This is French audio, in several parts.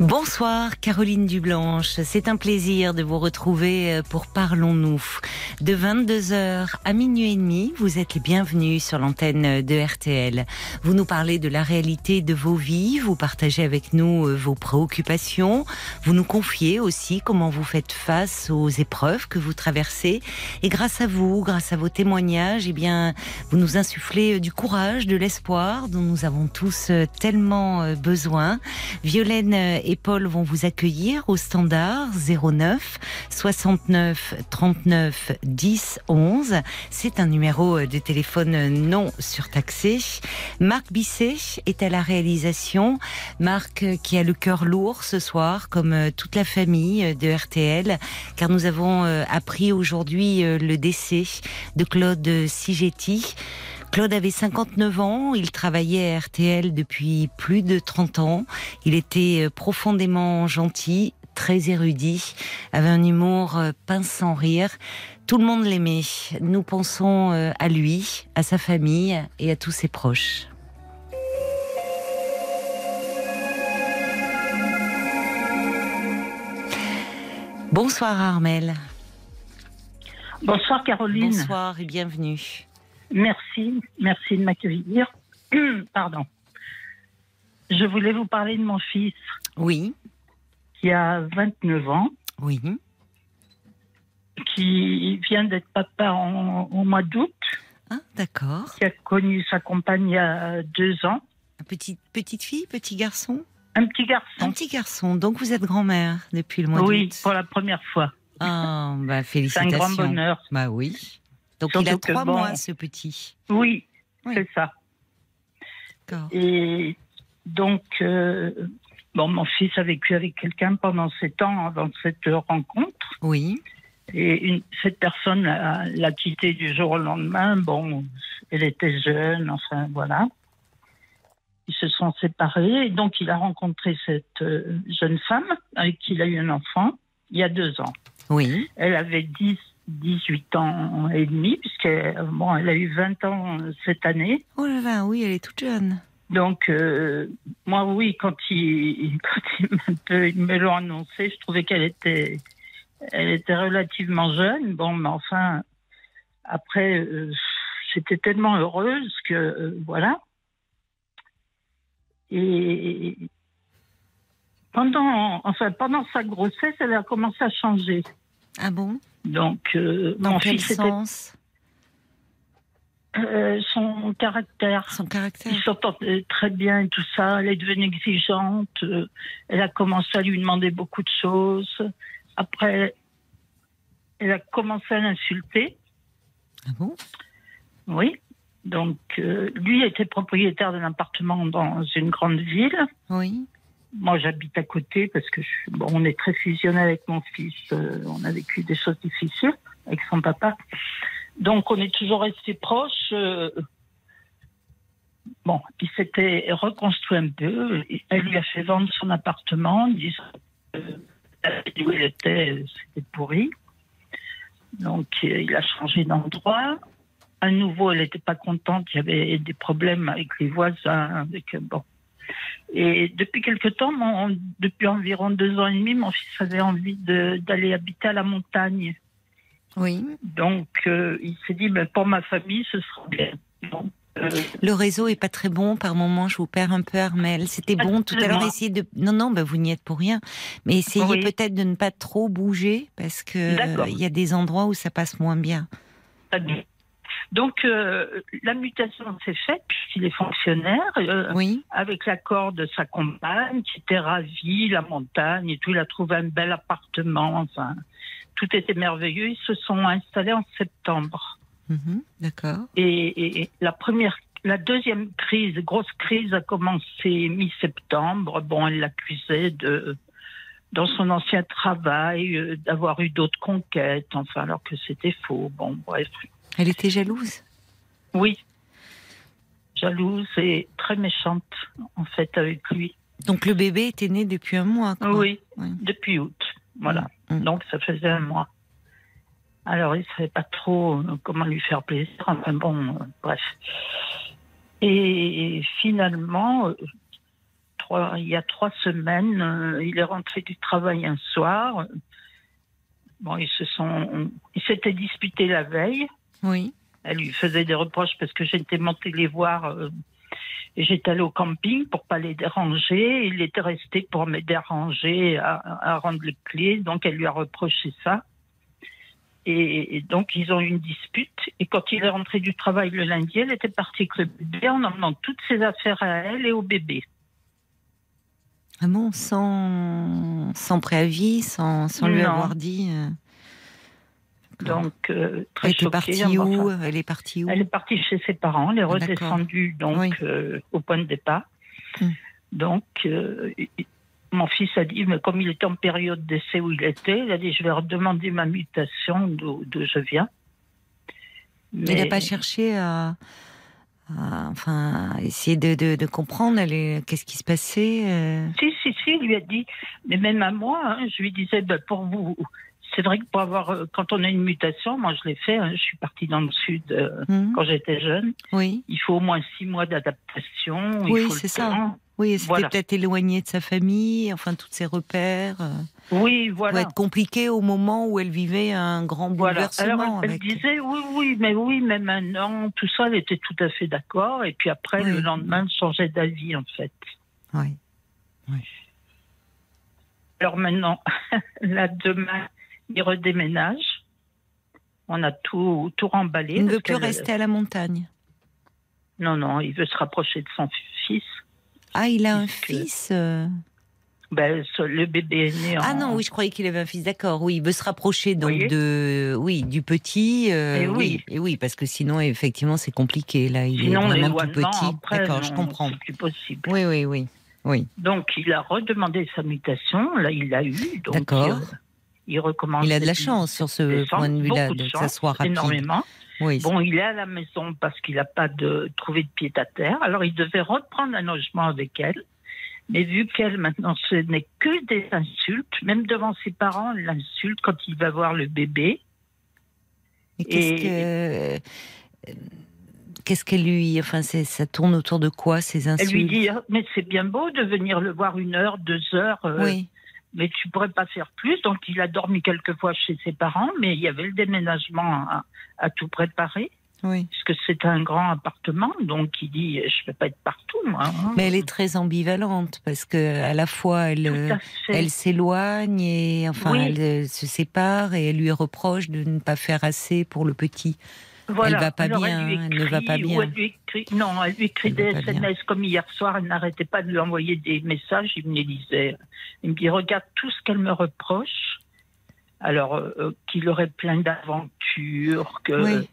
Bonsoir Caroline Dublanche, c'est un plaisir de vous retrouver euh, pour Parlons-nous. De 22h à minuit et demi, vous êtes les bienvenus sur l'antenne de RTL. Vous nous parlez de la réalité de vos vies, vous partagez avec nous euh, vos préoccupations, vous nous confiez aussi comment vous faites face aux épreuves que vous traversez. Et grâce à vous, grâce à vos témoignages, eh bien, vous nous insufflez euh, du courage, de l'espoir dont nous avons tous tellement besoin. Violaine et Paul vont vous accueillir au standard 09 69 39 10 11. C'est un numéro de téléphone non surtaxé. Marc Bisset est à la réalisation. Marc qui a le cœur lourd ce soir, comme toute la famille de RTL, car nous avons appris aujourd'hui le décès de Claude Sigetti. Claude avait 59 ans, il travaillait à RTL depuis plus de 30 ans. Il était profondément gentil, très érudit, avait un humour pince sans rire. Tout le monde l'aimait. Nous pensons à lui, à sa famille et à tous ses proches. Bonsoir Armel. Bonsoir Caroline. Bonsoir et bienvenue. Merci, merci de m'accueillir. Pardon. Je voulais vous parler de mon fils. Oui. Qui a 29 ans. Oui. Qui vient d'être papa en, au mois d'août. Ah, d'accord. Qui a connu sa compagne il y a deux ans. Petite, petite fille, petit garçon? Un petit garçon. Un petit garçon. Donc vous êtes grand-mère depuis le mois d'août Oui, pour la première fois. Ah, bah C'est félicitations. un grand bonheur. Bah oui. Donc il a trois bon- mois, ce petit. Oui, Oui. c'est ça. Et donc, euh, bon, mon fils a vécu avec quelqu'un pendant sept ans avant cette rencontre. Oui. Et une, cette personne l'a l'a quitté du jour au lendemain. Bon, elle était jeune, enfin voilà. Ils se sont séparés et donc il a rencontré cette euh, jeune femme avec qui il a eu un enfant il y a deux ans. Oui. Elle avait 10, 18 ans et demi, puisqu'elle bon, elle a eu 20 ans cette année. Oh là là, oui, elle est toute jeune. Donc, euh, moi, oui, quand ils, quand ils me l'ont annoncé, je trouvais qu'elle était, elle était relativement jeune. Bon, mais enfin, après, euh, j'étais tellement heureuse que, euh, voilà. Et pendant, enfin, pendant sa grossesse, elle a commencé à changer. Ah bon? Donc, euh, Dans mon quel fils était sens? Euh, son caractère. Son caractère Il s'entendait très bien et tout ça. Elle est devenue exigeante. euh, Elle a commencé à lui demander beaucoup de choses. Après, elle a commencé à l'insulter. Ah bon? Oui. Donc, euh, lui était propriétaire d'un appartement dans une grande ville. Oui. Moi, j'habite à côté parce que bon, on est très fusionnel avec mon fils. euh, on a vécu des choses difficiles avec son papa. Donc, on est toujours restés proches. euh. bon, il s'était reconstruit un peu. Elle lui a fait vendre son appartement en disant ville où il était, c'était pourri. Donc, euh, il a changé d'endroit. À nouveau, elle n'était pas contente. Il y avait des problèmes avec les voisins. Avec, bon. Et depuis quelque temps, mon- depuis environ deux ans et demi, mon fils avait envie d'aller habiter à la montagne. Oui. Donc, euh, il s'est dit, ben, pour ma famille, ce sera bien. Donc, euh, Le réseau est pas très bon par moment. Je vous perds un peu, Armel. C'était bon tout à l'heure. Essayez de. Non, non, bah, vous n'y êtes pour rien. Mais essayez Oui. peut-être de ne pas trop bouger parce que D'accord. il y a des endroits où ça passe moins bien. pas bien. Donc, euh, la mutation s'est faite puisqu'il est fonctionnaire. euh, Oui. avec l'accord de sa compagne, qui était ravie, la montagne et tout. Il a trouvé un bel appartement. Enfin, tout était merveilleux. Ils se sont installés en septembre. Mhm. D'accord. Et, et- et la première, la deuxième crise, grosse crise, a commencé mi-septembre. Bon, elle l'accusait de, dans son ancien travail, euh, d'avoir eu d'autres conquêtes. Enfin, alors que c'était faux. Bon, bref. Elle était jalouse? Oui. jalouse et très méchante, en fait, avec lui. Donc le bébé était né depuis un mois. Quoi. Oui, Ouais. depuis août. Voilà. Mm. Donc ça faisait un mois. Alors il ne savait pas trop euh, comment lui faire plaisir. Enfin bon, euh, bref. Et finalement, euh, trois- il y a trois semaines, euh, il est rentré du travail un soir. Bon, ils se sont, ils s'étaient disputés la veille. Oui. Elle lui faisait des reproches parce que j'étais montée les voir euh, et j'étais allée au camping pour pas les déranger. Il était resté pour me déranger à, à rendre les clés, donc elle lui a reproché ça. Et, et donc ils ont eu une dispute. Et quand il est rentré du travail le lundi, elle était partie avec le bébé en emmenant toutes ses affaires à elle et au bébé. Ah bon, sans, sans préavis, sans, sans lui Non. avoir dit. euh, Donc euh, Elle très était choquée. partie enfin, où? Elle est partie où? Elle est partie chez ses parents, elle est Ah, redescendue donc Oui. euh, au point de départ. Hmm. Donc euh, mon fils a dit, mais comme il était en période d'essai où il était, il a dit je vais redemander ma mutation d'où je viens. Mais il n'a pas cherché à, à- enfin, à essayer de, de, de comprendre elle est- qu'est-ce qui se passait. euh, Si, si, si, il lui a dit, mais même à moi, hein, je lui disais, ben, pour vous, c'est vrai que pour avoir, euh, quand on a une mutation, moi je l'ai fait, hein, je suis partie dans le sud euh, hmm, quand j'étais jeune, Oui, il faut au moins six mois d'adaptation. Oui, c'est ça. temps. oui, elle s'était Voilà. peut-être éloignée de sa famille, enfin, tous ses repères. euh, Oui, Ça voilà. pouvait être compliqué au moment où elle vivait un grand Voilà. bouleversement. Alors elle, elle avec... disait oui, oui, mais oui, mais maintenant, tout ça, elle était tout à fait d'accord. Et puis après, Oui. le lendemain, elle changeait d'avis, en fait. Oui. Alors maintenant, là, demain, il redéménage. On a tout, tout remballé. Il ne veut plus rester à la montagne. Non, non, il veut se rapprocher de son fils. Ah, il a un fils euh, Ben, le bébé est né en... Ah non, oui, je croyais qu'il avait un fils, d'accord. Oui, il veut se rapprocher donc de, oui, du petit. euh, Eh oui. et oui, parce que sinon, effectivement, c'est compliqué. Là, il Sinon, est vraiment tout petit. D'accord, je comprends. C'est plus possible. Oui, oui, oui, oui. Donc, il a redemandé sa mutation. Là, il l'a eu. D'accord. euh, Il recommence. Il a de la chance sur ce décembre, point de vue-là, de de ça chance, soit rapide. Énormément. Oui, Bon, il est à la maison parce qu'il n'a pas de, trouvé de pied à terre. Alors, il devait reprendre un logement avec elle. Mais vu qu'elle, maintenant, ce n'est que des insultes, même devant ses parents, elle l'insulte quand il va voir le bébé. Et qu'est-ce et- que. Qu'est-ce qu'elle lui. Enfin, ça tourne autour de quoi, ces Elle insultes? lui dit, Ah, mais c'est bien beau de venir le voir une heure, deux heures, euh, Oui, mais tu pourrais pas faire plus. Donc, il a dormi quelques fois chez ses parents, mais il y avait le déménagement à, à tout préparer, oui. puisque c'est un grand appartement. Donc, il dit, je vais pas être partout, moi. hein. Mais elle est très ambivalente parce que à la fois elle, euh, elle s'éloigne et enfin Oui. elle euh, se sépare et elle lui reproche de ne pas faire assez pour le petit. Voilà. va pas Alors, bien, elle ne va pas bien. elle lui écrit, non, elle lui écrit Elle des SMS comme hier soir. Elle n'arrêtait pas de lui envoyer des messages. Il me les lisait. Il me dit Regarde tout ce qu'elle me reproche. Alors, euh, euh, qu'il aurait plein d'aventures, que Oui. de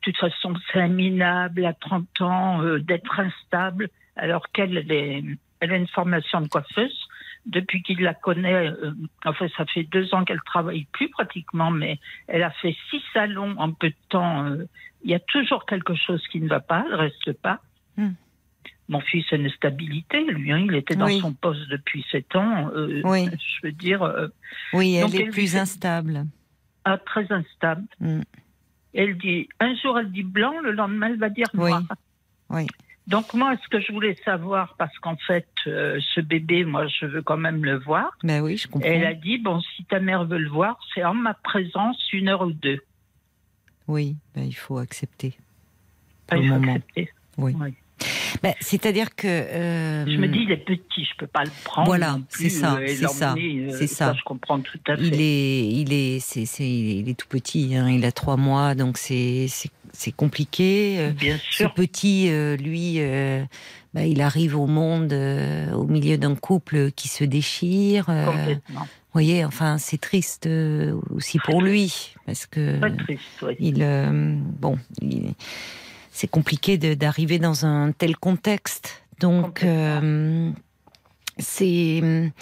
toute façon, c'est un minable à 30 ans, euh, d'être instable, alors qu'elle elle est- elle a une formation de coiffeuse. Depuis qu'il la connaît, euh, enfin, ça fait deux ans qu'elle travaille plus pratiquement, mais elle a fait six salons en peu de temps. euh, Il y a toujours quelque chose qui ne va pas, elle reste pas. Hmm. Mon fils a une stabilité, lui, hein, il était dans Oui. son poste depuis sept ans. euh, Oui. Je veux dire, euh, Oui, elle Donc, est elle plus instable. ah, très instable. Hmm. Elle dit, un jour elle dit blanc, le lendemain elle va dire Oui. noir. Oui. Donc moi, ce que je voulais savoir, parce qu'en fait, euh, ce bébé, moi, je veux quand même le voir. Ben oui, je comprends. Elle a dit, bon, si ta mère veut le voir, c'est en ma présence une heure ou deux. Oui, ben, il faut accepter. Ah, Pour il le faut moment. accepter. Oui. Oui. Ben, C'est-à-dire que. euh, Je me dis, il est petit, je peux pas le prendre. Voilà, non c'est ça, euh, c'est ça, euh, c'est ça. Je comprends tout à fait. Il est, il est, c'est, c'est- il est tout petit. hein, il a trois mois, donc c'est, c'est, compliqué. euh, Ce petit, euh, lui, euh, bah, il arrive au monde au milieu d'un couple qui se déchire. euh, vous Complètement. voyez, enfin, c'est triste aussi pour lui parce que triste, oui. il, euh, bon, c'est compliqué d'arriver dans un tel contexte. Donc, Complètement. euh, c'est.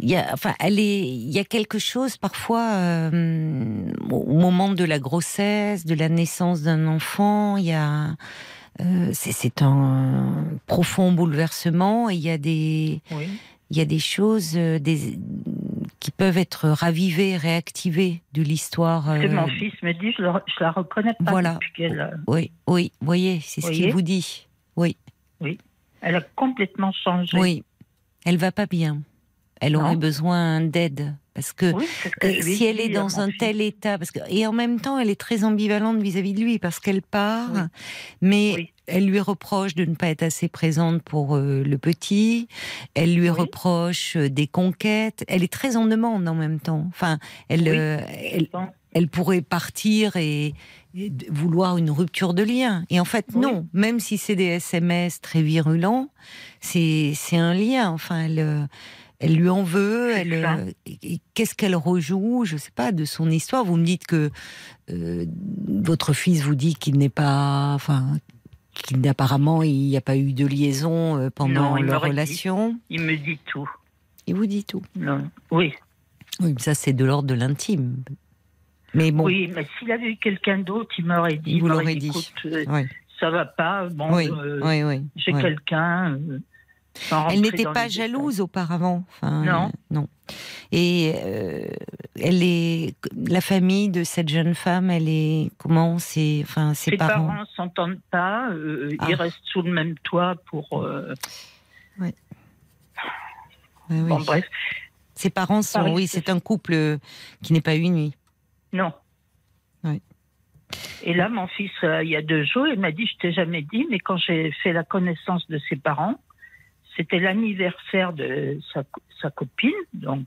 Il y a, enfin, elle est, il y a quelque chose parfois euh, au moment de la grossesse, de la naissance d'un enfant. Il y a, euh, c'est- un profond bouleversement. et Il y a des, Oui. il y a des choses euh, des, qui peuvent être ravivées, réactivées de l'histoire. Euh, mon fils me dit, je, je la reconnais pas Voilà. depuis qu'elle a- Oui, oui, vous voyez, c'est ce qu'il vous dit. Oui, elle a complètement changé. oui. Elle va pas bien. Elle Non. aurait besoin d'aide parce que Oui, Euh, si elle est dans mon un tel état, parce que et en même temps, elle est très ambivalente vis-à-vis de lui parce qu'elle part, Oui. mais Oui. elle lui reproche de ne pas être assez présente pour euh, le petit. Elle lui reproche euh, des conquêtes. Elle est très en demande en même temps. Enfin, elle, euh, elle, pourrait partir et, et vouloir une rupture de lien. Et en fait, non. Même si c'est des SMS très virulents, c'est c'est un lien. Enfin, elle, elle lui en veut. Elle, euh, qu'est-ce qu'elle rejoue? Je sais pas de son histoire. Vous me dites que euh, votre fils vous dit qu'il n'est pas, enfin, qu'il apparemment il n'y a pas eu de liaison euh, pendant Non, il leur m'aurait dit. relation. Il me dit tout. Il vous dit tout. Non. Oui. Oui, mais ça c'est de l'ordre de l'intime. Mais bon, Oui, mais s'il avait eu quelqu'un d'autre, il m'aurait dit. Il vous l'aurait dit. Écoute, euh, oui, ça va pas. Bon, oui, euh, oui, oui. j'ai quelqu'un. euh, Elle n'était pas jalouse auparavant. Enfin, Non. euh, non. Et euh, elle est la famille de cette jeune femme. Elle est comment C'est enfin ses, Ses parents? parents s'entendent pas. euh, Ah. Ils restent sous le même toit pour. Ouais, oui. Bon, bref. Ses parents sont. Oui, c'est- un couple qui n'est pas uni. Non. Oui. Et là, mon fils, il y a deux jours, il m'a dit, je t'ai jamais dit, mais quand j'ai fait la connaissance de ses parents, c'était l'anniversaire de sa, sa copine, donc.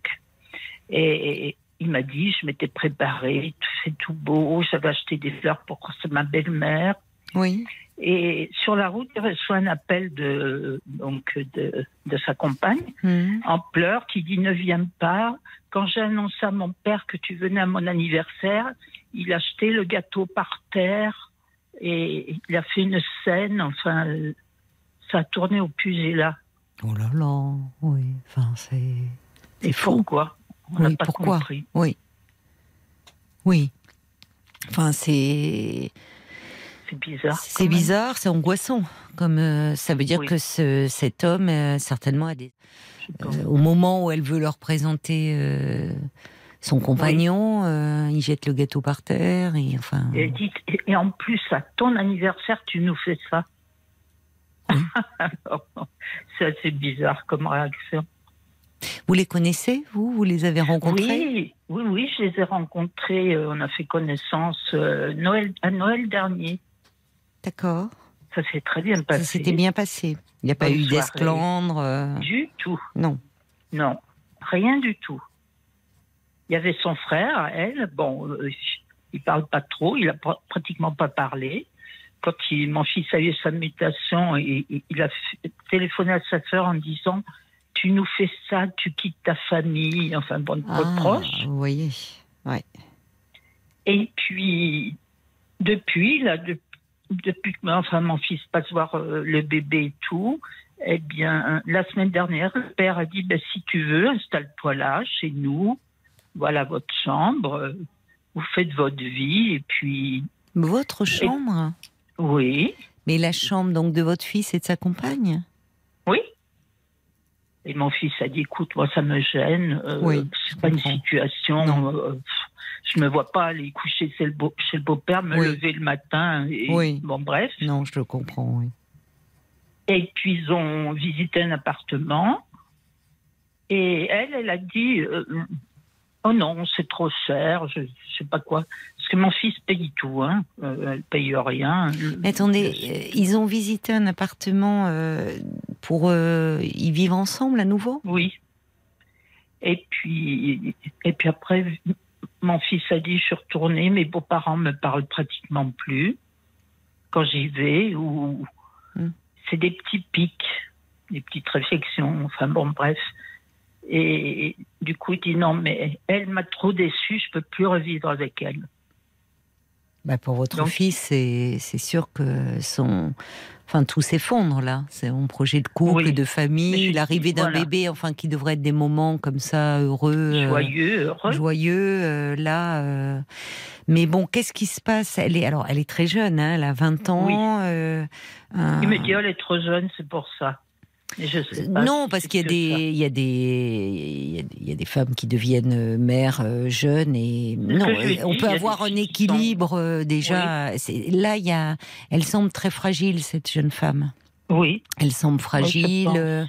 Et, et il m'a dit, je m'étais préparée, fait tout beau, j'avais acheté des fleurs pour ma belle-mère. Oui. Et sur la route, il reçoit un appel de, donc, de, de sa compagne Mhm. en pleurs qui dit ne viens pas. Quand j'ai annoncé à mon père que tu venais à mon anniversaire, il a jeté le gâteau par terre et il a fait une scène. Enfin, ça a tourné au pugilat. Oh là là. Oui. Enfin, c'est. Et pourquoi On n'a Oui, pas pourquoi? compris. Oui. Oui. Enfin, c'est. C'est bizarre. C'est bizarre, c'est angoissant. Comme euh, ça veut dire Oui. que ce, cet homme euh, certainement a des. Euh, au moment où elle veut leur présenter son compagnon, euh, il jette le gâteau par terre et enfin. Et dit, et en plus, à ton anniversaire, tu nous fais ça. c'est assez bizarre comme réaction. Vous les connaissez, vous? Vous les avez rencontrés? Oui, oui, oui, je les ai rencontrés. euh, on a fait connaissance euh, Noël, à Noël dernier. D'accord. Ça s'est très bien Ça passé. s'était bien passé. Il n'y a pas Bonne eu d'esclandre. euh, Du tout. Non. Non, rien du tout. Il y avait son frère, elle. Bon, euh, il parle pas trop. Il a pr- pratiquement pas parlé. Quand il, mon fils a eu sa mutation, il, il- il a téléphoné à sa sœur en disant "Tu nous fais ça, tu quittes ta famille." Enfin, bon, Ah, reproche. vous voyez. Ouais. Et puis, depuis, là, de- depuis que enfin, mon fils passe voir euh, le bébé et tout, eh bien, la semaine dernière, le père a dit, ben, si tu veux, installe-toi là, chez nous, voilà votre chambre, vous faites votre vie, et puis, Votre chambre? Oui, Mais la chambre donc de votre fils et de sa compagne? Oui. Et mon fils a dit, écoute, moi, ça me gêne, euh, Oui, c'est pas une situation, Non. euh, je me vois pas aller coucher chez le, beau- chez le beau-père, me Oui. lever le matin, et, Oui. bon, bref. Non, je le comprends, oui. Et puis ils ont visité un appartement. Et elle, elle a dit euh, Oh non, c'est trop cher, je, je sais pas quoi. Parce que mon fils paye tout, hein. Euh, elle paye rien. Mais attendez, euh, ils ont visité un appartement euh, pour euh, y vivre ensemble à nouveau? Oui. Et puis, et puis après, mon fils a dit Je suis retournée, mes beaux-parents me parlent pratiquement plus quand j'y vais. Ou Hmm. c'est des petits pics, des petites réflexions. Enfin bon, bref. Et du coup, il dit non, mais elle m'a trop déçue, je peux plus revivre avec elle. Bah, Pour votre Donc- fils, c'est sûr que son, Enfin, tout s'effondre là. C'est mon projet de couple, Oui. de famille, l'arrivée d'un voilà. bébé, enfin, qui devrait être des moments comme ça heureux, euh, Joyeux, heureux. joyeux. euh, là, euh. mais bon, qu'est-ce qui se passe? Elle est alors, elle est très jeune, hein, elle a 20 ans. Oui. Il me dit, elle est trop jeune, c'est pour ça. Mais je sais pas non, parce qu'il y a que des, il y a des, il y a des- femmes qui deviennent euh, mères euh, jeunes et non, on peut avoir un équilibre euh, déjà. Là, il y a, elle semble très fragile cette jeune femme. Oui, Elle semble fragile.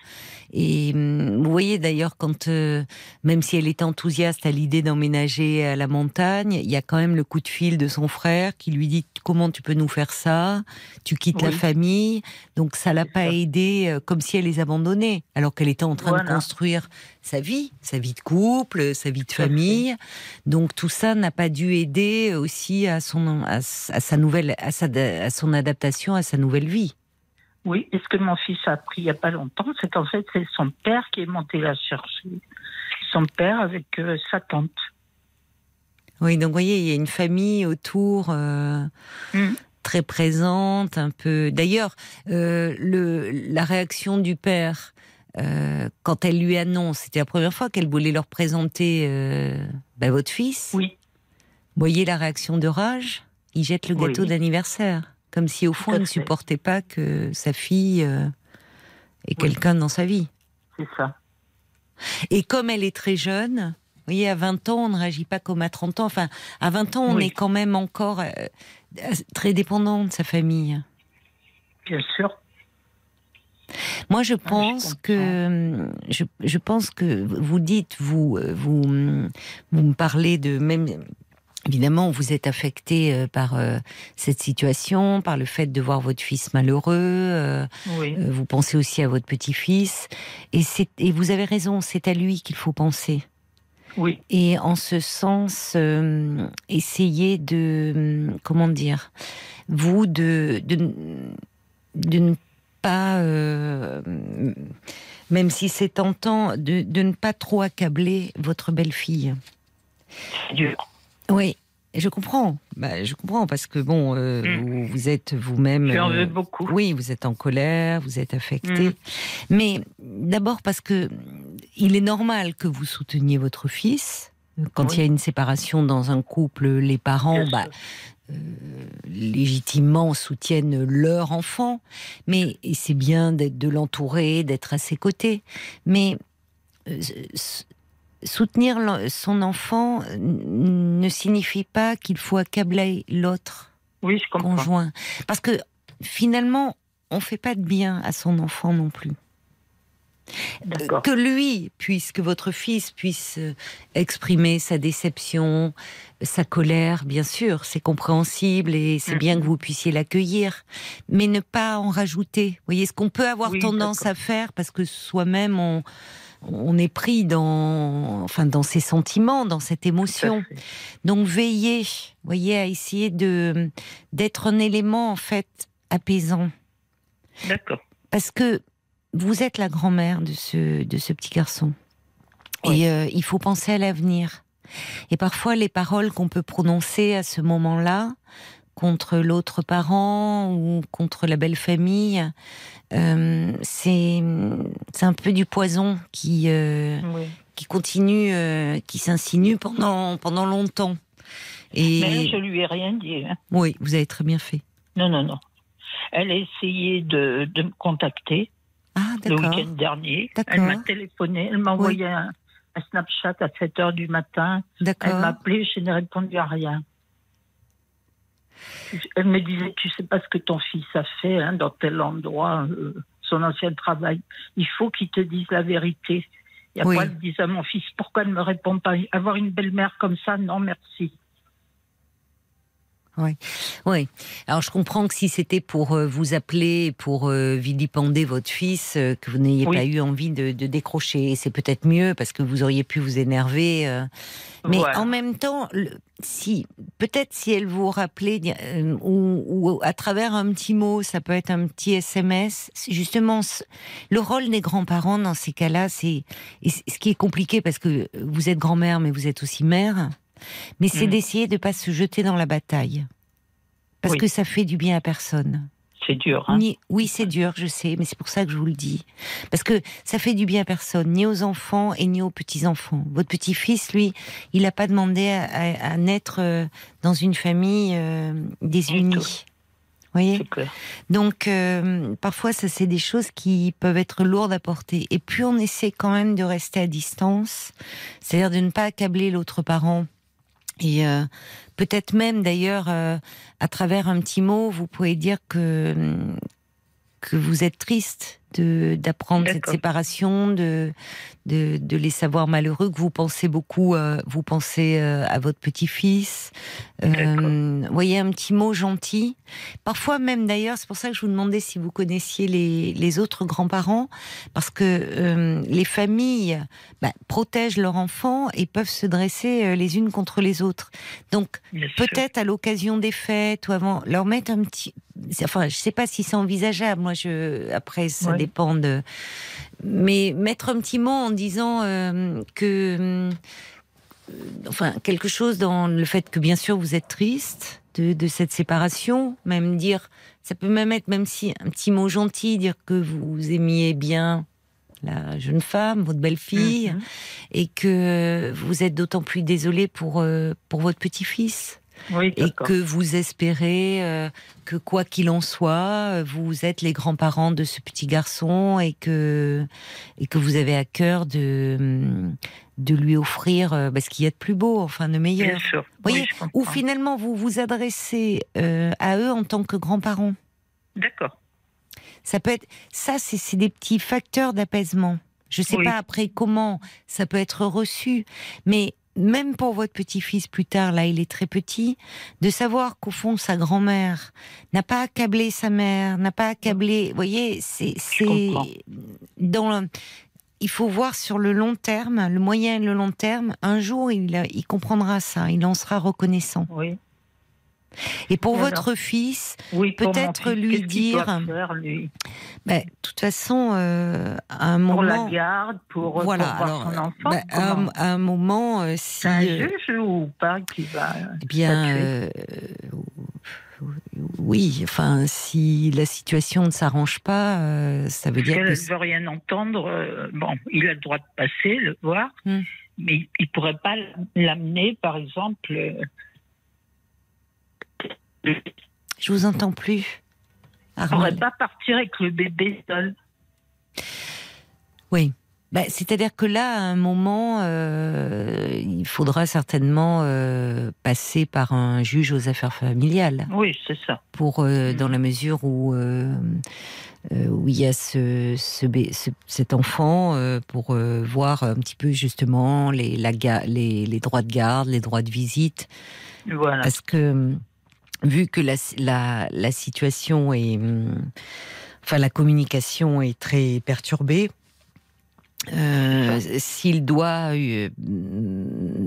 Et hum, vous voyez d'ailleurs, quand euh, même si elle est enthousiaste à l'idée d'emménager à la montagne, il y a quand même le coup de fil de son frère qui lui dit comment tu peux nous faire ça? Tu quittes la famille, donc ça l'a pas aidée euh, comme si elle les abandonnait, alors qu'elle était en train de construire sa vie, sa vie de couple, sa vie de famille. Donc tout ça n'a pas dû aider aussi à son à sa nouvelle à, sa, à son adaptation à sa nouvelle vie. Oui. Et ce que mon fils a appris il n'y a pas longtemps, c'est qu'en fait, c'est son père qui est monté la chercher. Son père avec euh, sa tante. Oui, donc vous voyez, il y a une famille autour euh, Mm. très présente, un peu. D'ailleurs, euh, le la réaction du père euh, quand elle lui annonce, c'était la première fois qu'elle voulait leur présenter euh, bah, votre fils. Oui, Vous voyez la réaction de rage Il jette le Oui. gâteau d'anniversaire, comme si au fond il ne supportait pas que sa fille euh, ait quelqu'un dans sa vie. c'est ça. Et comme elle est très jeune, vous voyez, à 20 ans, on ne réagit pas comme à 30 ans. Enfin, à 20 ans, on Oui. est quand même encore euh, très dépendant de sa famille. Bien sûr. Moi, je Ah, je pense que je, je pense que vous dites vous euh, vous vous me parlez de même évidemment vous êtes affecté euh, par euh, cette situation, par le fait de voir votre fils malheureux. euh, Oui, euh, vous pensez aussi à votre petit-fils et vous avez raison, c'est à lui qu'il faut penser. oui, Et en ce sens, essayer de, euh, comment dire, vous de, de, de ne pas, même si c'est tentant, de, de ne pas trop accabler votre belle-fille. c'est dur. Oui, je comprends. Bah, je comprends parce que bon, euh, Mm. vous, êtes vous-même. Tu en euh, veux beaucoup. oui, vous êtes en colère, vous êtes affecté. Mm. Mais d'abord parce que il est normal que vous souteniez votre fils. Quand Oui. il y a une séparation dans un couple, les parents, bah, sûr. légitimement, soutiennent leur enfant. Mais c'est bien de l'entourer, d'être à ses côtés. Mais euh, soutenir son enfant ne signifie pas qu'il faut accabler l'autre Oui, je comprends. conjoint. Parce que finalement, on fait pas de bien à son enfant non plus. Que lui puisse, que votre fils puisse euh, exprimer sa déception, sa colère, bien sûr, c'est compréhensible et c'est Mhm. bien que vous puissiez l'accueillir, mais ne pas en rajouter. Vous voyez ce qu'on peut avoir Oui, tendance à faire parce que soi-même on, on est pris dans, enfin, dans ses sentiments, dans cette émotion. Donc veillez, voyez, à essayer de d'être un élément en fait apaisant, D'accord. parce que vous êtes la grand-mère de ce de ce petit garçon, Oui. et euh, il faut penser à l'avenir. Et parfois les paroles qu'on peut prononcer à ce moment-là contre l'autre parent ou contre la belle famille, euh, c'est un peu du poison qui euh, Oui. qui continue, euh, qui s'insinue pendant pendant longtemps. Et Mais je lui ai rien dit. hein. oui, vous avez très bien fait. Non, non, non. Elle a essayé de, de me contacter Ah le week-end dernier. Elle m'a téléphoné, elle m'a envoyé un, un Snapchat à 7 heures du matin. Elle m'a appelé, je n'ai répondu à rien. Elle me disait, tu sais pas ce que ton fils a fait hein, dans tel endroit, euh, son ancien travail. Il faut qu'il te dise la vérité. Et après, Oui. elle disait à mon fils, pourquoi elle ne me répond pas? Avoir une belle-mère comme ça, non merci. Oui. Alors je comprends que si c'était pour euh, vous appeler, pour euh, vilipender votre fils, euh, que vous n'ayez Oui. pas eu envie de, de décrocher, Et c'est peut-être mieux parce que vous auriez pu vous énerver. Mais Voilà. en même temps, le- si peut-être si elle vous rappelait ou, ou à travers un petit mot, ça peut être un petit SMS. Justement, le rôle des grands-parents dans ces cas-là, c'est ce qui est compliqué parce que vous êtes grand-mère, mais vous êtes aussi mère. Mais c'est Mm. d'essayer de pas se jeter dans la bataille parce Oui. que ça fait du bien à personne. C'est dur. Hein. Ni... Oui, c'est dur, je sais, mais c'est pour ça que je vous le dis. Parce que ça fait du bien à personne, ni aux enfants et ni aux petits-enfants. Votre petit-fils, lui, il n'a pas demandé à, à- à naître euh, dans une famille euh, désunie. voyez C'est clair. Donc, euh, parfois, ça, c'est des choses qui peuvent être lourdes à porter. Et puis, on essaie quand même de rester à distance, c'est-à-dire de ne pas accabler l'autre parent. Et euh, peut-être même, d'ailleurs, euh, à travers un petit mot, vous pouvez dire que que vous êtes triste de d'apprendre cette séparation, de, de de les savoir malheureux, que vous pensez beaucoup, euh, vous pensez euh, à votre petit-fils. Euh, voyez un petit mot gentil. Parfois même d'ailleurs, c'est pour ça que je vous demandais si vous connaissiez les, les autres grands-parents, parce que euh, les familles bah, protègent leurs enfants et peuvent se dresser les unes contre les autres. Donc peut-être à l'occasion des fêtes ou avant, leur mettre un petit. Enfin, je sais pas si c'est envisageable. Moi, je après ça Ouais. dépend de. Mais mettre un petit mot en disant euh, que, euh, enfin, quelque chose dans le fait que bien sûr vous êtes triste de, de cette séparation, même dire, ça peut même être même si un petit mot gentil, dire que vous aimiez bien la jeune femme, votre belle-fille, Mhm. et que vous êtes d'autant plus désolé pour euh, pour votre petit-fils Oui, et que vous espérez euh, que quoi qu'il en soit, vous êtes les grands-parents de ce petit garçon et que et que vous avez à cœur de de lui offrir euh, bah, ce qu'il y a de plus beau, enfin de Bien meilleur. sûr. Voyez, Oui, je Ou finalement vous vous adressez euh, à eux en tant que grands-parents? D'accord. Ça peut être ça, c'est des petits facteurs d'apaisement. Je sais Oui. pas après comment ça peut être reçu, mais même pour votre petit-fils plus tard, là il est très petit, de savoir qu'au fond sa grand-mère n'a pas accablé sa mère, n'a pas accablé, vous voyez, c'est dans le- il faut voir sur le long terme, le moyen et le long terme. Un jour, il, il comprendra ça, il en sera reconnaissant. Oui. Et pour votre fils, Oui, pour Peut-être lui dire- ben, de toute façon, euh, à un Pour moment, la garde, pour, pour voilà. voir Alors, son enfant. ben, à, un, à un moment, euh, si un euh, juge ou pas qui va. eh bien, euh, oui, enfin, si la situation ne s'arrange pas, euh, ça veut Parce dire qu'elle que ne veut rien entendre. euh, bon, il a le droit de passer, le voir, Hmm. mais il ne pourrait pas l'amener, par exemple. Je vous entends plus. Il ne pourrait Armel. pas partir avec le bébé seul. Oui. Ben, C'est-à-dire que là, à un moment, euh, il faudra certainement euh, passer par un juge aux affaires familiales. Oui, c'est ça. pour euh, dans la mesure où où il y a ce, ce, bé- ce- cet enfant pour voir un petit peu justement les, la, les les droits de garde, les droits de visite, Voilà. parce que vu que la la, la situation est hum, enfin la communication est très perturbée. euh, S'il doit euh,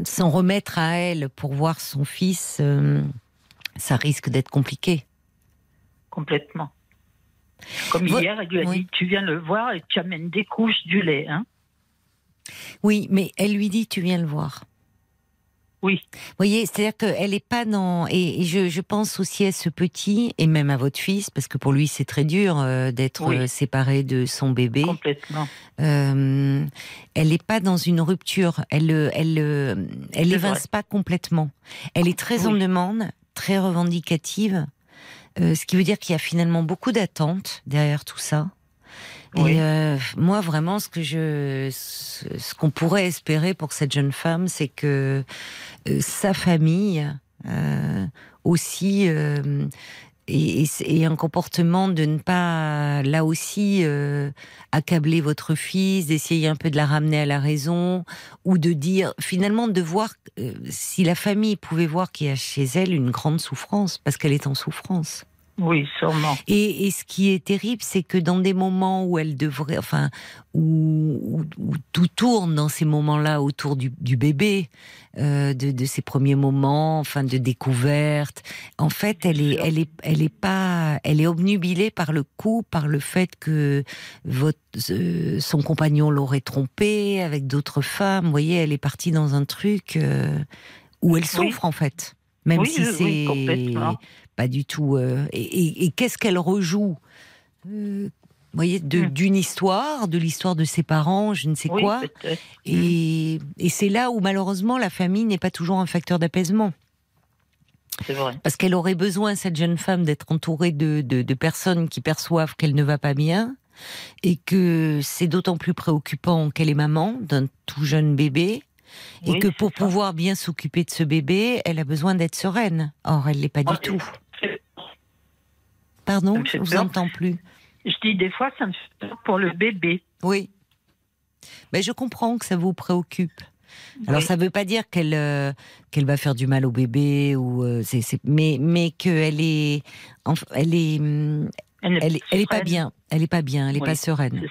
s'en remettre à elle pour voir son fils, euh, ça risque d'être compliqué. Complètement. Comme hier, elle lui a oui. dit Tu viens le voir et tu amènes des couches du lait. Hein Oui, mais elle lui dit tu viens le voir. Oui. Vous voyez, c'est-à-dire qu'elle n'est pas dans. Et, je, je pense aussi à ce petit, et même à votre fils, parce que pour lui c'est très dur euh, d'être Oui. euh, séparé de son bébé. Complètement. Euh, elle n'est pas dans une rupture. Elle, elle, elle évince pas complètement. Elle est très en demande, très revendicative. ce qui veut dire qu'il y a finalement beaucoup d'attentes derrière tout ça. Oui. Et euh, moi, vraiment, ce que je, ce, qu'on pourrait espérer pour cette jeune femme, c'est que euh, sa famille euh, aussi et, et- et un comportement de ne pas là aussi euh, accabler votre fils, d'essayer un peu de la ramener à la raison ou de dire finalement de voir euh, si la famille pouvait voir qu'il y a chez elle une grande souffrance parce qu'elle est en souffrance. Oui, sûrement. Et, et ce qui est terrible, c'est que dans des moments où elle devrait, enfin, où, où- où tout tourne dans ces moments-là autour du, du bébé, euh, de, de ces premiers moments, enfin, de découverte. En fait, elle est, elle est, elle est pas, elle est obnubilée par le coup, par le fait que votre, euh, son compagnon l'aurait trompée avec d'autres femmes. Vous voyez, elle est partie dans un truc euh, où elle souffre en fait, même Oui, si oui, c'est complètement. Pas du tout. euh, et et- et qu'est-ce qu'elle rejoue euh, vous voyez, de- Mm. d'une histoire, de l'histoire de ses parents, je ne sais oui, quoi. peut-être. Et, et c'est là où malheureusement la famille n'est pas toujours un facteur d'apaisement. C'est vrai. Parce qu'elle aurait besoin, cette jeune femme, d'être entourée de, de, de personnes qui perçoivent qu'elle ne va pas bien. Et que c'est d'autant plus préoccupant qu'elle est maman d'un tout jeune bébé. Et Oui, que pour ça. pouvoir bien s'occuper de ce bébé, elle a besoin d'être sereine. Or, elle l'est pas du Ah, tout. Pardon, je fait vous entends plus. Je dis des fois, ça me fait peur pour le bébé. Oui. Mais je comprends que ça vous préoccupe. Alors Oui. ça ne veut pas dire qu'elle euh, qu'elle va faire du mal au bébé ou euh, c'est mais mais qu'elle est elle est n'est elle est, elle est pas bien, elle est pas bien, elle est Oui, pas sereine.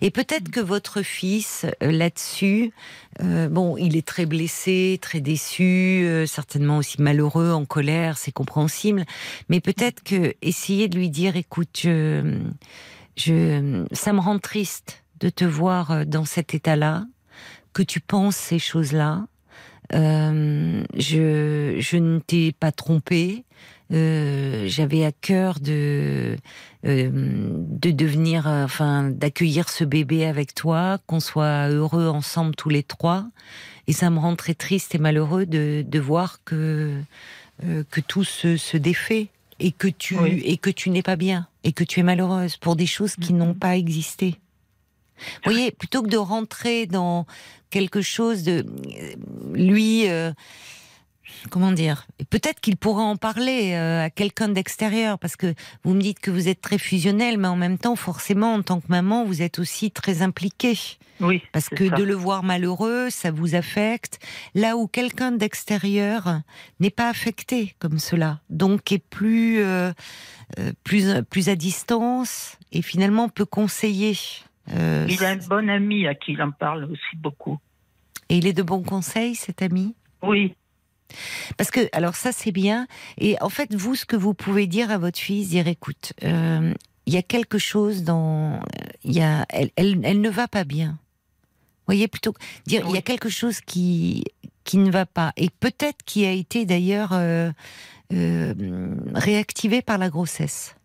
Et peut-être que votre fils euh, là-dessus, euh, bon, il est très blessé, très déçu, euh, certainement aussi malheureux, en colère, c'est compréhensible. Mais peut-être que essayer de lui dire, écoute, je, je, ça me rend triste de te voir dans cet état-là, que tu penses ces choses-là. Euh, je, je ne t'ai pas trompé. Euh, J'avais à cœur de euh, de devenir, euh, enfin, d'accueillir ce bébé avec toi, qu'on soit heureux ensemble tous les trois. Et ça me rend très triste et malheureux de, de voir que euh, que tout se, se défait et que tu Oui. et que tu n'es pas bien et que tu es malheureuse pour des choses qui n'ont pas existé. Vous voyez, plutôt que de rentrer dans quelque chose de lui. euh, comment dire Peut-être qu'il pourrait en parler euh, à quelqu'un d'extérieur, parce que vous me dites que vous êtes très fusionnel, mais en même temps, forcément, en tant que maman, vous êtes aussi très impliquée. Oui. Parce que ça. de le voir malheureux, ça vous affecte. Là où quelqu'un d'extérieur n'est pas affecté comme cela, donc est plus, euh, euh, plus, plus à distance et finalement peut conseiller. Euh, Il a un bon ami à qui il en parle aussi beaucoup. Et il est de bons conseils, cet ami? Oui. Parce que, alors ça c'est bien. Et en fait, vous, ce que vous pouvez dire à votre fille, dire, écoute, euh, il y a quelque chose dans, y a, elle, elle, elle ne va pas bien. Vous voyez plutôt dire, il y a quelque chose qui qui ne va pas et peut-être qui a été d'ailleurs euh, euh, réactivé par la grossesse,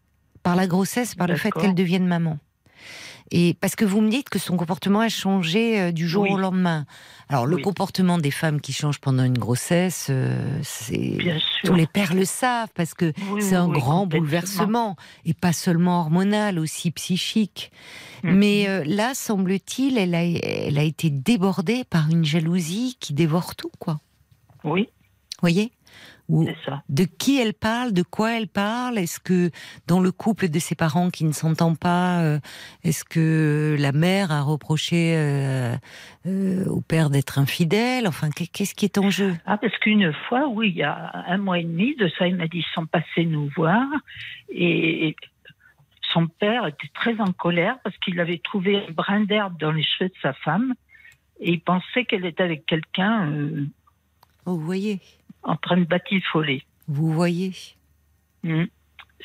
par la grossesse, par le fait qu'elle devienne maman. Et parce que vous me dites que son comportement a changé euh, du jour Oui. au lendemain. Alors le Oui. comportement des femmes qui changent pendant une grossesse, euh, c'est tous les pères le savent parce que Oui, c'est un grand bouleversement et pas seulement hormonal, aussi psychique. Mhm. Mais euh, là, semble-t-il, elle a, elle a été débordée par une jalousie qui dévore tout, quoi. Oui, Voyez? Ou de qui elle parle, de quoi elle parle? Est-ce que dans le couple de ses parents qui ne s'entendent pas, euh, est-ce que la mère a reproché euh, euh, au père d'être infidèle? Enfin, qu'est- qu'est-ce qui est en jeu? Ah, parce qu'une fois, oui, il y a un mois et demi de ça, il m'a dit, ils sont passés nous voir. Et son père était très en colère parce qu'il avait trouvé un brin d'herbe dans les cheveux de sa femme. Et il pensait qu'elle était avec quelqu'un Oh, Vous voyez en train de batifoler. Vous voyez Hum,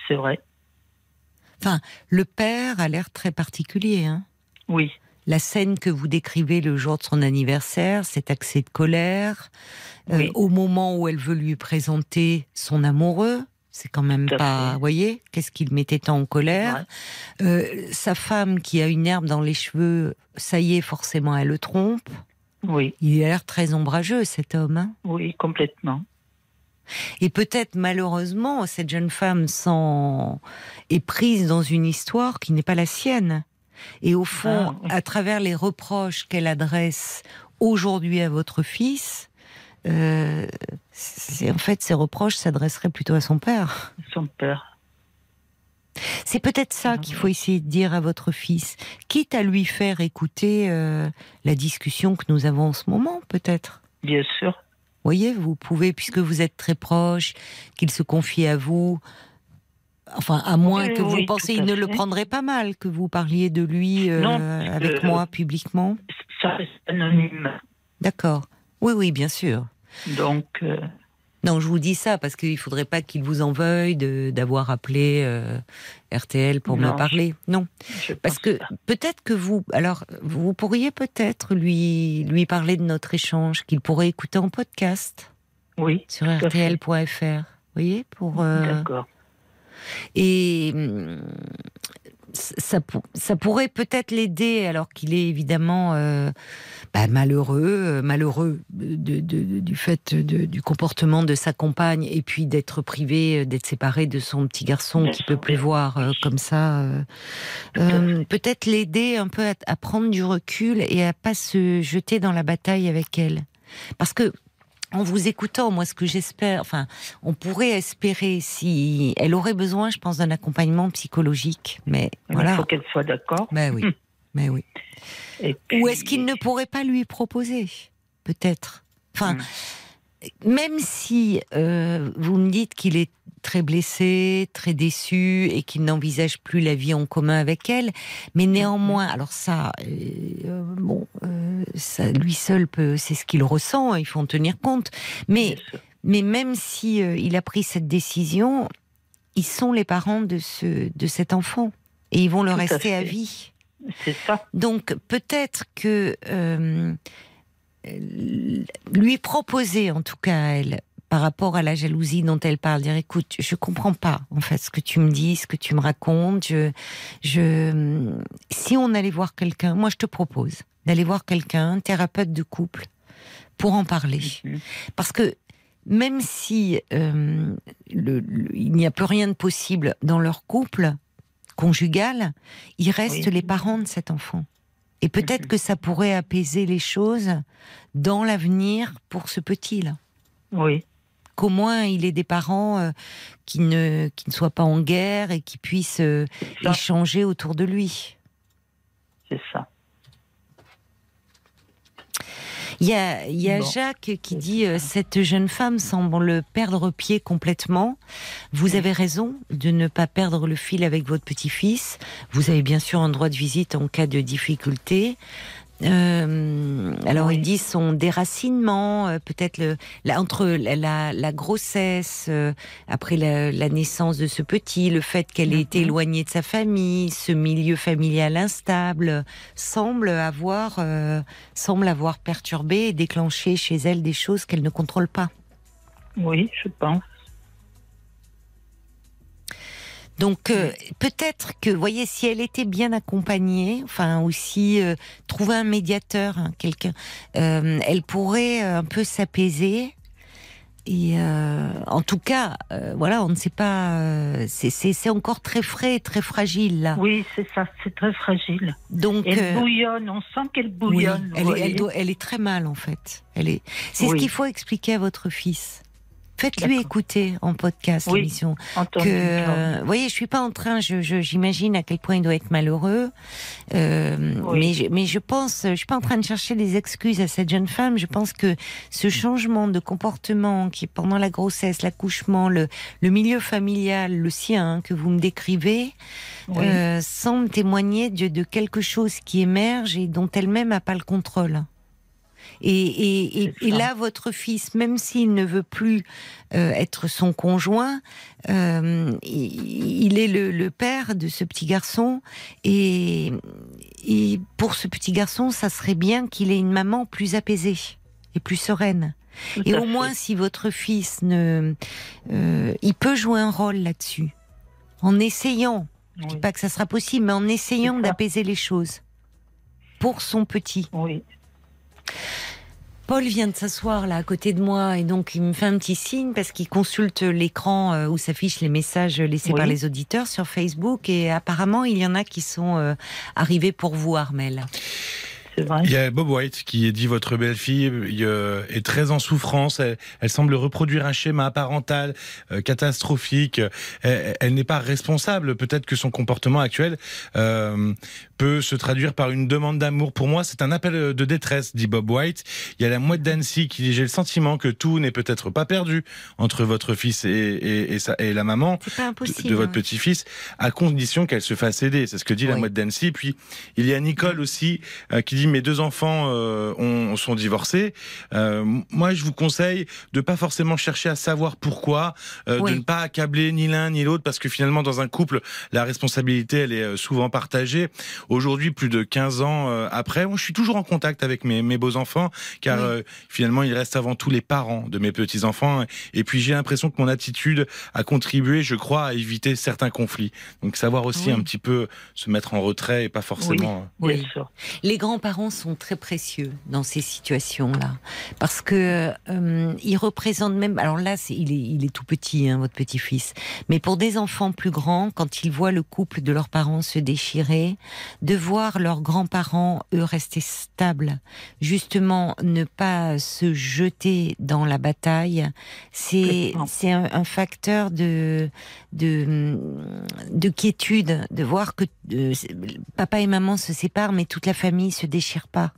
C'est vrai. Le père a l'air très particulier. Hein Oui, la scène que vous décrivez le jour de son anniversaire, cet accès de colère, euh, au moment où elle veut lui présenter son amoureux, c'est quand même Tout pas, vous voyez, qu'est-ce qu'il mettait tant en colère. Euh, sa femme qui a une herbe dans les cheveux, ça y est, forcément, elle le trompe. oui, Il a l'air très ombrageux, cet homme. hein. oui, complètement. Et peut-être malheureusement, cette jeune femme s'en est prise dans une histoire qui n'est pas la sienne. Et au fond, Ah, à travers les reproches qu'elle adresse aujourd'hui à votre fils, euh, en fait, ces reproches s'adresseraient plutôt à son père. Son père. C'est peut-être ça qu'il faut essayer de dire à votre fils, quitte à lui faire écouter euh, la discussion que nous avons en ce moment, peut-être. Bien sûr. Voyez, vous pouvez, puisque vous êtes très proche, qu'il se confie à vous. Enfin, à moins Oui, que vous oui, pensiez, tout il à ne le prendrait pas mal que vous parliez de lui euh, Non, avec euh, moi publiquement. Ça reste anonyme. D'accord. Oui, oui, bien sûr. Donc, euh, Non, je vous dis ça parce qu'il faudrait pas qu'il vous en veuille d'avoir appelé euh, RTL pour me parler. Non, je parce que peut-être que vous, alors vous pourriez peut-être lui lui parler de notre échange qu'il pourrait écouter en podcast Oui, sur rtl.fr. Vous voyez pour euh, d'accord. Et ça, ça pourrait peut-être l'aider, alors qu'il est évidemment euh, bah, malheureux, euh, malheureux de, du fait du comportement de sa compagne, et puis d'être privé, euh, d'être séparé de son petit garçon qui peut plus voir comme ça. peut-être l'aider un peu à, à, prendre du recul et à pas se jeter dans la bataille avec elle, parce que en vous écoutant, moi, ce que j'espère, enfin, on pourrait espérer si elle aurait besoin, je pense, d'un accompagnement psychologique, mais voilà. Il faut qu'elle soit d'accord. Mais oui, mais oui. Ou est-ce qu'il ne pourrait pas lui proposer, peut-être? Enfin, hmm. même si euh, vous me dites qu'il est très blessé, très déçu et qu'il n'envisage plus la vie en commun avec elle. Mais néanmoins, alors ça, euh, bon, euh, ça, lui seul peut, c'est ce qu'il ressent. Il faut en tenir compte. Mais, mais même si euh, il a pris cette décision, ils sont les parents de ce, de cet enfant et ils vont le rester à, vie. C'est ça. Donc peut-être que lui proposer, en tout cas à elle, par rapport à la jalousie dont elle parle, dire écoute, je comprends pas en fait ce que tu me dis, ce que tu me racontes. Je, je, si on allait voir quelqu'un, moi je te propose d'aller voir quelqu'un, thérapeute de couple, pour en parler, mhm. parce que même si euh, le, il n'y a plus rien de possible dans leur couple conjugal, il reste les parents de cet enfant. Et peut-être mhm. que ça pourrait apaiser les choses dans l'avenir pour ce petit-là. Oui qu'au moins il ait des parents euh, qui, ne, qui ne soient pas en guerre et qui puissent euh, échanger autour de lui. C'est ça. Il y a, il y a Jacques qui dit euh, cette jeune femme semble perdre pied complètement. Vous avez raison de ne pas perdre le fil avec votre petit-fils. Vous avez bien sûr un droit de visite en cas de difficulté. Euh, alors ils disent son déracinement, euh, peut-être entre la, grossesse, euh, après la, naissance de ce petit, le fait qu'elle ait été mhm. éloignée de sa famille, ce milieu familial instable, semble avoir, semble avoir perturbé et déclenché chez elle des choses qu'elle ne contrôle pas. Oui, je pense. Donc euh, peut-être que, vous voyez, si elle était bien accompagnée, enfin aussi euh, trouver un médiateur, hein, quelqu'un, euh, elle pourrait un peu s'apaiser. Et en tout cas, voilà, on ne sait pas. c'est encore très frais, très fragile là. Oui, c'est ça, c'est très fragile. Donc, elle bouillonne, on sent qu'elle bouillonne. elle, est, elle, est très mal en fait. Elle est. C'est ce qu'il faut expliquer à votre fils. Faites-lui écouter en podcast l'émission. Que, euh, vous voyez, je suis pas en train, j'imagine à quel point il doit être malheureux, euh, mais, je, mais je pense, je suis pas en train de chercher des excuses à cette jeune femme. Je pense que ce changement de comportement qui pendant la grossesse, l'accouchement, le, le milieu familial, le sien que vous me décrivez, euh, semble témoigner de, de quelque chose qui émerge et dont elle-même n'a pas le contrôle. Et, là, votre fils, même s'il ne veut plus euh, être son conjoint, euh, il, est le, père de ce petit garçon. Et, pour ce petit garçon, ça serait bien qu'il ait une maman plus apaisée et plus sereine. et au moins, si votre fils ne, euh, il peut jouer un rôle là-dessus, en essayant. Je dis pas que ça sera possible, mais en essayant d'apaiser les choses pour son petit. Oui. Paul vient de s'asseoir là à côté de moi et donc il me fait un petit signe parce qu'il consulte l'écran euh, où s'affichent les messages laissés par les auditeurs sur Facebook et apparemment il y en a qui sont euh, arrivés pour vous Armel. Il y a Bob White qui dit votre belle-fille est très en souffrance. Elle, semble reproduire un schéma parental euh, catastrophique. Elle, n'est pas responsable. Peut-être que son comportement actuel euh, peut se traduire par une demande d'amour. Pour moi, c'est un appel de détresse, dit Bob White. Il y a la mouette d'Annecy qui dit j'ai le sentiment que tout n'est peut-être pas perdu entre votre fils et, et, la maman de, votre petit-fils, à condition qu'elle se fasse aider. C'est ce que dit la mouette d'Annecy. Puis il y a Nicole aussi euh, qui dit mes deux enfants euh, ont, sont divorcés, euh, moi je vous conseille de pas forcément chercher à savoir pourquoi, euh, de ne pas accabler ni l'un ni l'autre, parce que finalement dans un couple, la responsabilité elle est souvent partagée. Aujourd'hui, plus de 15 ans après, moi, je suis toujours en contact avec mes, mes beaux enfants, car finalement ils restent avant tout les parents de mes petits enfants. Et puis j'ai l'impression que mon attitude a contribué, je crois, à éviter certains conflits. Donc savoir aussi un petit peu se mettre en retrait et pas forcément. Oui, Les grands-parents sont très précieux dans ces situations-là parce que euh, ils représentent même. Alors là, il, est, il est tout petit, hein, votre petit-fils. Mais pour des enfants plus grands, quand ils voient le couple de leurs parents se déchirer, de voir leurs grands-parents eux rester stables, justement ne pas se jeter dans la bataille, c'est c'est un, un, facteur de de de quiétude, de voir que euh, papa et maman se séparent, mais toute la famille se déchire pas.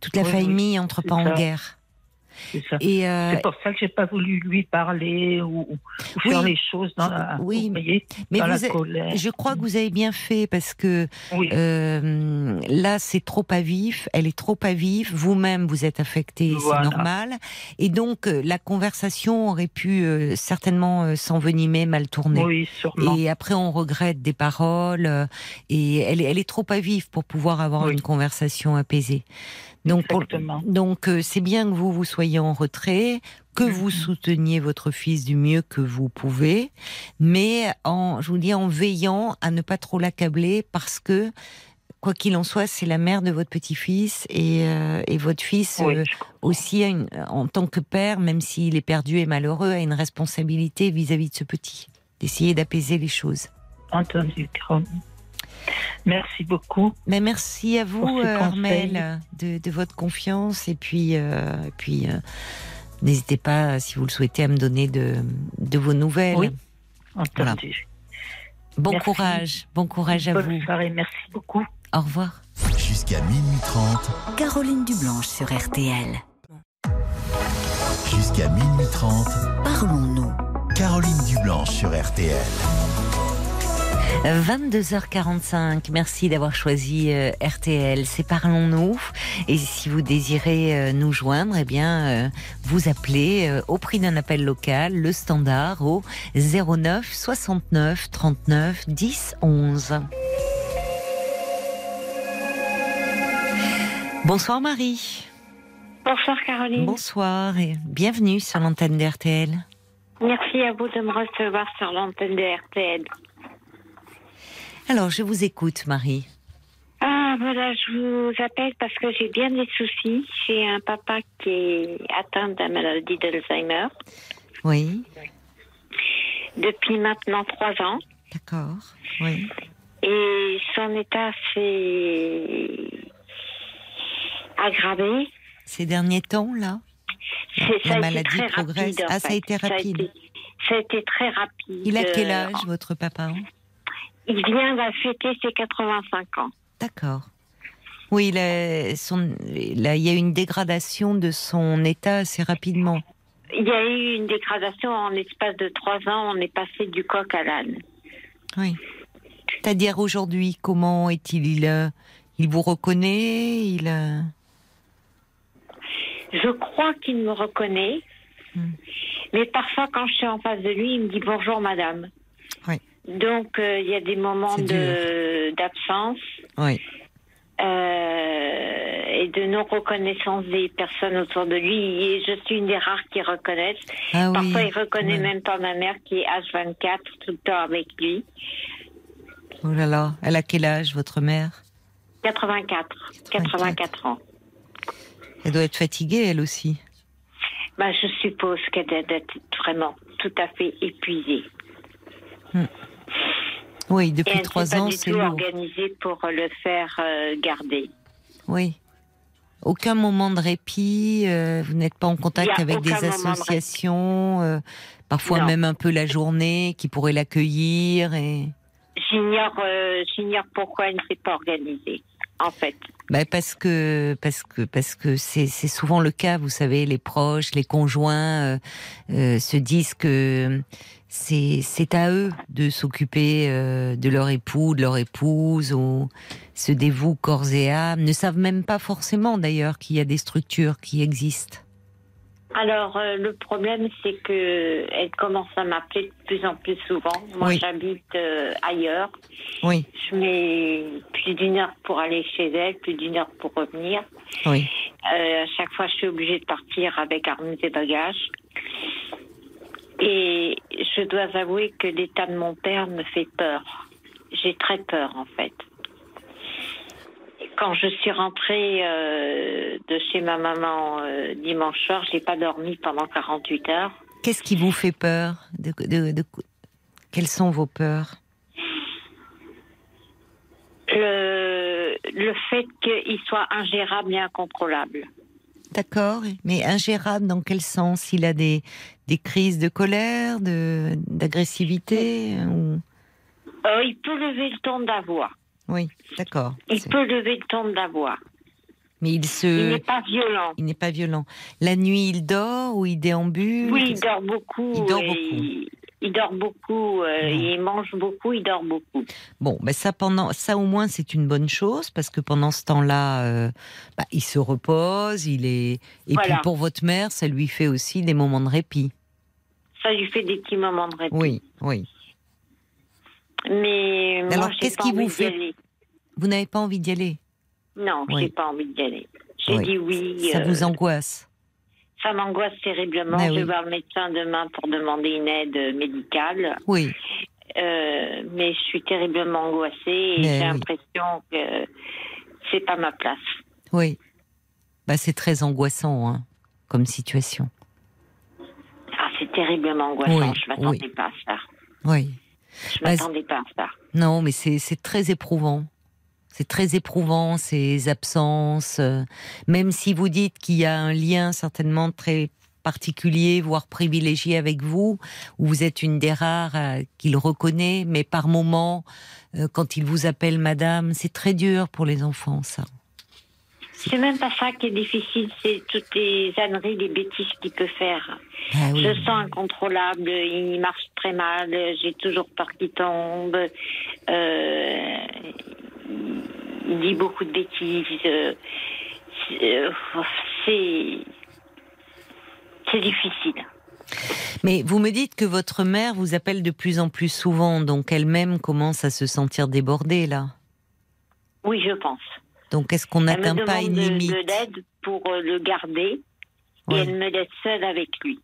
Toute la famille entre pas en guerre. C'est euh, pour ça que j'ai pas voulu lui parler ou, faire les choses dans la, oui, mais Je crois que vous avez bien fait parce que euh, là c'est trop à vif, elle est trop à vif. Vous-même vous êtes affecté, c'est normal. Et donc euh, la conversation aurait pu certainement s'envenimer, mal tourner. Oui, sûrement. Et après on regrette des paroles et elle, elle est trop à vif pour pouvoir avoir une conversation apaisée. Donc, donc euh, c'est bien que vous vous soyez en retrait, que mm-hmm. vous souteniez votre fils du mieux que vous pouvez, mais en, je vous dis, en veillant à ne pas trop l'accabler parce que quoi qu'il en soit, c'est la mère de votre petit-fils et, euh, et, votre fils euh, aussi, en tant que père, même s'il est perdu et malheureux, a une responsabilité vis-à-vis -vis de ce petit, d'essayer d'apaiser les choses. Entendu, Merci beaucoup. Mais merci à vous, euh, Armel, de, de, votre confiance. Et puis, euh, puis euh, n'hésitez pas, si vous le souhaitez, à me donner de, de vos nouvelles. Oui, entendu. Bon courage, bon courage à Bonne vous. Soirée, merci beaucoup. Au revoir. Jusqu'à minuit 30. Caroline Dublanche sur RTL. Jusqu'à minuit 30. Parlons-nous. Caroline Dublanche sur RTL. 22h45, merci d'avoir choisi euh, RTL. C'est Parlons-nous. Et si vous désirez euh, nous joindre, eh bien, euh, vous appelez au prix d'un appel local, le standard au 09 69 39 10 11. Bonsoir Marie. Bonsoir Caroline. Bonsoir et bienvenue sur l'antenne d'RTL. Merci à vous de me recevoir sur l'antenne de RTL. Alors, je vous écoute, Marie. Ah, voilà, je vous appelle parce que j'ai bien des soucis. J'ai un papa qui est atteint de la maladie d'Alzheimer. Oui. Depuis maintenant trois ans. D'accord, oui. Et son état s'est aggravé. Ces derniers temps, là La maladie progresse. ah, ça a été rapide. Ça a, été, très rapide. Il a quel âge, votre papa? Il vient de fêter ses 85 ans. D'accord. Oui, il, il y a eu une dégradation de son état assez rapidement. Il y a eu une dégradation en l'espace de trois ans. On est passé du coq à l'âne. Oui. C'est-à-dire aujourd'hui, comment est-il il, il, vous reconnaît Il Je crois qu'il me reconnaît. Hmm. Mais parfois, quand je suis en face de lui, il me dit bonjour, madame. Donc, euh, il y a des moments de, d'absence. Oui. Euh, et de non-reconnaissance des personnes autour de lui. Et je suis une des rares qui reconnaissent. Ah Parfois, il reconnaît même pas ma mère qui est H24 tout le temps avec lui. Oh là là, elle a quel âge, votre mère? 84. 84 ans. Elle doit être fatiguée, elle aussi. Bah, je suppose qu'elle doit être vraiment tout à fait épuisée. Hmm. Oui, depuis trois ans, c'est lourd. organisé pour le faire euh, garder. Oui. Aucun moment de répit, euh, vous n'êtes pas en contact avec des associations, euh, parfois même un peu la journée qui pourrait l'accueillir et. J'ignore, j'ignore pourquoi elle ne s'est pas organisée. en fait bah parce que parce que parce que c'est c'est souvent le cas, vous savez, les proches, les conjoints euh, euh, se disent que c'est à eux de s'occuper euh, de leur époux, de leur épouse, ou se dévouent corps et âme, ne savent même pas forcément d'ailleurs qu'il y a des structures qui existent. Alors, euh, le problème, c'est que elle commence à m'appeler de plus en plus souvent. Moi, j'habite euh, ailleurs. Oui. Je mets plus d'une heure pour aller chez elle, plus d'une heure pour revenir. Oui. À chaque fois, je suis obligée de partir avec armes et bagages. Et je dois avouer que l'état de mon père me fait peur. J'ai très peur, en fait quand je suis rentrée euh, de chez ma maman euh, dimanche soir, j'ai pas dormi pendant 48 heures. Qu'est-ce qui vous fait peur de, Quelles sont vos peurs? Le, le fait qu'il soit ingérable et incontrôlable. D'accord, mais ingérable dans quel sens? Il a des, des crises de colère, d'agressivité ou... Euh, il peut lever le ton de la voix. Oui, d'accord. Il peut lever le ton de la voix. Mais il se. Il n'est pas violent. Il n'est pas violent. La nuit, il dort ou il déambule? Oui, il dort beaucoup. Il dort beaucoup. Il, dort beaucoup. Euh, il mange beaucoup. Il dort beaucoup. Bon, ben ça pendant ça au moins c'est une bonne chose parce que pendant ce temps-là, euh, bah, il se repose. Il est et puis pour votre mère, ça lui fait aussi des moments de répit. Ça lui fait des petits moments de répit. Oui, oui. Mais alors, qu'est-ce qui vous fait Vous n'avez pas envie d'y aller? Non, je n'ai pas envie d'y aller. J'ai dit oui. Ça vous euh, angoisse? Ça m'angoisse terriblement. je vais voir le médecin demain pour demander une aide médicale. Oui. Euh, mais je suis terriblement angoissée et j'ai l'impression que c'est pas ma place. Oui. Bah, c'est très angoissant hein, comme situation. Ah, c'est terriblement angoissant. je ne m'attendais pas à ça. Oui. Je bah, m'attendais pas à ça. Non, mais c'est très éprouvant. C'est très éprouvant ces absences. Euh, même si vous dites qu'il y a un lien certainement très particulier, voire privilégié avec vous, où vous êtes une des rares euh, qu'il reconnaît, mais par moments, euh, quand il vous appelle Madame, c'est très dur pour les enfants, ça. C'est même pas ça qui est difficile, c'est toutes les âneries, les bêtises qu'il peut faire. Ah Je sens incontrôlable, il marche très mal, j'ai toujours peur qu'il tombe. Euh, dit beaucoup de bêtises. Euh, c'est c'est difficile. Mais vous me dites que votre mère vous appelle de plus en plus souvent, donc elle-même commence à se sentir débordée là. Oui, je pense. Donc, est-ce qu'on n'atteint pas une limite de l'aide pour euh, le garder et elle me laisse seule avec lui.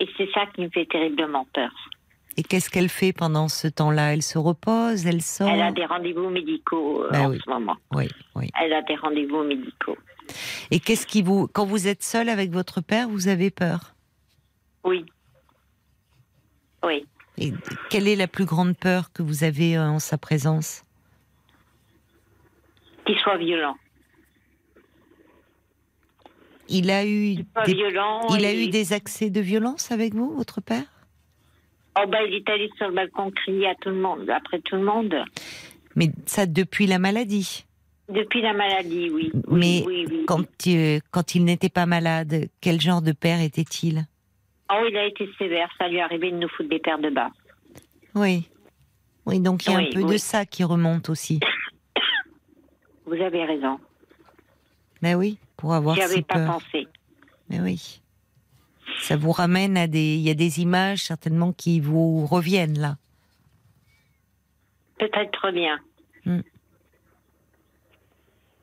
Et c'est ça qui me fait terriblement peur. Et qu'est-ce qu'elle fait pendant ce temps-là? Elle se repose Elle sort? Elle a des rendez-vous médicaux euh, ben en ce moment. Oui, oui. Elle a des rendez-vous médicaux. Et qu'est-ce qui vous. Quand vous êtes seule avec votre père, vous avez peur? Oui. Oui. Et quelle est la plus grande peur que vous avez euh, en sa présence? Qu'il soit violent. Il a eu des, violent, il a eu des accès de violence avec vous, votre père? Oh ben, il est allé sur le balcon crier à tout le monde, après tout le monde. Mais ça depuis la maladie Depuis la maladie, oui. Mais quand, euh, quand il n'était pas malade, quel genre de père était-il? Oh, il a été sévère. Ça lui est arrivé de nous foutre des paires de bas. Oui. Oui, donc il y a un peu de ça qui remonte aussi. Vous avez raison. Mais oui, pour avoir. J'y avais pas pensé. Mais oui. Ça vous ramène à des. Il y a des images certainement qui vous reviennent là. Peut-être bien. Hmm.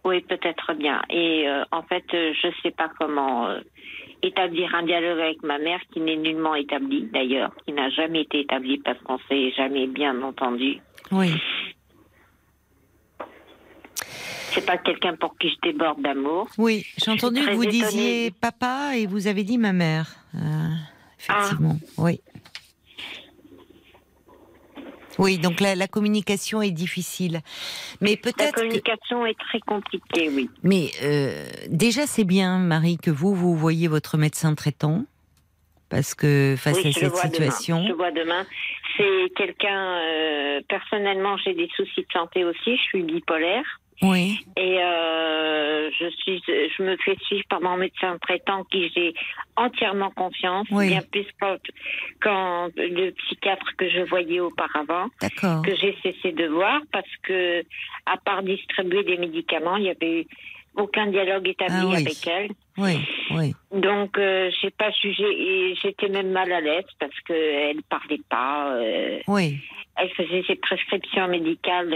Oui, peut-être bien. Et euh, en fait, euh, je ne sais pas comment euh, établir un dialogue avec ma mère qui n'est nullement établi d'ailleurs, qui n'a jamais été établi parce qu'on s'est jamais bien entendu. Oui. C'est pas quelqu'un pour qui je déborde d'amour. Oui, j'ai entendu que vous disiez papa et vous avez dit ma mère. Euh, effectivement, ah. oui. Oui, donc la, la, communication est difficile. Mais peut-être. La communication est très compliquée, oui. Mais euh, déjà, c'est bien, Marie, que vous, vous voyez votre médecin traitant. Parce que face à cette situation. Je vois demain. C'est quelqu'un. Euh, personnellement, j'ai des soucis de santé aussi. Je suis bipolaire. Oui. Et euh, je suis, je me fais suivre par mon médecin traitant qui j'ai entièrement confiance, bien plus quand, quand le psychiatre que je voyais auparavant, que j'ai cessé de voir parce que à part distribuer des médicaments, il y avait aucun dialogue établi ah avec elle. Oui, oui. Donc, euh, j'ai pas jugé et j'étais même mal à l'aise parce qu'elle parlait pas. Euh, oui. Elle faisait ses prescriptions médicales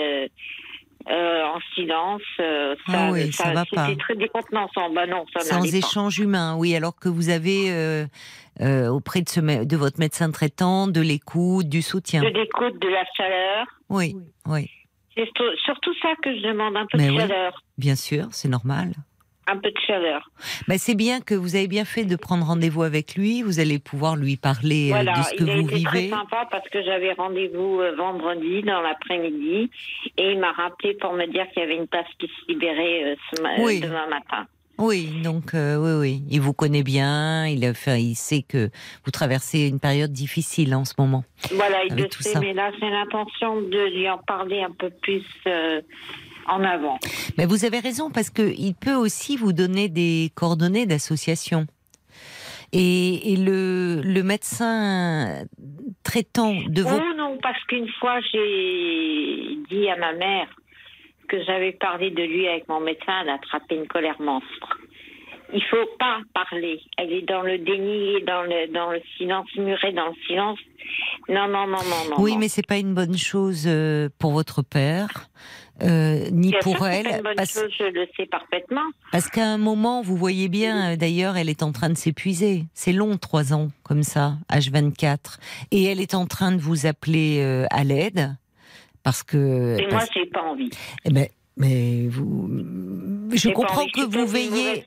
euh, en silence. ça, ah oui, ça, va pas. C'était très décontenançant. Bah non, ça Sans échange humain, oui. Alors que vous avez auprès de, ce, de votre médecin traitant de l'écoute, du soutien. De l'écoute, de la chaleur. Oui, oui. C'est surtout ça que je demande, un peu de chaleur. Bien sûr, c'est normal. Un peu de chaleur. Ben, c'est bien que vous avez bien fait de prendre rendez-vous avec lui. Vous allez pouvoir lui parler euh, de ce que vous vivez. Très sympa parce que j'avais rendez-vous euh, vendredi dans l'après-midi et il m'a rappelé pour me dire qu'il y avait une place qui se libérait euh, demain matin. Oui, donc euh, oui, oui, il vous connaît bien, il, enfin, il sait que vous traversez une période difficile en ce moment. Voilà, il le sait, mais là, c'est l'intention de lui en parler un peu plus euh, en avant. Mais vous avez raison, parce qu'il peut aussi vous donner des coordonnées d'association. Et, le, le, médecin traitant de vos... Oh non, parce qu'une fois, j'ai dit à ma mère que j'avais parlé de lui avec mon médecin, elle a attrapé une colère monstre. Il faut pas parler. Elle est dans le déni, dans le, dans le silence, murée dans le silence. Non, non, non, non, non. Oui, mais c'est pas une bonne chose euh, pour votre père. Euh, ni pour elle. Une bonne chose, je le sais parfaitement. Parce qu'à un moment, vous voyez bien, euh, d'ailleurs, elle est en train de s'épuiser. C'est long, trois ans, comme ça, H24. Et elle est en train de vous appeler à l'aide. Parce que. Et moi, j'ai pas envie. Eh ben, mais vous. Je comprends que vous veillez.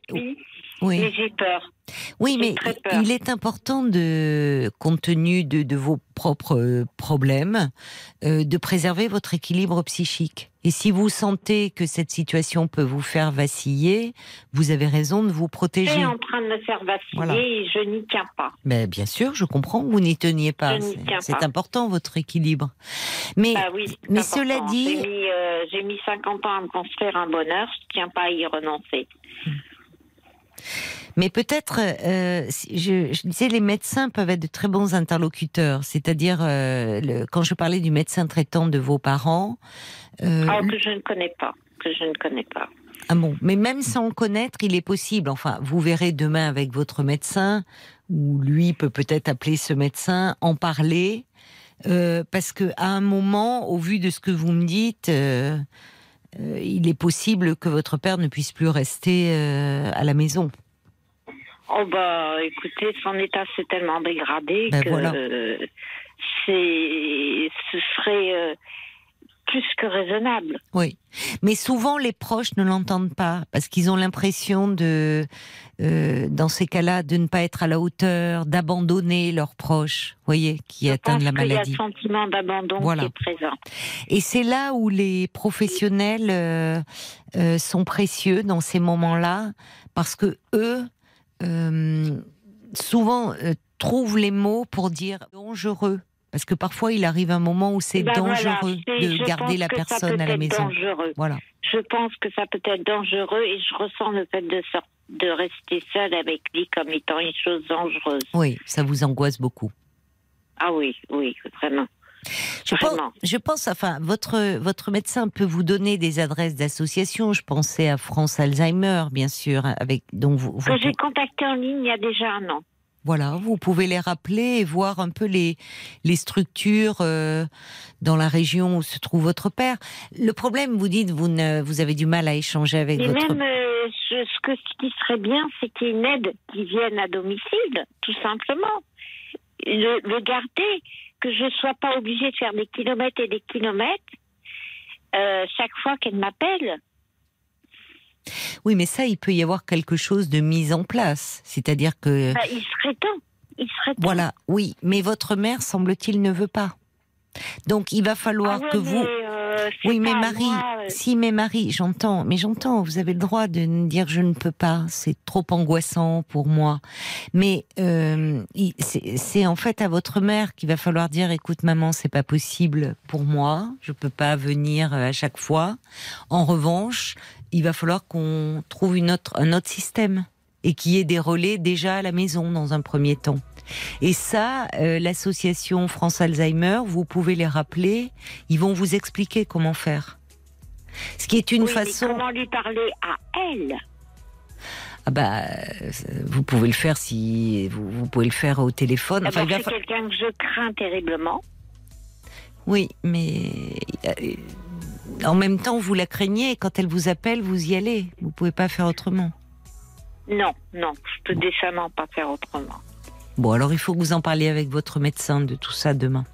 Oui. Mais j'ai peur. Oui, mais il est important de, compte tenu de, de vos propres problèmes, euh, de préserver votre équilibre psychique. Et si vous sentez que cette situation peut vous faire vaciller, vous avez raison de vous protéger. Je suis en train de me faire vaciller et je n'y tiens pas. Mais bien sûr, je comprends que vous n'y teniez pas. C'est important votre équilibre. Mais, bah oui, mais cela dit, j'ai mis, 50 euh, ans à me construire un bonheur. Je ne tiens pas à y renoncer. Mais peut-être, euh, je, je, disais, les médecins peuvent être de très bons interlocuteurs. C'est-à-dire, euh, quand je parlais du médecin traitant de vos parents. Euh, ah, que je ne connais pas. Que je ne connais pas. Ah bon, mais même sans connaître, il est possible. Enfin, vous verrez demain avec votre médecin, ou lui peut peut-être appeler ce médecin, en parler, euh, parce que à un moment, au vu de ce que vous me dites, euh, euh, il est possible que votre père ne puisse plus rester à la maison. Oh bah écoutez, son état s'est tellement dégradé ben que c'est ce serait plus que raisonnable. Oui, mais souvent les proches ne l'entendent pas parce qu'ils ont l'impression de, euh, dans ces cas-là, de ne pas être à la hauteur, d'abandonner leurs proches, voyez, qui atteignent la maladie. Il y a un sentiment d'abandon qui est présent. Et c'est là où les professionnels euh, euh, sont précieux dans ces moments-là parce que eux, souvent, trouvent les mots pour dire dangereux parce que parfois, il arrive un moment où c'est ben dangereux de garder la personne à la maison. Dangereux. Voilà. Je pense que ça peut être dangereux et je ressens le fait de, de rester seule avec lui comme étant une chose dangereuse. Oui, ça vous angoisse beaucoup. Ah oui, oui, vraiment. Je pense, je pense, enfin, votre, votre médecin peut vous donner des adresses d'associations. Je pensais à France Alzheimer, bien sûr, avec dont vous. Que j'ai contacté en ligne il y a déjà un an. Voilà, vous pouvez les rappeler et voir un peu les, les structures euh, dans la région où se trouve votre père. Le problème, vous dites, vous, ne, vous avez du mal à échanger avec votre... même, euh, ce, que, ce qui serait bien, c'est qu'il y ait une aide qui vienne à domicile, tout simplement. Le, le garder, que je ne sois pas obligée de faire des kilomètres et des kilomètres euh, chaque fois qu'elle m'appelle. Oui, mais ça, il peut y avoir quelque chose de mis en place. C'est-à-dire que. Bah, il serait temps. Il serait temps. Voilà, oui. Mais votre mère, semble-t-il, ne veut pas. Donc, il va falloir ah que vous. Euh, oui, mais Marie, euh, si, mais Marie, j'entends, mais j'entends, vous avez le droit de me dire je ne peux pas, c'est trop angoissant pour moi. Mais euh, c'est en fait à votre mère qu'il va falloir dire écoute, maman, c'est pas possible pour moi, je peux pas venir à chaque fois. En revanche, il va falloir qu'on trouve une autre, un autre système et qu'il y ait des relais déjà à la maison dans un premier temps. Et ça, euh, l'association France Alzheimer, vous pouvez les rappeler, ils vont vous expliquer comment faire. Ce qui est une façon. Mais comment lui parler à elle? Ah bah, vous pouvez le faire si vous, pouvez le faire au téléphone. Enfin, c'est quelqu'un que je crains terriblement. Oui, mais euh, en même temps, vous la craignez. Quand elle vous appelle, vous y allez. Vous pouvez pas faire autrement. Non, non, je peux décemment pas faire autrement. Bon, alors il faut que vous en parliez avec votre médecin de tout ça demain.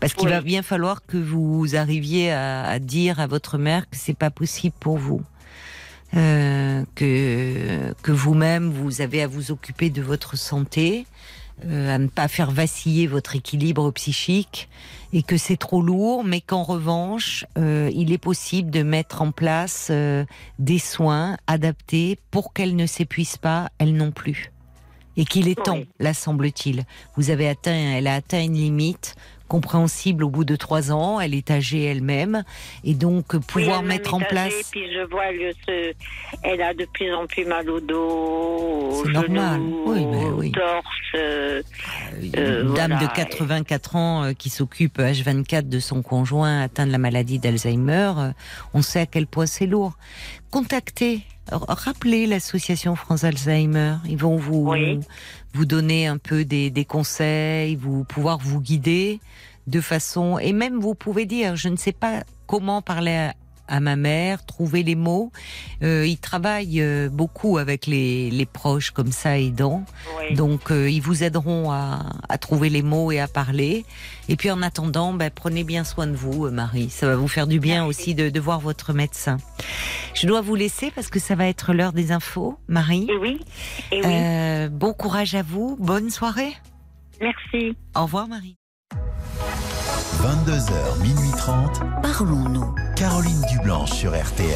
Parce qu'il va bien falloir que vous arriviez à, dire à votre mère que c'est pas possible pour vous. Euh, que, que vous-même, vous avez à vous occuper de votre santé, euh, à ne pas faire vaciller votre équilibre psychique, et que c'est trop lourd, mais qu'en revanche, euh, il est possible de mettre en place des soins adaptés pour qu'elle ne s'épuise pas, elle non plus et qu'il est temps, là semble-t-il. Vous avez atteint, elle a atteint une limite compréhensible au bout de trois ans. Elle est âgée elle-même et donc pouvoir mettre en place. Et puis je vois le, elle a de plus en plus mal au dos, C'est normal. oui, oui. torse. Euh, une euh, dame de 84 ans euh, qui s'occupe H24 de son conjoint atteint de la maladie d'Alzheimer. on sait à quel point c'est lourd. Contactez rappelez l'association France Alzheimer. Ils vont vous vous donner un peu des, des, conseils, vous pouvoir vous guider de façon et même vous pouvez dire je ne sais pas comment parler à ma mère, trouver les mots. Euh, ils travaillent euh, beaucoup avec les, les, proches comme ça aidants. Donc euh, ils vous aideront à, à, trouver les mots et à parler. Et puis en attendant, ben, prenez bien soin de vous, euh, Marie. Ça va vous faire du bien aussi de, de, voir votre médecin. Je dois vous laisser parce que ça va être l'heure des infos, Marie. Et oui. Et oui. bon courage à vous. Bonne soirée. Merci. Au revoir, Marie. 22h, minuit 30. Parlons-nous. Caroline Dublanche sur RTN.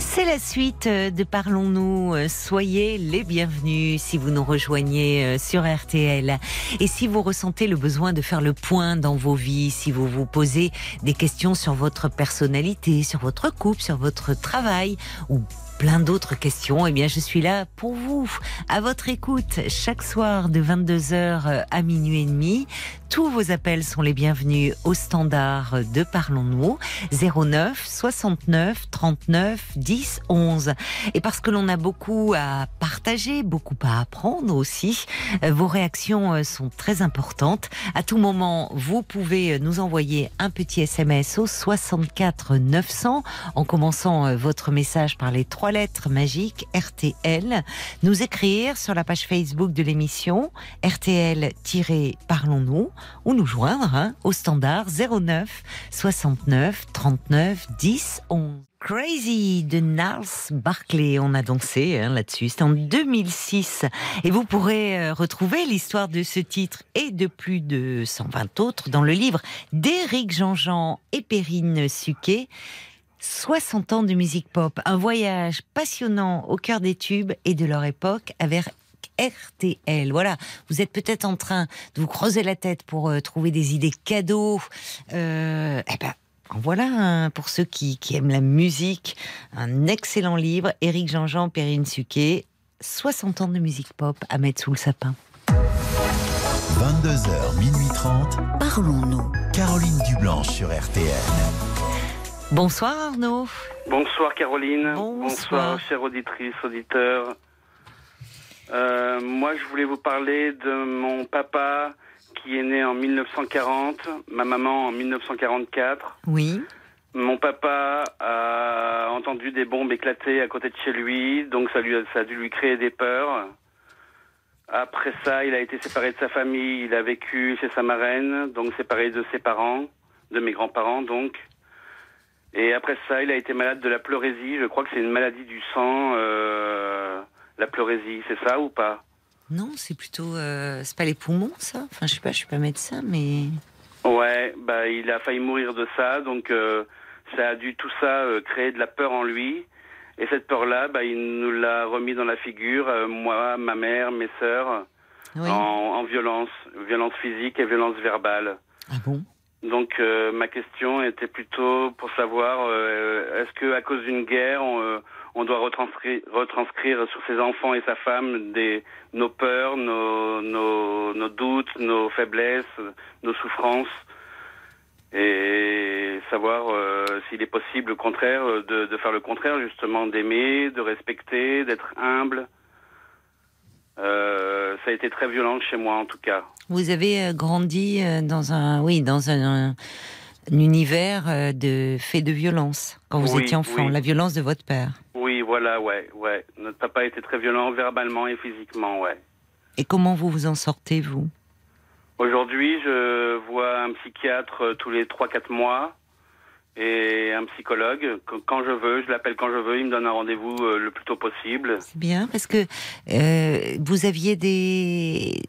C'est la suite de Parlons-nous. Soyez les bienvenus si vous nous rejoignez euh, sur RTL. Et si vous ressentez le besoin de faire le point dans vos vies, si vous vous posez des questions sur votre personnalité, sur votre couple, sur votre travail ou plein d'autres questions, eh bien, je suis là pour vous, à votre écoute, chaque soir de 22h à minuit et demi. Tous vos appels sont les bienvenus au standard de Parlons-nous 09 69 39 10 11. Et parce que l'on a beaucoup à partager, beaucoup à apprendre aussi, euh, vos réactions euh, sont très importantes. À tout moment, vous pouvez nous envoyer un petit SMS au 64 900 en commençant euh, votre message par les trois lettres magiques RTL, nous écrire sur la page Facebook de l'émission RTL-Parlons-nous ou nous joindre hein, au standard 09 69 39 10 11. Crazy de Nars Barclay. On a dansé hein, là-dessus. C'était en 2006. Et vous pourrez euh, retrouver l'histoire de ce titre et de plus de 120 autres dans le livre d'Éric Jean-Jean et Perrine Suquet. 60 ans de musique pop, un voyage passionnant au cœur des tubes et de leur époque avec RTL. Voilà, vous êtes peut-être en train de vous creuser la tête pour euh, trouver des idées cadeaux. Euh, eh ben, voilà, pour ceux qui, aiment la musique, un excellent livre, Éric Jean-Jean, Perrine Suquet, 60 ans de musique pop à mettre sous le sapin. 22h, minuit 30. Parlons-nous. Caroline Dublanche sur RTL. Bonsoir Arnaud. Bonsoir Caroline. Bonsoir, Bonsoir chère auditrice, auditeur. Euh, moi, je voulais vous parler de mon papa qui est né en 1940, ma maman en 1944. Oui. Mon papa a entendu des bombes éclater à côté de chez lui, donc ça, lui ça a dû lui créer des peurs. Après ça, il a été séparé de sa famille, il a vécu chez sa marraine, donc séparé de ses parents, de mes grands-parents donc. Et après ça, il a été malade de la pleurésie, je crois que c'est une maladie du sang. Euh la pleurésie, c'est ça ou pas? Non, c'est plutôt, euh, c'est pas les poumons, ça? Enfin, je sais pas, je suis pas médecin, mais. Ouais, bah il a failli mourir de ça, donc euh, ça a dû tout ça euh, créer de la peur en lui. Et cette peur-là, bah, il nous l'a remis dans la figure, moi, ma mère, mes sœurs, en, en, violence, violence physique et violence verbale. Ah bon? Donc ma question était plutôt pour savoir est-ce que à cause d'une guerre on, on doit retranscrire, retranscrire sur ses enfants et sa femme nos peurs, nos, doutes, nos faiblesses, nos souffrances et savoir euh, s'il est possible, au contraire, de, faire le contraire, justement, d'aimer, de respecter, d'être humble. Euh, ça a été très violent chez moi, en tout cas. Vous avez euh, grandi dans un, oui, dans un, univers de faits de violence quand vous étiez enfant, la violence de votre père. Oui, voilà, ouais, ouais. Notre papa était très violent verbalement et physiquement, ouais. Et comment vous vous en sortez, vous? Aujourd'hui, je vois un psychiatre euh, tous les 3-4 mois et un psychologue. Quand je veux, je l'appelle quand je veux, il me donne un rendez-vous euh, le plus tôt possible. C'est bien, parce que euh, vous aviez des...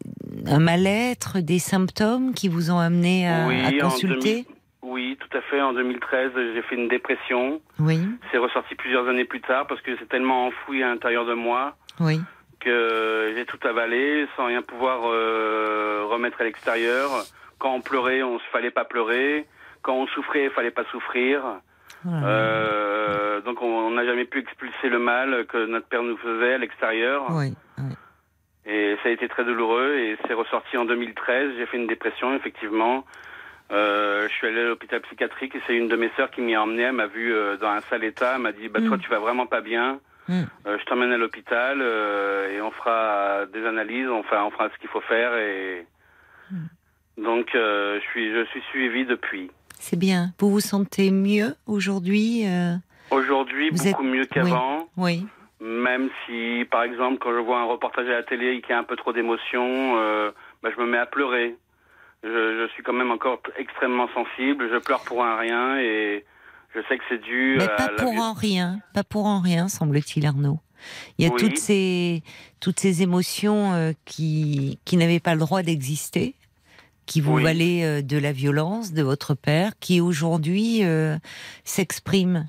un mal-être, des symptômes qui vous ont amené à, consulter oui, tout à fait. En 2013, j'ai fait une dépression. Oui. C'est ressorti plusieurs années plus tard parce que c'est tellement enfoui à l'intérieur de moi. Oui. Que j'ai tout avalé sans rien pouvoir euh, remettre à l'extérieur. Quand on pleurait, on ne fallait pas pleurer. Quand on souffrait, il fallait pas souffrir. Euh, donc on n'a jamais pu expulser le mal que notre père nous faisait à l'extérieur. Oui, Et ça a été très douloureux et c'est ressorti en 2013. J'ai fait une dépression, effectivement. Euh, je suis allé à l'hôpital psychiatrique et c'est une de mes sœurs qui m'y a emmené. Elle m'a vu euh, dans un sale état. Elle m'a dit bah, Toi, mm. tu vas vraiment pas bien. Mm. Euh, je t'emmène à l'hôpital et on fera des analyses. Enfin, on fera ce qu'il faut faire. Et mm. donc, je, suis, je suis suivi depuis. C'est bien. Vous vous sentez mieux aujourd'hui Aujourd'hui, beaucoup mieux qu'avant. Oui. Même si, par exemple, quand je vois un reportage à la télé et qu'il y a un peu trop d'émotions, bah, je me mets à pleurer. Je, suis quand même encore extrêmement sensible. Je pleure pour un rien et je sais que c'est dû Mais pas pour un rien, pas pour un rien, semble-t-il, Arnaud. Il y a toutes ces toutes ces émotions euh, qui qui n'avaient pas le droit d'exister, qui vous valaient euh, de la violence de votre père, qui aujourd'hui euh, s'expriment.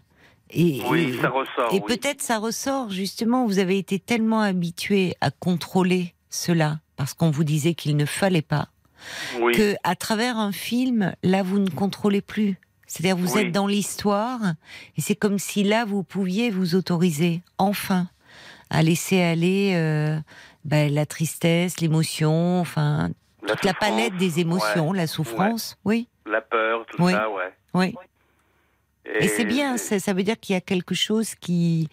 Et, oui, ça ressort. Et peut-être ça ressort justement. Vous avez été tellement habitué à contrôler cela parce qu'on vous disait qu'il ne fallait pas que à travers un film, là, vous ne contrôlez plus. C'est-à-dire, vous êtes dans l'histoire, et c'est comme si là, vous pouviez vous autoriser, enfin, à laisser aller euh, ben, la tristesse, l'émotion, enfin, toute la palette des émotions, la souffrance, oui. La peur, tout ça, ouais. Oui. Et, c'est bien, ça, veut dire qu'il y a quelque chose qui,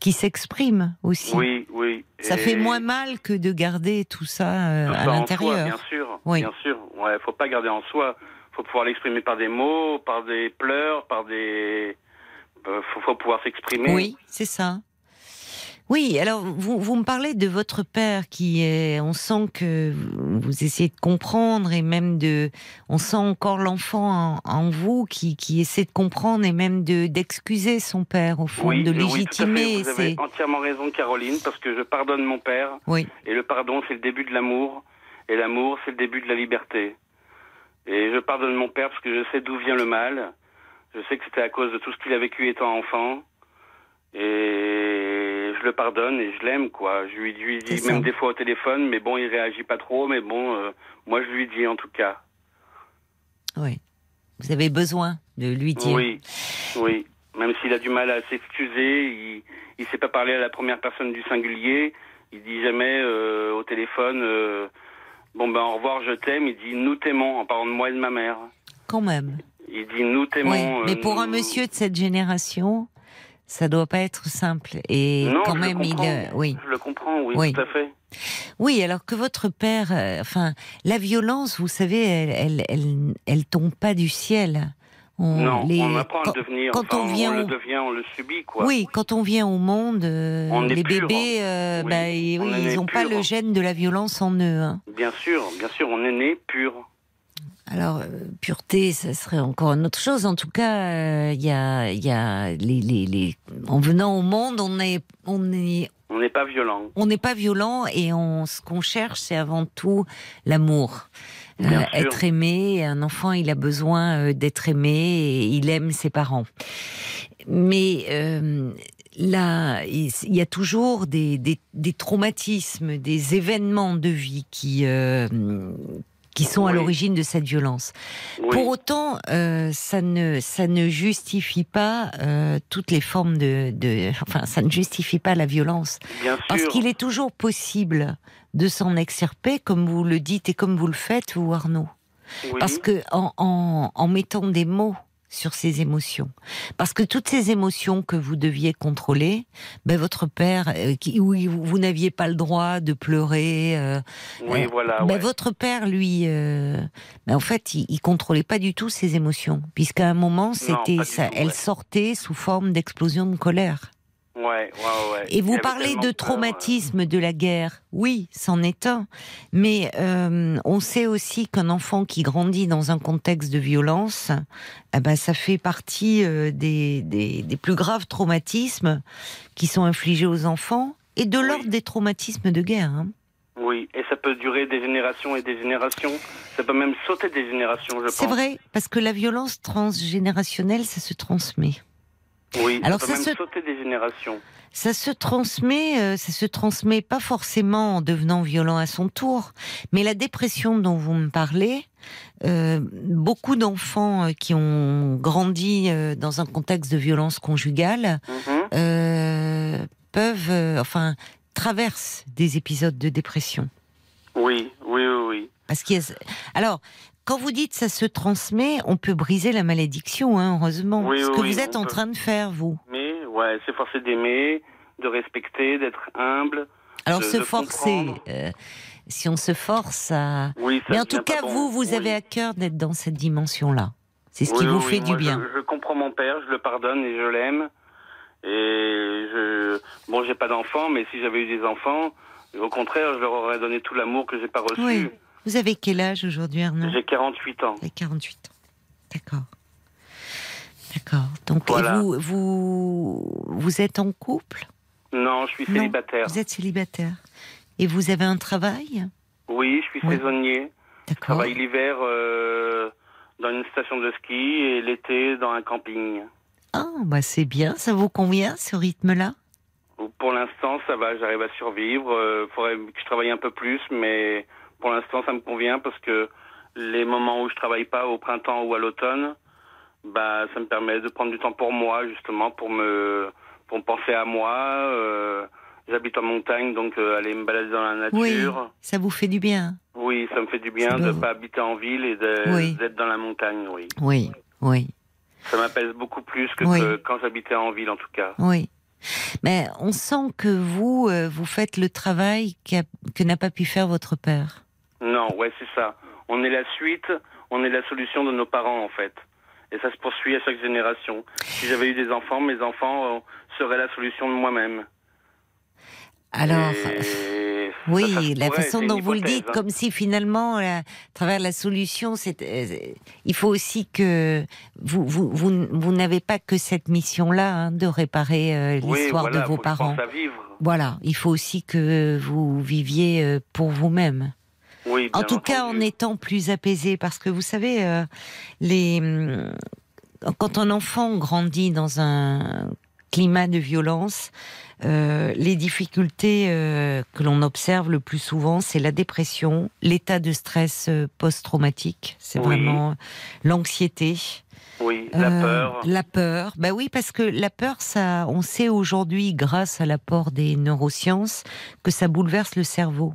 qui s'exprime aussi. Oui, oui. Ça fait moins mal que de garder tout ça, euh, à l'intérieur. Bien sûr, oui. bien sûr. Ouais, faut pas garder en soi. Faut pouvoir l'exprimer par des mots, par des pleurs, par des. Euh, faut, faut pouvoir s'exprimer. Oui, c'est ça. Oui, alors vous, vous, me parlez de votre père qui est, on sent que vous essayez de comprendre et même de, on sent encore l'enfant en, vous qui, qui essaie de comprendre et même de d'excuser son père au fond, de légitimer. Oui, vous avez entièrement raison, Caroline, parce que je pardonne mon père. Oui. Et le pardon, c'est le début de l'amour, et l'amour, c'est le début de la liberté. Et je pardonne mon père parce que je sais d'où vient le mal. Je sais que c'était à cause de tout ce qu'il a vécu étant enfant. Et je le pardonne et je l'aime, quoi. Je lui, dis même des fois au téléphone, mais bon, il réagit pas trop, mais bon, euh, moi je lui dis en tout cas. Oui. Vous avez besoin de lui dire. Oui, oui. Même s'il a du mal à s'excuser, il, il sait pas parler à la première personne du singulier. Il dit jamais euh, au téléphone, euh, bon ben au revoir, je t'aime. Il dit nous t'aimons en parlant de moi et de ma mère. Quand même. Il dit nous t'aimons. mais pour un monsieur de cette génération, ça doit pas être simple. Et quand même, il, oui. Je le comprends, oui, tout à fait. Oui, alors que votre père, euh, enfin, la violence, vous savez, elle, elle, elle, tombe pas du ciel. On, non, on apprend à le devenir. Quand on, vient, on le devient, on le subit, quoi. Oui, quand on vient au monde, euh, les bébés, euh, bah, ils n'ont pas le gène de la violence en eux. Hein. Bien sûr, bien sûr, on est né pur. Alors, euh, pureté, ça serait encore une autre chose. En tout cas, il euh, y a, y a les, les, les, en venant au monde, on est, on est, on est pas violent. On n'est pas violent et on, ce qu'on cherche, c'est avant tout l'amour. Euh, être aimé, un enfant, il a besoin d'être aimé et il aime ses parents. Mais euh, là, il y a toujours des, des, des, traumatismes, des événements de vie qui, euh, qui sont à l'origine de cette violence. Pour autant, euh, ça ne ça ne justifie pas euh, toutes les formes de, de, enfin ça ne justifie pas la violence, Bien parce qu'il est toujours possible de s'en extirper, comme vous le dites et comme vous le faites, vous Arnaud. Parce que en, en, en mettant des mots sur ces émotions. Parce que toutes ces émotions que vous deviez contrôler, ben votre père, euh, qui, oui, vous, n'aviez pas le droit de pleurer. Euh, oui, euh, voilà. Ben votre père, lui, ben en fait, il, il, contrôlait pas du tout ces émotions, puisqu'à un moment, c'était, ça, elle sortait sous forme d'explosion de colère. Et vous parlez de traumatisme de la guerre. Oui, c'en est un. Mais euh, on sait aussi qu'un enfant qui grandit dans un contexte de violence, eh ben, ça fait partie euh, des, des, des, plus graves traumatismes qui sont infligés aux enfants et de l'ordre des traumatismes de guerre. Hein. Oui, et ça peut durer des générations et des générations. Ça peut même sauter des générations, je pense. C'est vrai, parce que la violence transgénérationnelle, ça se transmet. Oui, Alors ça, peut même sauter des générations. Ça se transmet, euh, ça se transmet pas forcément en devenant violent à son tour, mais la dépression dont vous me parlez, euh, beaucoup d'enfants euh, qui ont grandi euh, dans un contexte de violence conjugale mm-hmm. peuvent, enfin, traversent des épisodes de dépression. Oui, oui, oui, oui. Parce qu'il y a... Alors, quand vous dites ça se transmet, on peut briser la malédiction, hein, heureusement. Oui, Ce oui, que oui, vous êtes en train de faire, vous. Mais, ouais, s'efforcer d'aimer, de respecter, d'être humble. Alors, de, se de forcer. Euh, si on se force à. Oui, ça Mais en tout cas, bon. vous, vous avez à cœur d'être dans cette dimension-là. C'est ce qui vous fait du bien. Je, je, comprends mon père, je le pardonne et je l'aime. Et je. Bon, j'ai pas d'enfants, mais si j'avais eu des enfants, au contraire, je leur aurais donné tout l'amour que j'ai pas reçu. Vous avez quel âge aujourd'hui, Arnaud J'ai 48 ans. Vous avez 48 ans. D'accord. D'accord. Donc, voilà. et vous, vous, vous êtes en couple? Non, je suis célibataire. Vous êtes célibataire. Et vous avez un travail? Oui, je suis Oui. saisonnier. Je D'accord. travaille l'hiver euh, dans une station de ski et l'été dans un camping. Ah, bah c'est bien. Ça vous convient, ce rythme-là? Pour l'instant, ça va, j'arrive à survivre. Il faudrait que je travaille un peu plus, mais pour l'instant, ça me convient parce que les moments où je travaille pas, au printemps ou à l'automne, bah, ça me permet de prendre du temps pour moi, justement, pour me, pour me penser à moi. Euh, J'habite en montagne, donc euh, aller me balader dans la nature. Oui, ça vous fait du bien. Oui, ça me fait du bien de ne pas habiter en ville et d'être Oui. dans la montagne, oui. Oui, oui, Ça m'apaise beaucoup plus que, Oui. que quand j'habitais en ville, en tout cas. oui. Mais on sent que vous, euh, vous faites le travail que n'a pas pu faire votre père. Non, ouais, c'est ça. On est la suite, on est la solution de nos parents, en fait. Et ça se poursuit à chaque génération. Si j'avais eu des enfants, mes enfants euh, seraient la solution de moi-même. Alors, Et oui, ça, ça se la pourrait, façon dont vous le dites, hein. comme si finalement, la- à travers la solution, c'est, euh, il faut aussi que vous, vous, vous, vous n'avez pas que cette mission-là hein, de réparer euh, Oui, l'histoire voilà, de vos parents. vivre. Voilà, il faut aussi que vous viviez euh, pour vous-même. Oui, En tout cas, en étant plus apaisé, parce que vous savez, euh, les, hum, quand un enfant grandit dans un climat de violence, euh, les difficultés euh, que l'on observe le plus souvent, c'est la dépression, l'état de stress euh, post-traumatique, c'est Oui. vraiment l'anxiété. Oui, la Euh, peur. La peur. Bah oui, parce que la peur, ça, on sait aujourd'hui, grâce à l'apport des neurosciences, que ça bouleverse le cerveau.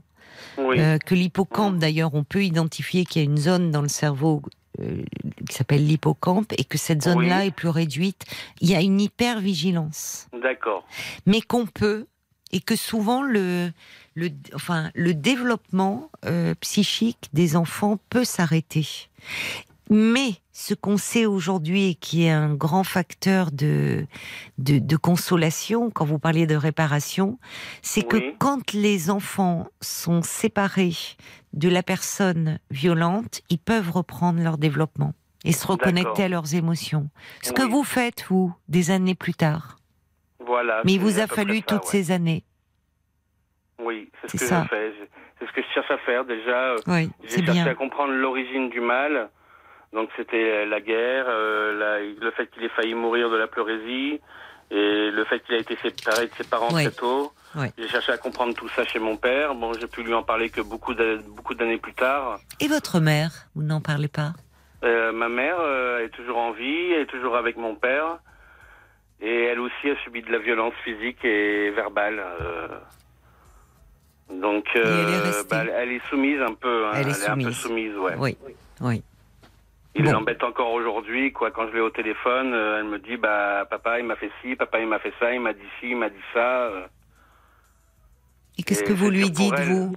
Oui, Euh, que l'hippocampe, d'ailleurs, on peut identifier qu'il y a une zone dans le cerveau euh, qui s'appelle l'hippocampe et que cette zone-là Oui. est plus réduite. Il y a une hypervigilance, d'accord. mais qu'on peut et que souvent le le enfin le développement euh, psychique des enfants peut s'arrêter. Mais ce qu'on sait aujourd'hui et qui est un grand facteur de, de, de consolation, quand vous parliez de réparation, c'est que quand les enfants sont séparés de la personne violente, ils peuvent reprendre leur développement et se reconnecter à leurs émotions. Ce que vous faites, vous, des années plus tard. Voilà. Mais il vous a fallu ça, toutes ouais. ces années. Oui, c'est ce que je fais. C'est ce que je cherche à faire déjà. Oui, J'ai cherché à comprendre l'origine du mal. Donc c'était la guerre, euh, le fait qu'il ait failli mourir de la pleurésie et le fait qu'il a été séparé de ses parents très tôt. J'ai cherché à comprendre tout ça chez mon père. Bon, j'ai pu lui en parler que beaucoup d'années plus tard. Et votre mère, vous n'en parlez pas? Euh, Ma mère euh, est toujours en vie, elle est toujours avec mon père. Et elle aussi a subi de la violence physique et verbale. Euh. Donc, elle, est bah, elle, est soumise un peu. Hein. Elle, est, un peu soumise, ouais. Oui, oui. Il l'embête encore aujourd'hui, quoi. Quand je l'ai au téléphone, elle me dit, bah, papa, il m'a fait ci, papa, il m'a fait ça, il m'a dit ci, il m'a dit ça. Et qu'est-ce que vous lui dites, vous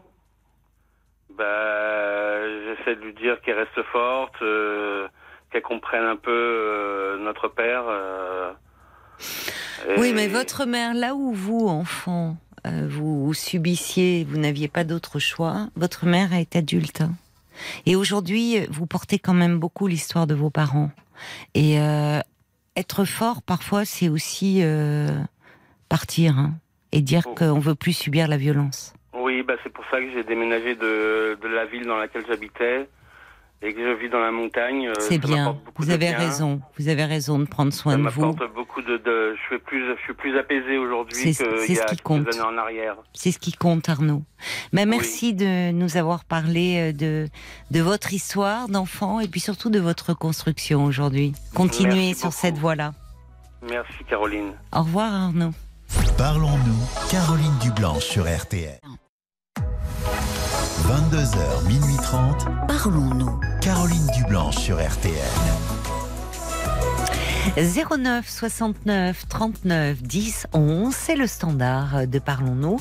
bah, J'essaie de lui dire qu'elle reste forte, euh, qu'elle comprenne un peu euh, notre père. Euh, oui, mais votre mère, là où vous, enfant, vous subissiez, vous n'aviez pas d'autre choix, votre mère est adulte. Hein. Et aujourd'hui, vous portez quand même beaucoup l'histoire de vos parents. Et être fort, parfois, c'est aussi partir. Hein et dire oh. qu'on veut plus subir la violence. Oui, bah c'est pour ça que j'ai déménagé de, de, la ville dans laquelle j'habitais et que je vis dans la montagne. Euh, c'est bien. Vous avez raison. Vous avez raison de prendre soin de vous. beaucoup de, de, je suis plus, je suis plus apaisé aujourd'hui qu'il y a quelques années en arrière. C'est ce qui compte, Arnaud. Mais merci de nous avoir parlé euh, de de votre histoire d'enfant et puis surtout de votre construction aujourd'hui. Continuez sur cette voie-là. Merci, Caroline. Au revoir, Arnaud. Parlons-nous, Caroline Dublanche sur RTL. 22h, minuit 30. Parlons-nous. Caroline Dublanche sur RTL. 09 69 39 10 11, c'est le standard de Parlons-nous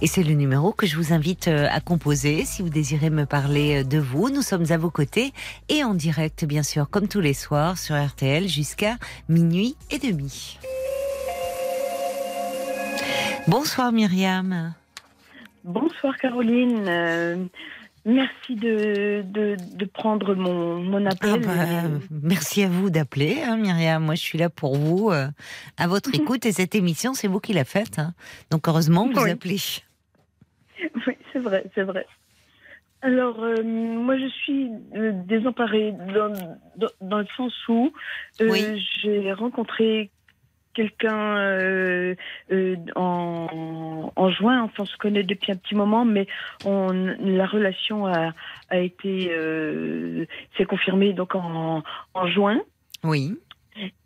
et c'est le numéro que je vous invite euh, à composer si vous désirez me parler euh, de vous. Nous sommes à vos côtés et en direct bien sûr comme tous les soirs sur RTL jusqu'à minuit et demi. Bonsoir Myriam. Bonsoir Caroline. Euh, merci de, de, prendre mon, mon appel. Ah bah, merci à vous d'appeler, hein, Myriam. Moi, je suis là pour vous, euh, à votre écoute. Et cette émission, c'est vous qui la faites. Hein. Donc, heureusement que vous appelez. Oui, c'est vrai, c'est vrai. Alors, euh, moi, je suis désemparée dans, dans, le sens où j'ai rencontré quelqu'un euh, euh, en, en, juin. Enfin, on se connaît depuis un petit moment, mais on, la relation a, a été euh, s'est confirmée donc en, en juin. Oui.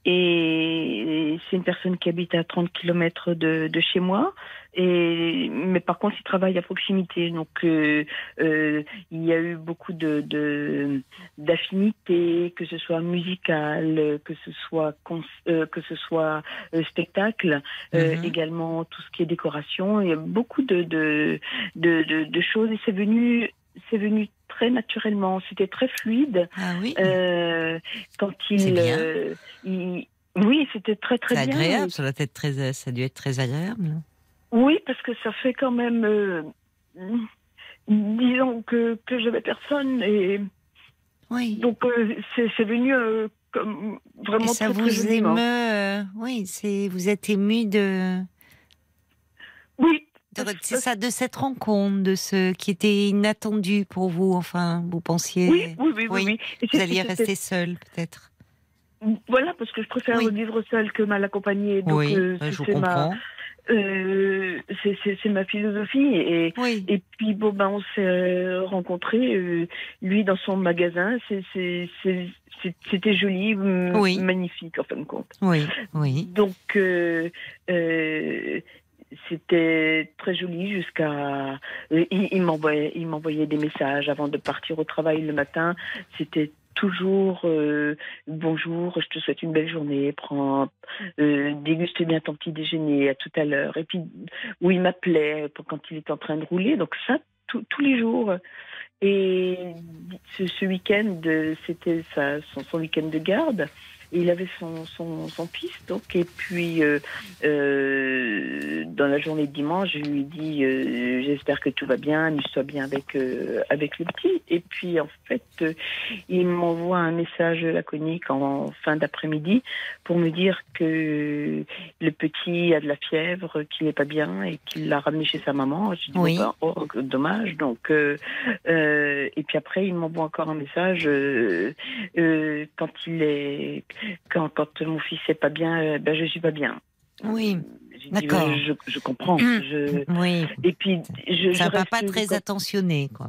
Et c'est une personne qui habite à 30 km de, de chez moi. Et, mais par contre, il travaille à proximité. Donc, euh, euh, il y a eu beaucoup de d'affinités, que ce soit musical, que ce soit euh, que ce soit spectacle, mhm. également tout ce qui est décoration. Il y a beaucoup de de, de, de choses. Et c'est venu c'est venu très naturellement. C'était très fluide. Ah oui. quand il, il oui, c'était très très bien. agréable. Ça doit être très, ça a dû être très agréable. Oui, parce que ça fait quand même, euh, disons que, que j'avais personne et oui. donc euh, c'est venu euh, comme vraiment et ça vous émeut, oui, c'est vous êtes ému de oui. C'est ça, de cette rencontre, de ce qui était inattendu pour vous, enfin, vous pensiez. Oui, oui, oui. oui, Vous alliez rester seul, peut-être. Voilà, parce que je préfère vivre seul que mal accompagné. Donc, oui, je vous comprends. Euh, c'est ma philosophie et, et puis bon ben on s'est rencontrés euh, lui dans son magasin. C'était joli magnifique en fin de compte. Oui oui. Donc euh, c'était très joli jusqu'à il, il m'envoyait il m'envoyait des messages avant de partir au travail le matin. C'était toujours euh, bonjour, je te souhaite une belle journée, prends, euh, déguste bien ton petit déjeuner, à tout à l'heure. Et puis, où il m'appelait quand il était en train de rouler, donc ça, tous les jours. Et ce, ce week-end, c'était son, son week-end de garde il avait son, son, son fils, donc, et puis euh, euh, dans la journée de dimanche, je lui ai dit euh, J'espère que tout va bien, amuse-toi bien avec, avec le petit. Et puis en fait, il m'envoie un message laconique en fin d'après-midi pour me dire que le petit a de la fièvre, qu'il n'est pas bien et qu'il l'a ramené chez sa maman. Je dis oui. oh, dommage. Donc, et puis après, il m'envoie encore un message quand il est quand, quand mon fils est pas bien, euh, ben je suis pas bien. Oui. D'accord. Je, je, comprends. Hum. Je... Oui. Et puis, je, ça va pas très attentionné, quoi.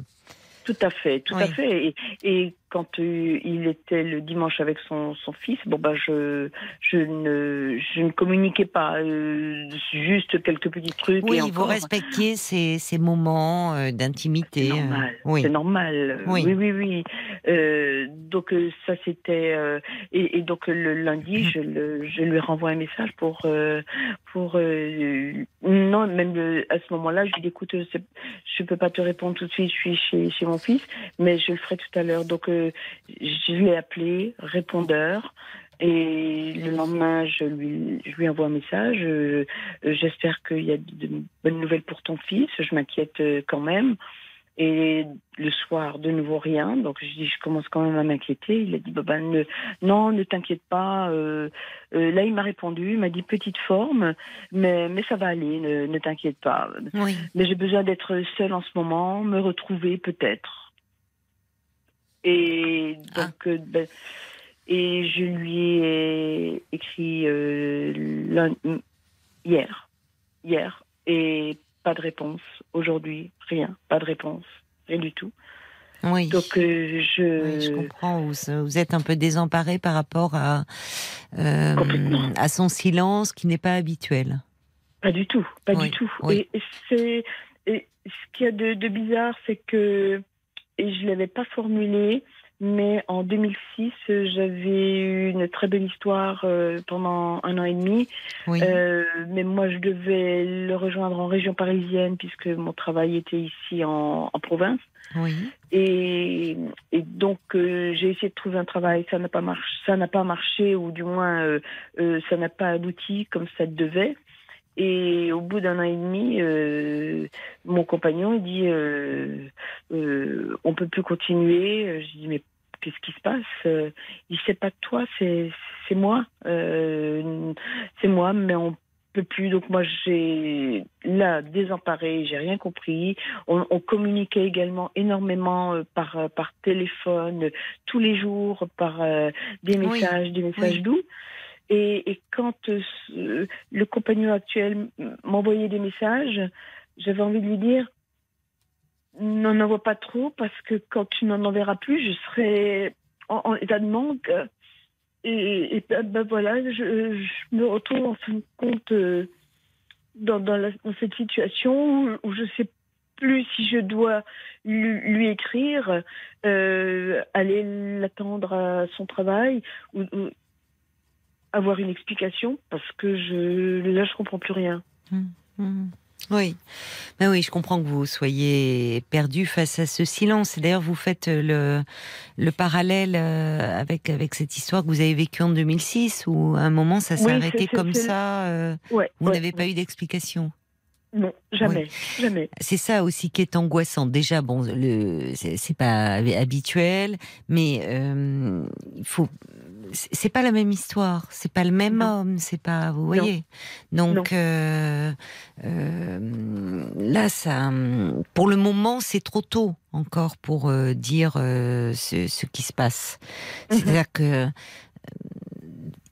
Tout à fait, tout à fait. Et, et quand euh, il était le dimanche avec son, son fils, bon bah je je ne je ne communiquais pas, euh, juste quelques petits trucs. Oui, et vous respectiez ces, ces moments euh, d'intimité. C'est normal. Oui. C'est normal. Oui, oui, oui. donc ça c'était et, et, donc le lundi, je, le, je lui renvoie un message pour pour non même à ce moment-là, je lui dis écoute, je peux pas te répondre tout de suite, je suis chez chez mon fils, mais je le ferai tout à l'heure. Donc je l'ai appelé, répondeur. Et le lendemain, je lui, je lui envoie un message. Euh, j'espère qu'il y a de bonnes nouvelles pour ton fils. Je m'inquiète euh, quand même. Et le soir, de nouveau rien. Donc je dis, je commence quand même à m'inquiéter. Il a dit, bah, bah non, ne t'inquiète pas. Euh, là, il m'a répondu, il m'a dit petite forme, mais mais ça va aller. Ne, t'inquiète pas. Mais j'ai besoin d'être seule en ce moment, me retrouver peut-être. Et ah. donc, euh, ben, et je lui ai écrit euh, hier, hier, et pas de réponse. Aujourd'hui, rien, pas de réponse, rien du tout. Oui. Donc euh, je... je comprends. Vous, êtes un peu désemparé par rapport à à son silence qui n'est pas habituel. Pas du tout, pas du tout. Et, c'est ce qu'il y a de, de bizarre, c'est que et je ne l'avais pas formulé, mais en 2006, j'avais eu une très belle histoire euh, pendant un an et demi. Euh, mais moi, je devais le rejoindre en région parisienne puisque mon travail était ici en, en province. Oui. Et, et donc, euh, j'ai essayé de trouver un travail. Ça n'a pas marché, ça n'a pas marché, ou du moins, euh, ça n'a pas abouti comme ça devait. Et au bout d'un an et demi, euh, mon compagnon il dit euh, euh, on peut plus continuer. Je dis mais qu'est-ce qui se passe? Euh, Il sait pas de toi, c'est c'est moi, euh, c'est moi, mais on peut plus. Donc moi j'ai là désemparé, j'ai rien compris. On, on, communiquait également énormément par par téléphone tous les jours, par des messages, des messages doux. Et, quand euh, le compagnon actuel m'envoyait des messages, j'avais envie de lui dire n'en envoie pas trop parce que quand tu n'en enverras plus, je serai en, état de manque. Et, ben, ben voilà, je, me retrouve en fin de compte euh, dans, la, dans, cette situation où, je ne sais plus si je dois lui, écrire, euh, aller l'attendre à son travail ou avoir une explication parce que je, là, je comprends plus rien. Hum, hum. Oui, ben oui, je comprends que vous soyez perdu face à ce silence. D'ailleurs, vous faites le, le parallèle euh, avec avec cette histoire que vous avez vécue en 2006, où à un moment ça s'est arrêté comme ça. Euh, vous n'avez pas eu d'explication. Non, jamais, jamais. C'est ça aussi qui est angoissant. Déjà, bon, le c'est pas habituel, mais euh, il faut c'est pas la même histoire, c'est pas le même homme, c'est pas, vous voyez. Donc euh, euh, là, ça, pour le moment, c'est trop tôt encore pour euh, dire ce, ce, qui se passe. Mhm. C'est-à-dire que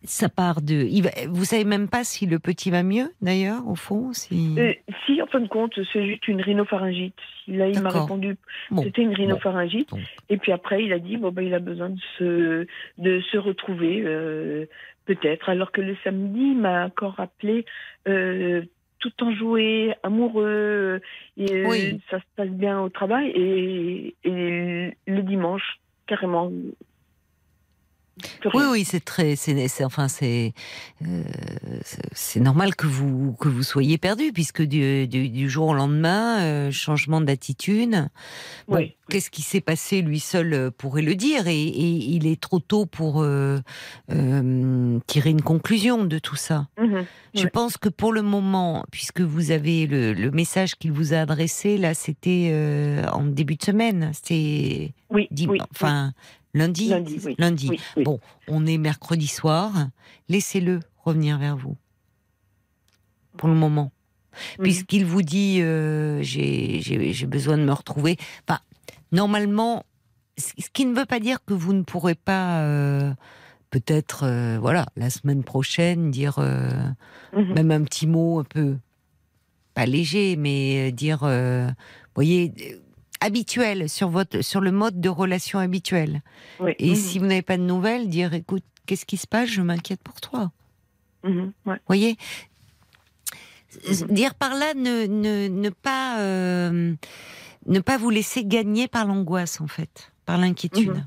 ça part de. Vous savez même pas si le petit va mieux, d'ailleurs, au fond Si, euh, si en fin de compte, c'est juste une rhinopharyngite. Là, il m'a répondu c'était une rhinopharyngite. Et puis après, il a dit bon, ben, il a besoin de se, de se retrouver, euh, peut-être. Alors que le samedi, il m'a encore appelé. Euh, tout enjoué, amoureux, et ça se passe bien au travail. Et, et le dimanche, carrément, Oui, oui, c'est très, c'est, enfin, c'est, euh, c'est normal que vous que vous soyez perdu puisque du, du, jour au lendemain, euh, changement d'attitude. oui. Qu'est-ce qui s'est passé Lui seul euh, pourrait le dire et, il est trop tôt pour tirer une conclusion de tout ça. Mhm. Je pense que pour le moment, puisque vous avez le, le message qu'il vous a adressé là, c'était en début de semaine, c'était oui, oui, enfin. Lundi? Lundi. Bon, on est mercredi soir. Laissez-le revenir vers vous. Pour le moment. Mhm. Puisqu'il vous dit euh, j'ai besoin de me retrouver. Enfin, normalement, ce qui ne veut pas dire que vous ne pourrez pas. Euh, peut-être, euh, voilà, la semaine prochaine, dire mhm. même un petit mot un peu, pas léger, mais dire, voyez, habituel, sur, votre, sur le mode de relation habituel. Et mhm. si vous n'avez pas de nouvelles, dire écoute, qu'est-ce qui se passe? Je m'inquiète pour toi. Vous mhm, voyez? Mhm. Dire par là ne, ne, ne pas, euh, ne pas vous laisser gagner par l'angoisse, en fait, par l'inquiétude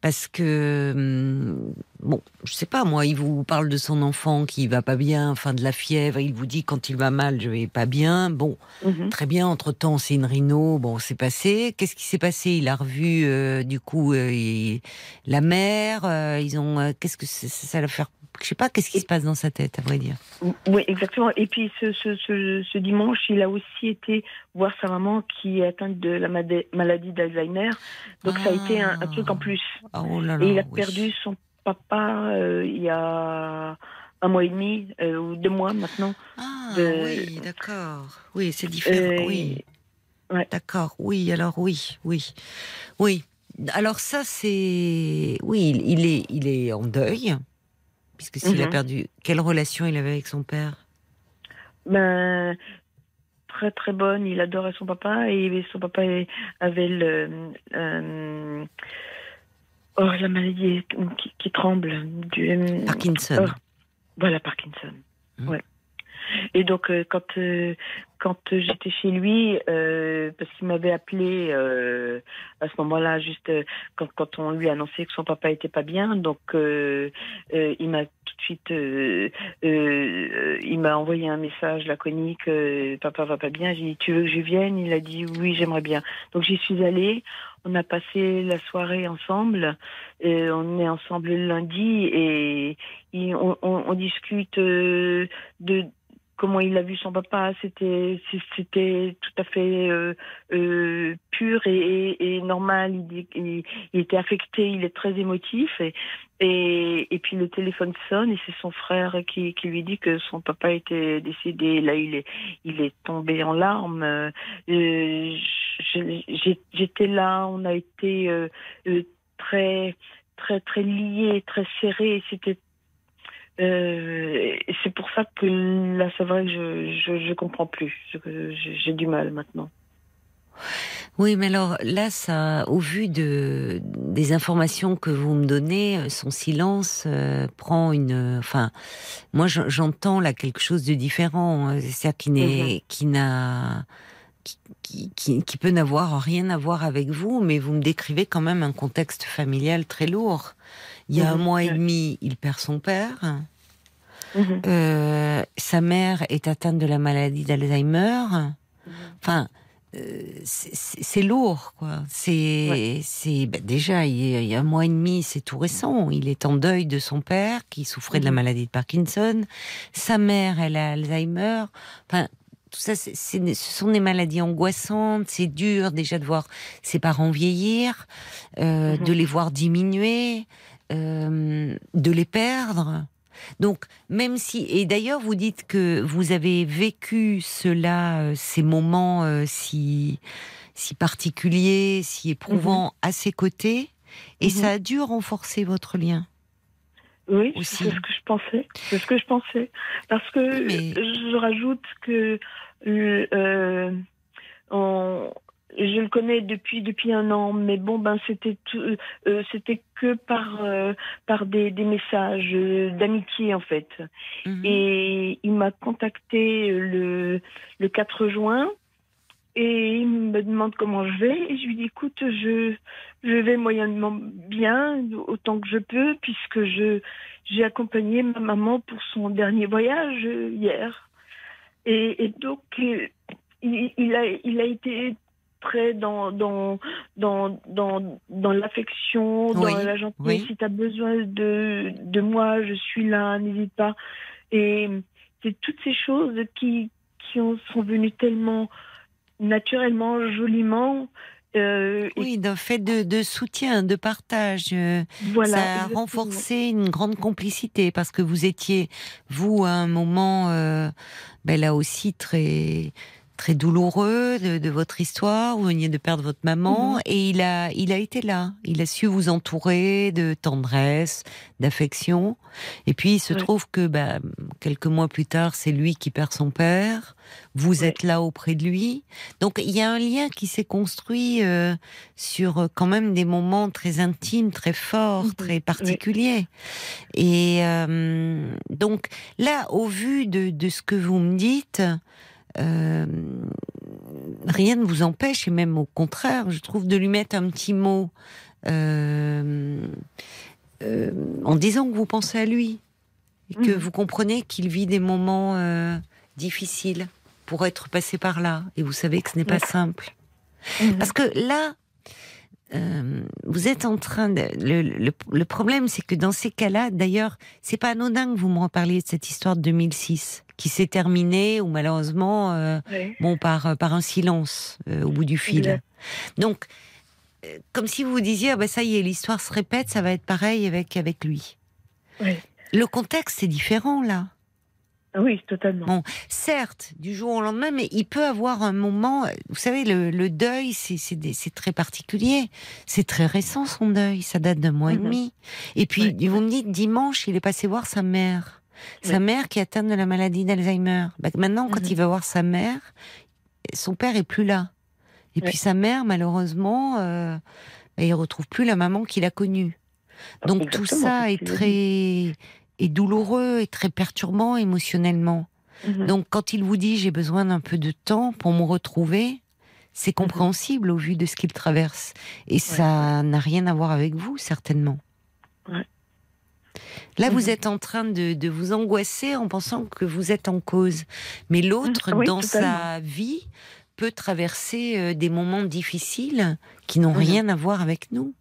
parce que hum, bon, je sais pas moi, il vous parle de son enfant qui va pas bien, enfin de la fièvre, il vous dit quand il va mal, je vais pas bien. Bon, mhm. très bien. Entre temps, c'est une rhino. Bon, c'est passé. Qu'est-ce qui s'est passé? Il a revu euh, du coup euh, la mère. Euh, ils ont. Qu'est-ce que ça, ça va faire je sais pas qu'est-ce qui se passe dans sa tête, à vrai dire. Oui, exactement. Et puis ce, ce, ce, dimanche, il a aussi été voir sa maman qui est atteinte de la maladie d'Alzheimer. Donc ça a été un, truc en plus. Ah, oh là et il a perdu son papa euh, il y a un mois et demi euh, ou deux mois maintenant. Ah oui, d'accord. Oui, c'est différent. Euh, oui. D'accord. Oui, alors oui, oui, oui. Alors ça, c'est oui, il est, il est en deuil. Puisque s'il a mhm. perdu, quelle relation il avait avec son père? Ben, Très très bonne, il adorait son papa et son papa avait le, euh, oh, la maladie qui, tremble. Du, euh, Parkinson. Oh, voilà, Parkinson. Mmh. Ouais. Et donc, euh, quand, euh, quand j'étais chez lui, euh, parce qu'il m'avait appelé à ce moment-là, juste quand, quand on lui annonçait que son papa était pas bien, donc il m'a tout de suite, il m'a envoyé un message laconique, papa va pas bien. J'ai dit, tu veux que je vienne? Il a dit, oui, j'aimerais bien. Donc j'y suis allée. On a passé la soirée ensemble. on est ensemble le lundi et, on, on, discute de comment il a vu son papa, c'était c'était tout à fait euh, euh, pur et, normal. Il, était affecté, il est très émotif et, et, puis le téléphone sonne et c'est son frère qui, qui lui dit que son papa était décédé. Là, il est il est tombé en larmes. Euh, j'étais là, on a été très très très liés, très serrés. C'était euh, c'est pour ça que là, c'est vrai que je, je, comprends plus. J'ai du mal maintenant. Oui, mais alors là, ça, au vu de des informations que vous me donnez, son silence euh, prend une. Enfin, moi, j'entends là quelque chose de différent. C'est-à-dire qui n'est, mhm. qui n'a, qui, qui, qui, peut n'avoir rien à voir avec vous, mais vous me décrivez quand même un contexte familial très lourd. Il y a un mhm. mois et demi, il perd son père. Mhm. Euh, sa mère est atteinte de la maladie d'Alzheimer. Mhm. Enfin, euh, c'est lourd, quoi. C'est, c'est bah, déjà il y, a, un mois et demi, c'est tout récent. Il est en deuil de son père qui souffrait de la maladie de Parkinson. Sa mère, elle a Alzheimer. Enfin, tout ça, ce sont des maladies angoissantes. C'est dur déjà de voir ses parents vieillir, euh, de les voir diminuer. Euh, de les perdre. Donc, même si, et d'ailleurs, vous dites que vous avez vécu cela, euh, ces moments euh, si, si particuliers, si éprouvants mhm. à ses côtés, et mhm. ça a dû renforcer votre lien. Oui, c'est ce que je pensais. C'est ce que je pensais. Parce que je rajoute que euh, on, je le connais depuis depuis un an, mais bon ben c'était euh, c'était que par euh, par des, des messages euh, d'amitié en fait. Mhm. Et il m'a contacté le le 4 juin et il me demande comment je vais. Et je lui dis, écoute, je, je vais moyennement bien, autant que je peux, puisque je, j'ai accompagné ma maman pour son dernier voyage hier. Et, donc, il, a, il a été très dans, dans, dans, dans, dans l'affection, dans la gentillesse. Si tu as besoin de, de moi, je suis là, n'hésite pas. Et c'est toutes ces choses qui, qui sont venues tellement naturellement, joliment. Euh, oui, d'un fait de, soutien, de partage. Euh, voilà, ça a renforcé une grande complicité parce que vous étiez, vous, à un moment, euh, ben là aussi, très très douloureux de, votre histoire. Vous veniez de perdre votre maman mhm. et il a, il a été là. Il a su vous entourer de tendresse, d'affection. Et puis il se trouve que bah, quelques mois plus tard, c'est lui qui perd son père. Vous êtes là auprès de lui. Donc il y a un lien qui s'est construit euh, sur euh, quand même des moments très intimes, très forts, mhm. très particuliers. Et euh, donc là, au vu de, de ce que vous me dites, euh, rien ne vous empêche, et même au contraire, je trouve, de lui mettre un petit mot euh, euh, en disant que vous pensez à lui, et que mhm. vous comprenez qu'il vit des moments difficiles pour être passé par là, et vous savez que ce n'est pas simple. Mhm. Parce que là, vous êtes en train de. Le, le problème, c'est que dans ces cas-là, d'ailleurs, c'est pas anodin que vous me reparliez de cette histoire de 2006 qui s'est terminé ou malheureusement euh, bon par euh, par un silence euh, au bout du fil. Donc comme si vous vous disiez ah ben ça y est l'histoire se répète ça va être pareil avec avec lui. Le contexte est différent là. Ah oui, totalement. Bon, certes, du jour au lendemain, mais il peut avoir un moment. Vous savez, le, deuil, c'est très particulier. C'est très récent son deuil. Ça date d'un mois et mhm. demi. Et puis, vous me dites, dimanche, il est passé voir sa mère. Sa mère qui est atteinte de la maladie d'Alzheimer. Bah, maintenant, quand mhm. il va voir sa mère, son père est plus là. Et puis sa mère, malheureusement, euh, bah, il retrouve plus la maman qu'il a connue. Donc tout ça est très est douloureux et très perturbant émotionnellement. Mhm. Donc quand il vous dit j'ai besoin d'un peu de temps pour me retrouver, c'est mhm. compréhensible au vu de ce qu'il traverse. Et ça n'a rien à voir avec vous, certainement. Ouais. Là, vous mhm. êtes en train de, vous angoisser en pensant que vous êtes en cause. Mais l'autre, mhm. dans sa vie, peut traverser euh, des moments difficiles qui n'ont mhm. rien à voir avec nous.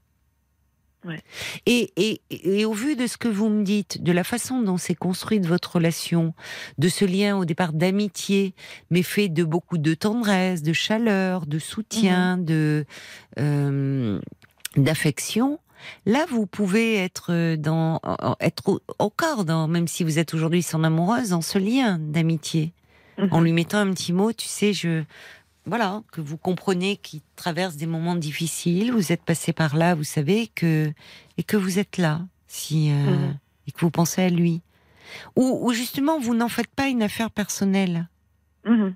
Et, et, au vu de ce que vous me dites, de la façon dont s'est construite votre relation, de ce lien au départ d'amitié, mais fait de beaucoup de tendresse, de chaleur, de soutien, de euh, d'affection, Là, vous pouvez être dans, être encore dans, même si vous êtes aujourd'hui son amoureuse, dans ce lien d'amitié, mhm. en lui mettant un petit mot. Tu sais, je, voilà, que vous comprenez qu'il traverse des moments difficiles. Vous êtes passé par là, vous savez que et que vous êtes là, si euh, mhm. et que vous pensez à lui, ou, justement vous n'en faites pas une affaire personnelle. Mhm.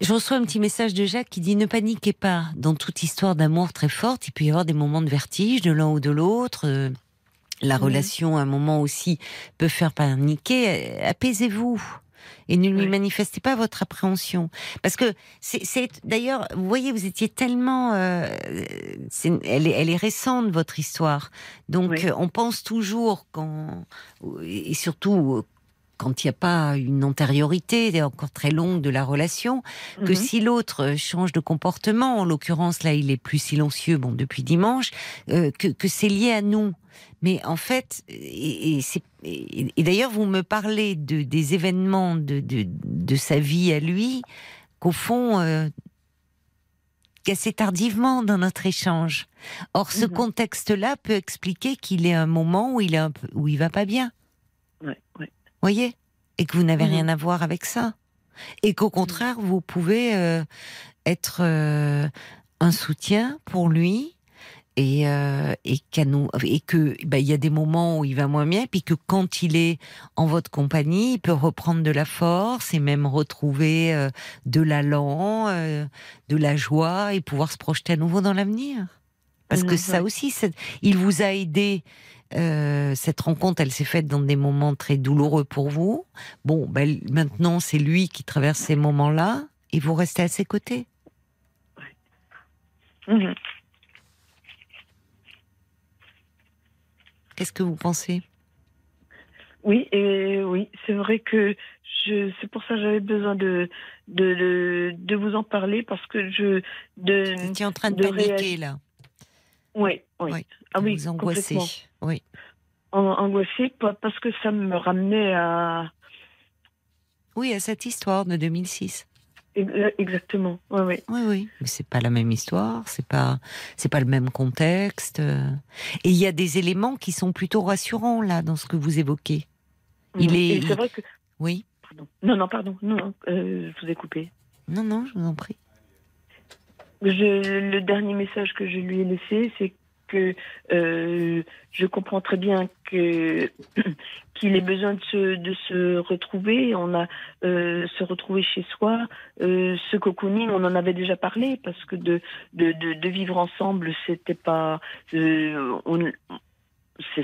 Je reçois un petit message de Jacques qui dit ne paniquez pas. Dans toute histoire d'amour très forte, il peut y avoir des moments de vertige de l'un ou de l'autre. Euh, la relation, à un moment aussi, peut faire paniquer. Apaisez-vous et ne lui manifestez pas votre appréhension. Parce que c'est d'ailleurs, vous voyez, vous étiez tellement, euh, elle, est, elle est récente votre histoire, donc on pense toujours quand et surtout quand il n'y a pas une antériorité encore très longue de la relation, que mhm. si l'autre change de comportement, en l'occurrence là il est plus silencieux, bon depuis dimanche, euh, que, c'est lié à nous. Mais en fait, et, et, d'ailleurs vous me parlez de, des événements de, de, sa vie à lui, qu'au fond, euh, assez tardivement dans notre échange. Or, ce mhm. contexte-là peut expliquer qu'il est un moment où il est un peu, où il va pas bien. Voyez Et que vous n'avez rien à voir avec ça. Et qu'au contraire, vous pouvez euh, être euh, un soutien pour lui et, euh, et, et que bah, il y a des moments où il va moins bien, puis que quand il est en votre compagnie, il peut reprendre de la force et même retrouver de l'allant, de la joie et pouvoir se projeter à nouveau dans l'avenir. Parce que ça aussi, il vous a aidé Euh, cette rencontre, elle s'est faite dans des moments très douloureux pour vous. Bon, ben, maintenant, c'est lui qui traverse ces moments-là et vous restez à ses côtés. Mhm. Qu'est-ce que vous pensez? Oui, et oui, c'est vrai que je, c'est pour ça que j'avais besoin de, de, de, vous en parler parce que je. De, vous étiez en train de, paniquer là. Oui, oui. Ah oui, vous angoissez. Oui. Angoissée parce que ça me ramenait à. Oui, à cette histoire de 2006. Exactement. Oui, oui. Oui, oui. Mais c'est pas la même histoire, c'est pas, c'est pas le même contexte. Et il y a des éléments qui sont plutôt rassurants là dans ce que vous évoquez. Il mm. est. C'est vrai que. Oui. Non, non, pardon. Non, euh, je vous ai coupé. Non, non, je vous en prie. Le dernier message que je lui ai laissé, c'est que euh, je comprends très bien qu'il ait besoin de se, retrouver. On a euh, se retrouver chez soi. Euh, ce cocooning, on en avait déjà parlé parce que de vivre ensemble, c'était pas on,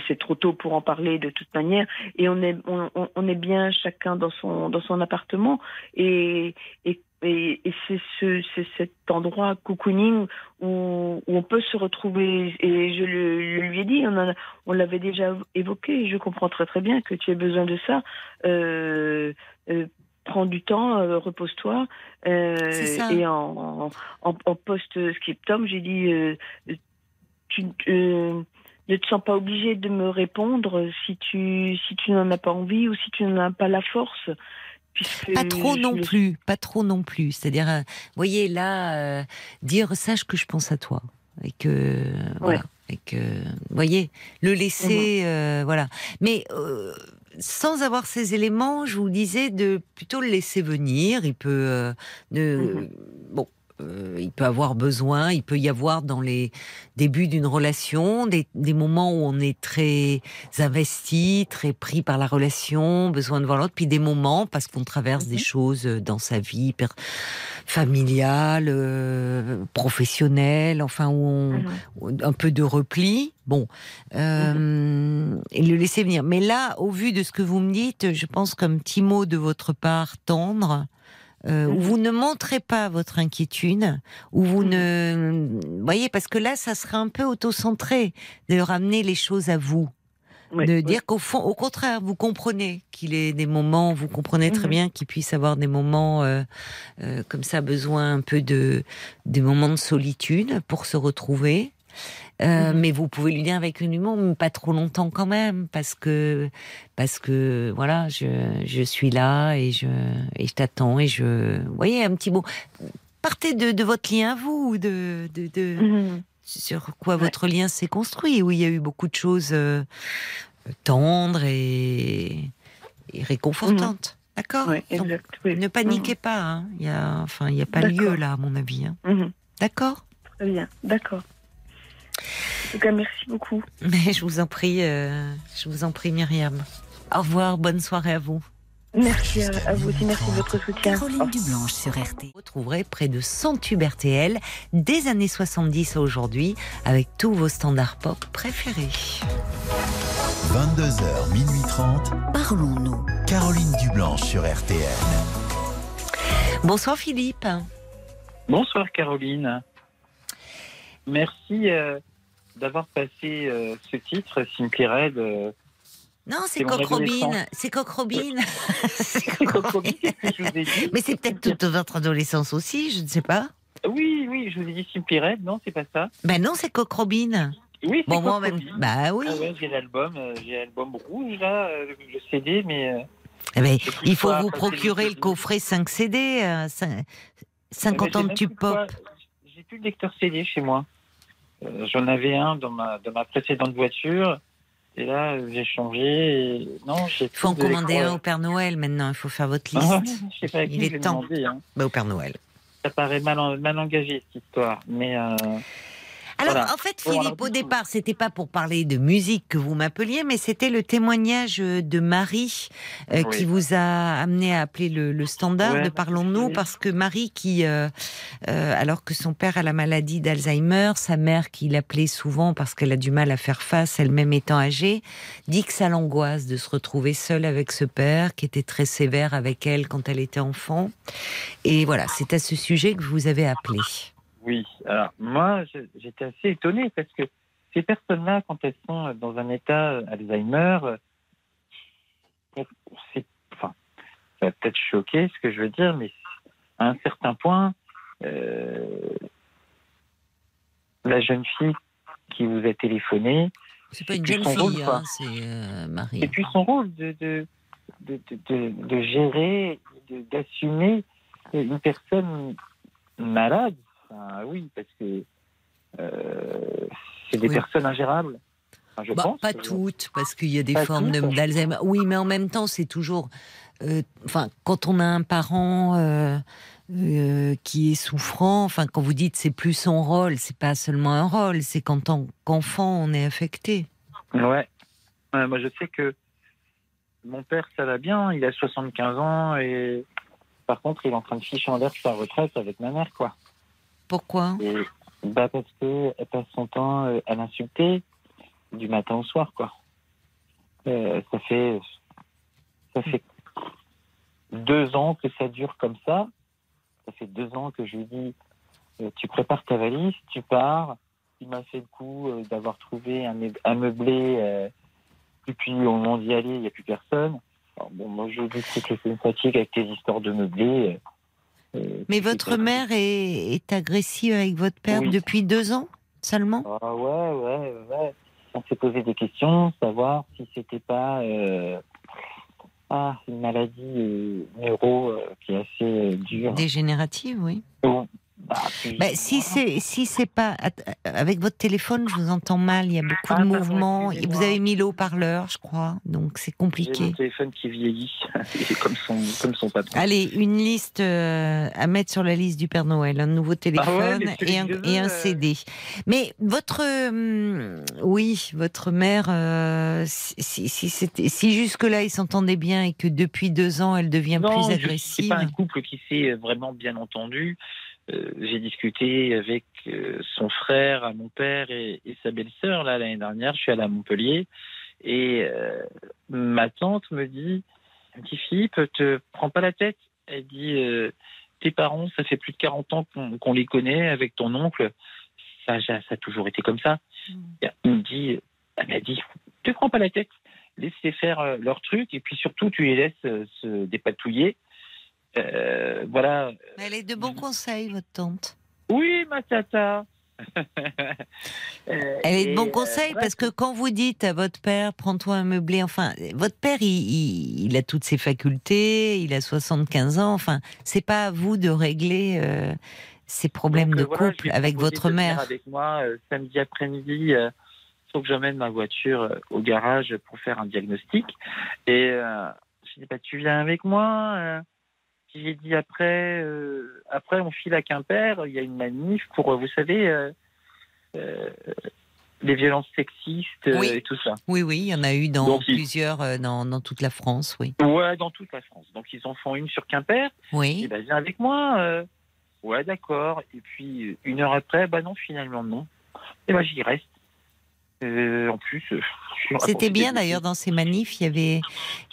c'est trop tôt pour en parler de toute manière et on est on, on, est bien chacun dans son dans son appartement et et et, c'est ce, cet endroit cocooning où, où, on peut se retrouver. Et je, le, lui ai dit, on, on l'avait déjà évoqué. Je comprends très très bien que tu aies besoin de ça. Euh, euh, prends du temps, euh, repose-toi. Et en, en, en post-scriptum, j'ai dit, tu ne te sens pas obligé de me répondre si tu si tu n'en as pas envie ou si tu n'en as pas la force. Pas trop non plus, pas trop non plus. C'est-à-dire, euh, voyez là, euh, dire sache que je pense à toi et que voilà, et que voyez le laisser, mhm. euh, voilà. Mais sans avoir ces éléments, je vous disais de plutôt le laisser venir. Il peut, de, mhm. bon, euh, il peut avoir besoin, il peut y avoir dans les débuts d'une relation des, moments où on est très investi, très pris par la relation, besoin de voir l'autre, puis des moments parce qu'on traverse des mhm. choses dans sa vie familiale, euh, professionnelle, enfin où mhm. un peu de repli. Bon, euh, et le laisser venir. Mais là, au vu de ce que vous me dites, je pense qu'un petit mot de votre part tendre euh, où vous ne montrez pas votre inquiétude, où vous ne, voyez, parce que là, ça serait un peu auto-centré de ramener les choses à vous. de dire qu'au fond, au contraire, vous comprenez qu'il ait des moments, vous comprenez très mhm. bien qu'il puisse avoir des moments euh, euh, comme ça, besoin un peu de des moments de solitude pour se retrouver. Euh, mhm. Mais vous pouvez lui dire avec une humour, mais pas trop longtemps quand même, parce que parce que voilà, je, je suis là et je et je t'attends et je, vous voyez, un petit mot. Partez de, de votre lien à vous, de, de, de mhm. sur quoi votre lien s'est construit, où il y a eu beaucoup de choses euh, tendres et, et réconfortantes. Mhm. D'accord Ne paniquez pas. Hein. Il y a, enfin, il n'y a pas lieu là, à mon avis. Hein. D'accord Très bien. D'accord. En tout cas, merci beaucoup. Mais je vous en prie, euh, je vous en prie, Myriam. Au revoir, bonne soirée à vous. Merci à vous aussi, merci de votre soutien. Caroline Dublanche sur RT. Vous retrouverez près de 100 tubes RTL des années 70 à aujourd'hui avec tous vos standards pop préférés. 22h, minuit 30. Parlons-nous. Caroline Dublanche sur RTL. Bonsoir Philippe. Bonsoir Caroline. Merci euh, d'avoir passé euh, ce titre, Simply Red. Euh, non, c'est Coq Robin. C'est Coq Robin. Mais c'est peut-être toute votre adolescence aussi, je ne sais pas. Oui, oui, je vous ai dit Simply Red, non, c'est pas ça. Ben non, c'est Coq Robin. Oui, c'est bon, moi même. Bah oui. Ah ouais, j'ai l'album, j'ai l'album rouge là, le CD, mais. Eh ben, il faut vous procurer le coffret 5 CD, 50 ans de tube pop. J'ai plus de lecteur CD chez moi. Euh, j'en avais un dans ma, dans ma précédente voiture. Et là, j'ai changé. Non, Il faut en commander un au Père Noël maintenant. Il faut faire votre liste. je sais pas Il est temps. Demandé, hein. bah, au Père Noël. Ça paraît mal, mal engagé cette histoire, mais. Euh... Alors, en fait, Philippe, au départ, c'était pas pour parler de musique que vous m'appeliez, mais c'était le témoignage de Marie euh, qui vous a amené à appeler le, standard de Parlons-nous, parce que Marie, qui, euh, euh, alors que son père a la maladie d'Alzheimer, sa mère, qui l'appelait souvent parce qu'elle a du mal à faire face, elle-même étant âgée, dit que ça l'angoisse de se retrouver seule avec ce père, qui était très sévère avec elle quand elle était enfant. Et voilà, c'est à ce sujet que vous avez appelé. Oui, alors moi, j'étais assez étonné parce que ces personnes-là, quand elles sont dans un état Alzheimer, c'est, enfin, ça va peut-être choquer ce que je veux dire, mais à un certain point, euh, la jeune fille qui vous a téléphoné. C'est pas une jeune fille, hein, c'est euh, Marie. Et puis son rôle de, de, de, de, de gérer, d'assumer une personne malade oui, parce que euh, c'est des personnes ingérables. je bah, pense, pas toutes, parce qu'il y a des formes d'Alzheimer. Oui, mais en même temps, c'est toujours. Euh, enfin, quand on a un parent euh, qui est souffrant, enfin, quand vous dites c'est plus son rôle, c'est pas seulement un rôle, c'est qu'en tant qu'enfant, on est affecté. Ouais. Moi, je sais que mon père, ça va bien, il a 75 ans et par contre, il est en train de ficher en l'air sa retraite avec ma mère, quoi. Pourquoi? Bah Parce qu'elle passe son temps euh, à l'insulter du matin au soir, quoi. Euh, ça fait ça fait deux ans que ça dure comme ça. Ça fait deux ans que je lui dis euh, tu prépares ta valise, tu pars. Il m'a fait le coup d'avoir trouvé un, meublé. et puis au moment d'y aller, il n'y a plus personne. bon, moi je dis que c'est une fatigue avec tes histoires de meublé. Euh, Mais votre mère est, agressive avec votre père depuis deux ans seulement? Ah ouais, ouais, ouais. On s'est posé des questions, savoir si c'était pas euh, ah, une maladie euh, neuro qui est assez dure. Dégénérative, oui. Bah, bah, si c'est si c'est pas avec votre téléphone, je vous entends mal. Il y a beaucoup ah, de mouvements. Vous avez mis le haut-parleur, je crois, donc c'est compliqué. Mon téléphone qui vieillit, comme son comme son patron. Allez, une liste euh, à mettre sur la liste du Père Noël, un nouveau ah téléphone et, un, et, un, CD. Mais votre hum, oui, votre mère, euh, si si, si jusque là ils s'entendaient bien et que depuis deux ans elle devient plus agressive. C'est pas un couple qui s'est vraiment bien entendu. Euh, j'ai discuté avec euh, son frère, à mon père et, sa belle-sœur là l'année dernière. Je suis allé à Montpellier et euh, ma tante me dit "Petit Philippe, te prends pas la tête." Elle dit "Tes parents, ça fait plus de 40 ans qu'on les connaît avec ton oncle. Ça, ça a toujours été comme ça." Mm. Il me dit, elle m'a dit "Te prends pas la tête." Laisse-les faire leur truc et puis surtout tu les laisses se dépatouiller euh, voilà. Elle est de bons conseils, votre tante. Oui, ma tata. Elle est de bons euh, conseils parce que quand vous dites à votre père, prends-toi un meublé, enfin, votre père, il, a toutes ses facultés, il a 75 ans, enfin, c'est pas à vous de régler euh, ces problèmes de couple avec votre mère. Avec moi, samedi après-midi, il faut que j'emmène ma voiture au garage pour faire un diagnostic. Et je dis, bah, tu viens avec moi j'ai dit après, euh, après on file à Quimper, il y a une manif pour, vous savez, euh, euh, les violences sexistes et tout ça. Oui, oui, il y en a eu dans plusieurs, dans, dans, toute la France, oui. Ouais, dans toute la France. Donc ils en font une sur Quimper. Oui. Et ben viens avec moi. ouais, d'accord. Et puis une heure après, bah non, finalement non. Et ben j'y reste. Euh, en plus, euh, c'était bien d'ailleurs dans ces manifs, il y avait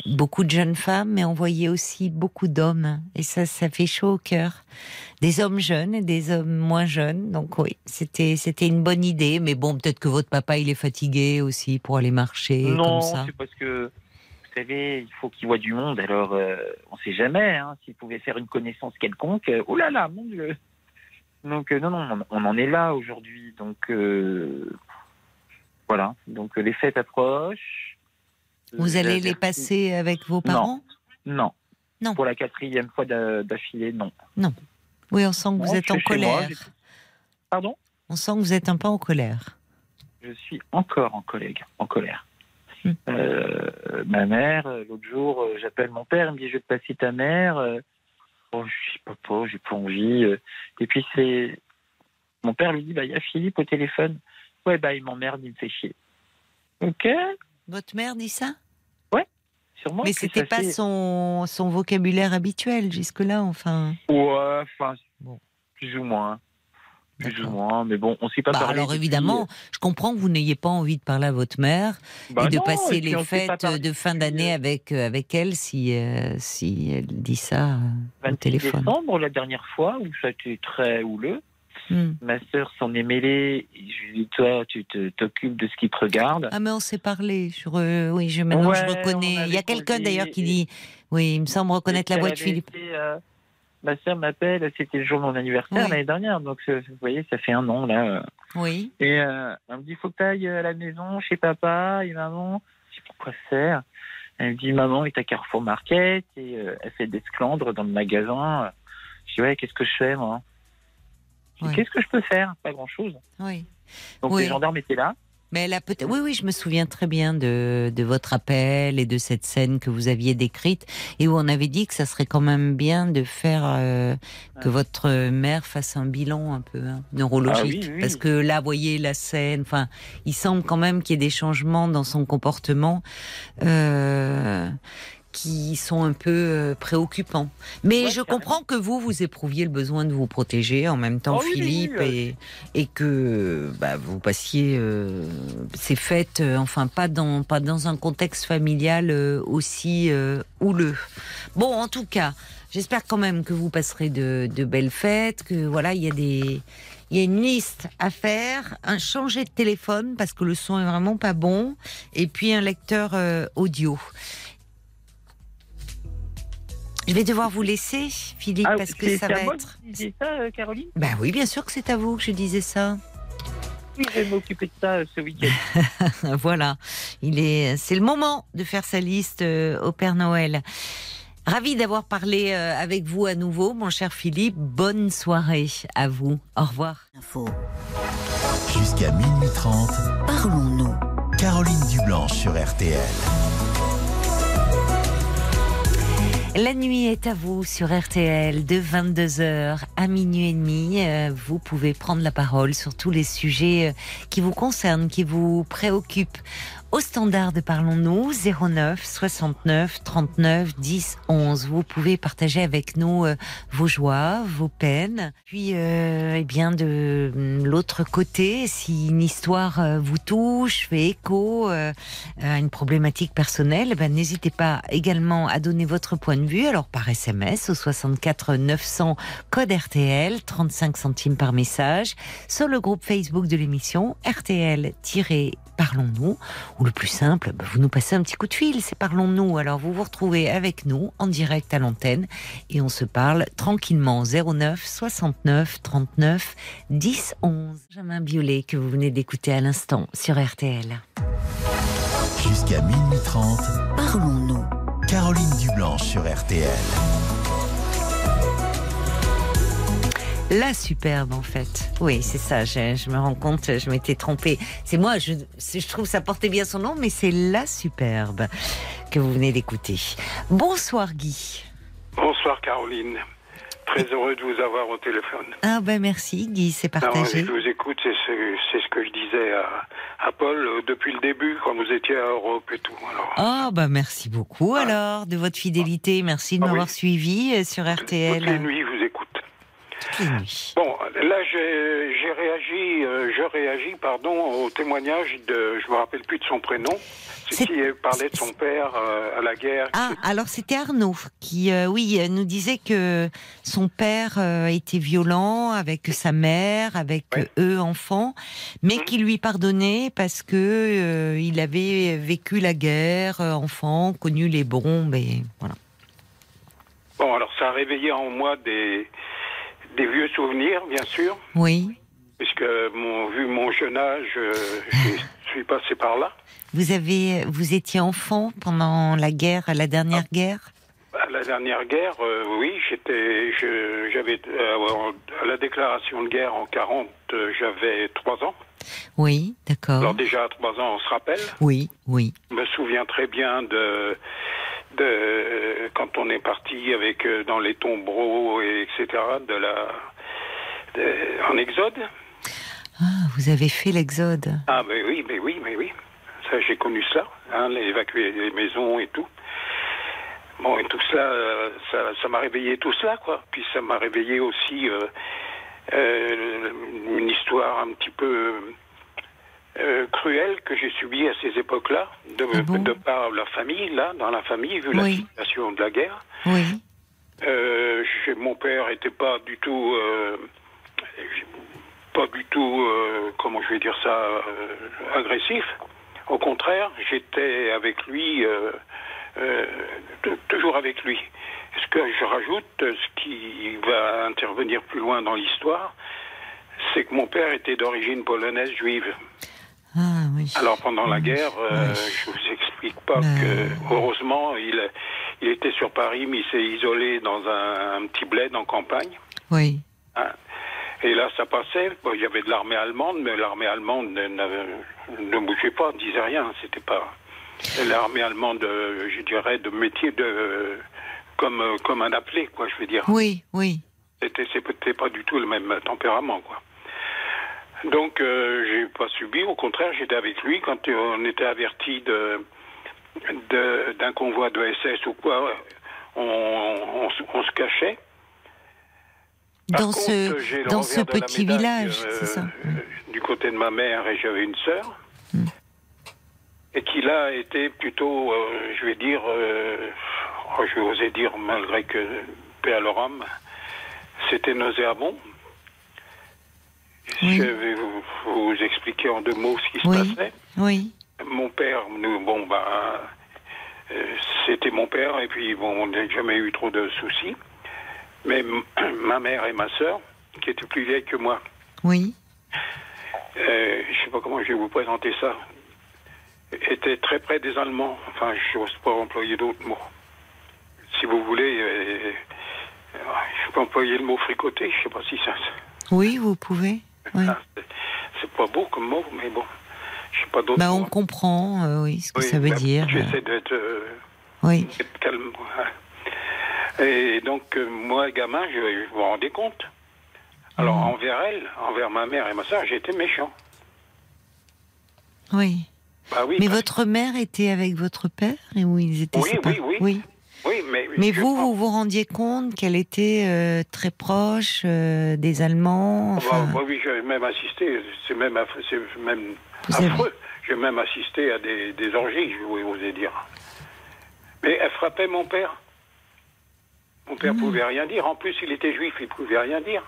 beaucoup de jeunes femmes, mais on voyait aussi beaucoup d'hommes, et ça, ça fait chaud au cœur. Des hommes jeunes et des hommes moins jeunes, donc oui, c'était c'était une bonne idée, mais bon, peut-être que votre papa il est fatigué aussi pour aller marcher non, comme ça. c'est parce que vous savez, il faut qu'il voit du monde, alors euh, on ne sait jamais. Hein, S'il pouvait faire une connaissance quelconque, oh là là, mon Dieu. Donc non, non, on en est là aujourd'hui, donc. Voilà, donc euh, les fêtes approchent. Vous allez les passer avec vos parents non. non. Pour la quatrième fois d'affilée, non. Non. Oui, on sent que vous êtes en colère. Pardon? On sent que vous êtes un peu en colère. Je suis encore en colère. En colère. Hmm. Euh, ma mère, euh, l'autre jour, j'appelle mon père, il me dit Je vais te passer ta mère. Oh, je suis papa, j'ai pas envie. Et puis c'est Mon père lui dit, bah, il y a Philippe au téléphone. Ouais, bah, il m'emmerde, il me fait chier. Ok. Votre mère dit ça? Ouais, sûrement. Mais c'était pas son, son vocabulaire habituel jusque-là, enfin. Ouais, enfin, bon. plus ou moins plus ou moins. Mais bon, on ne sait pas bah, Alors évidemment, euh, je comprends que vous n'ayez pas envie de parler à votre mère bah et de passer les fêtes de fin d'année avec euh, avec elle si euh, si elle dit ça au téléphone. décembre, la dernière fois où ça a été très houleux. Hmm. Ma sœur s'en est mêlée. Je lui dis toi, tu t'occupes de ce qui te regarde. Ah mais on s'est parlé. Je oui, je maintenant je reconnais. Il y a quelqu'un d'ailleurs qui dit, oui, il me semble reconnaître la voix de Philippe ma sœur m'appelle, c'était le jour de mon anniversaire l'année dernière, donc euh, vous voyez, ça fait un an là. Oui. Et euh, elle me dit, faut que tu ailles à la maison chez papa et maman. Je sais pourquoi faire? Elle me dit, maman est à Carrefour Market et euh, elle fait des esclandres dans le magasin. Je dis, ouais, qu'est-ce que je fais moi? Qu'est-ce que je peux faire? Pas grand-chose. Oui. Donc les gendarmes étaient là. Mais elle a peut-être. Oui, oui, je me souviens très bien de, de votre appel et de cette scène que vous aviez décrite et où on avait dit que ça serait quand même bien de faire euh, que votre mère fasse un bilan un peu hein, neurologique, ah parce que là, voyez la scène. Enfin, il semble quand même qu'il y ait des changements dans son comportement. Euh, qui sont un peu euh, préoccupants. Mais je comprends que vous, vous éprouviez le besoin de vous protéger en même temps, oh Philippe, et, et que bah, vous passiez euh, ces fêtes, euh, enfin pas dans, pas dans un contexte familial aussi houleux. Bon, en tout cas, j'espère quand même que vous passerez de, de belles fêtes, que voilà, il y a des il y a une liste à faire, un changer de téléphone parce que le son est vraiment pas bon, et puis un lecteur audio. Je vais devoir vous laisser, Philippe, ah, parce que ça va moi être. Que ça, euh, Caroline? Ben oui, bien sûr que c'est à vous que je disais ça. Oui, je vais m'occuper de ça euh, ce week-end. voilà, il est, c'est le moment de faire sa liste euh, au Père Noël. Ravi d'avoir parlé avec vous à nouveau, mon cher Philippe. Bonne soirée à vous. Au revoir. Info. Jusqu'à minuit 30, parlons-nous. Caroline Dublanche sur RTL. La nuit est à vous sur RTL de 22h à minuit et demi. Euh, vous pouvez prendre la parole sur tous les sujets euh, qui vous concernent, qui vous préoccupent au standard de Parlons-nous 09 69 39 10 11. Vous pouvez partager avec nous euh, vos joies, vos peines. Puis, euh, eh bien, de mm, l'autre côté, si une histoire euh, vous touche, fait écho à une problématique personnelle, eh ben, n'hésitez pas également à donner votre point de vue. Alors, par SMS au 64 900 code RTL, 35 centimes par message, sur le groupe Facebook de l'émission RTL- Parlons-nous, ou le plus simple, bah, vous nous passez un petit coup de fil, c'est Parlons-nous. Alors vous vous retrouvez avec nous en direct à l'antenne et on se parle tranquillement 09 69 39 10 11. Benjamin Biolay que vous venez d'écouter à l'instant sur RTL. Jusqu'à minuit 30, Parlons-nous. Caroline Dublanche sur RTL. La superbe, en fait. Oui, c'est ça. Je, me rends compte, je m'étais trompée. C'est moi, je, je trouve ça portait bien son nom, mais c'est la superbe que vous venez d'écouter. Bonsoir, Guy. Bonsoir, Caroline. Très heureux de vous avoir au téléphone. Ah ben merci Guy, c'est partagé. je vous écoute, c'est ce, que je disais à, Paul euh, depuis le début quand vous étiez à Europe et tout. Ah ben merci beaucoup alors de votre fidélité, merci de ah m'avoir suivi euh, sur RTL. Toutes les nuits, vous Bon, là, j'ai réagi, euh, je réagis, pardon, au témoignage de, je me rappelle plus de son prénom, qui parlait de son père euh, à la guerre. Ah, alors c'était Arnaud qui, euh, oui, nous disait que son père était violent avec sa mère, avec eux enfants, mais mmh. qui lui pardonnait parce que il avait vécu la guerre, enfant, connu les bombes et voilà. Bon, alors ça a réveillé en moi des des vieux souvenirs, bien sûr. Oui. Puisque, mon, vu mon jeune âge, euh, je suis passé par là. Vous avez, vous étiez enfant pendant la guerre, la dernière ah. guerre? La dernière guerre, euh, oui, j'étais, j'avais euh, à la déclaration de guerre en 40, j'avais trois ans. Oui, d'accord. Alors déjà à trois ans, on se rappelle. Oui, oui. Je me souviens très bien de de, quand on est parti avec euh, dans les tombereaux et etc. de la en exode. vous avez fait l'exode. Ah, mais oui, mais oui, mais oui. Ça, j'ai connu cela, hein, évacuer les maisons et tout. Bon, et tout cela, ça, m'a réveillé tout cela, quoi. Puis ça m'a réveillé aussi euh, euh, une histoire un petit peu euh, cruelle que j'ai subie à ces époques-là, de, ah de, par la famille, là, dans la famille, vu la situation de la guerre. Oui. Chez mon père n'était pas du tout pas du tout, comment je vais dire ça, agressif. Au contraire, j'étais avec lui euh, toujours avec lui. Ce que je rajoute, ce qui va intervenir plus loin dans l'histoire, c'est que mon père était d'origine polonaise juive. Ah, oui. Alors pendant la guerre, euh, je vous explique pas que heureusement il, il était sur Paris, mais il s'est isolé dans un, petit bled en campagne. Oui. Hein. Et là, ça passait. il y avait de l'armée allemande, mais l'armée allemande ne, ne, bougeait pas, ne disait rien. C'était pas l'armée allemande, euh, je dirais, de métier de comme euh, comme un appelé, quoi, je veux dire. Oui, oui. C'était c'était pas du tout le même tempérament, quoi. Donc euh, j'ai pas subi, au contraire, j'étais avec lui quand on était averti de d'un convoi de SS ou quoi, on, on, se cachait. dans ce, dans ce petit village, c'est ça. du côté de ma mère et j'avais une sœur et qui là était plutôt, euh, je vais dire, euh, oh, je vais oser dire, malgré que paix à leur c'était nauséabond. Je vais vous, expliquer en deux mots ce qui se passait. Oui. Mon père, nous, bon, bah, euh, c'était mon père, et puis bon, on n'a jamais eu trop de soucis. Mais ma mère et ma sœur, qui étaient plus vieilles que moi. Oui. je ne sais pas comment je vais vous présenter ça était très près des Allemands. Enfin, je n'ose pas employer d'autres mots. Si vous voulez, euh, je peux employer le mot fricoter. Je ne sais pas si ça. Oui, vous pouvez. Ah, c'est pas beau comme mot, mais bon. Je sais pas d'autres bah, On comprend, euh, oui, ce que ça veut dire. J'essaie d'être euh, oui. calme. Et donc, moi, gamin, je, je vous rendez compte? Alors, mm. envers elle, envers ma mère et ma soeur, j'étais méchant. Oui. Bah mais votre mère était avec votre père et où ils étaient oui, oui, oui, oui, mais, mais vous, vous vous rendiez compte qu'elle était euh, très proche euh, des Allemands bah, enfin... bah, Oui, j'ai même assisté, c'est même, même affreux. J'ai même assisté à des, des orgies, je vous oser dire. Mais elle frappait mon père. Mon père ne hmm. pouvait rien dire. En plus, il était juif, il ne pouvait rien dire.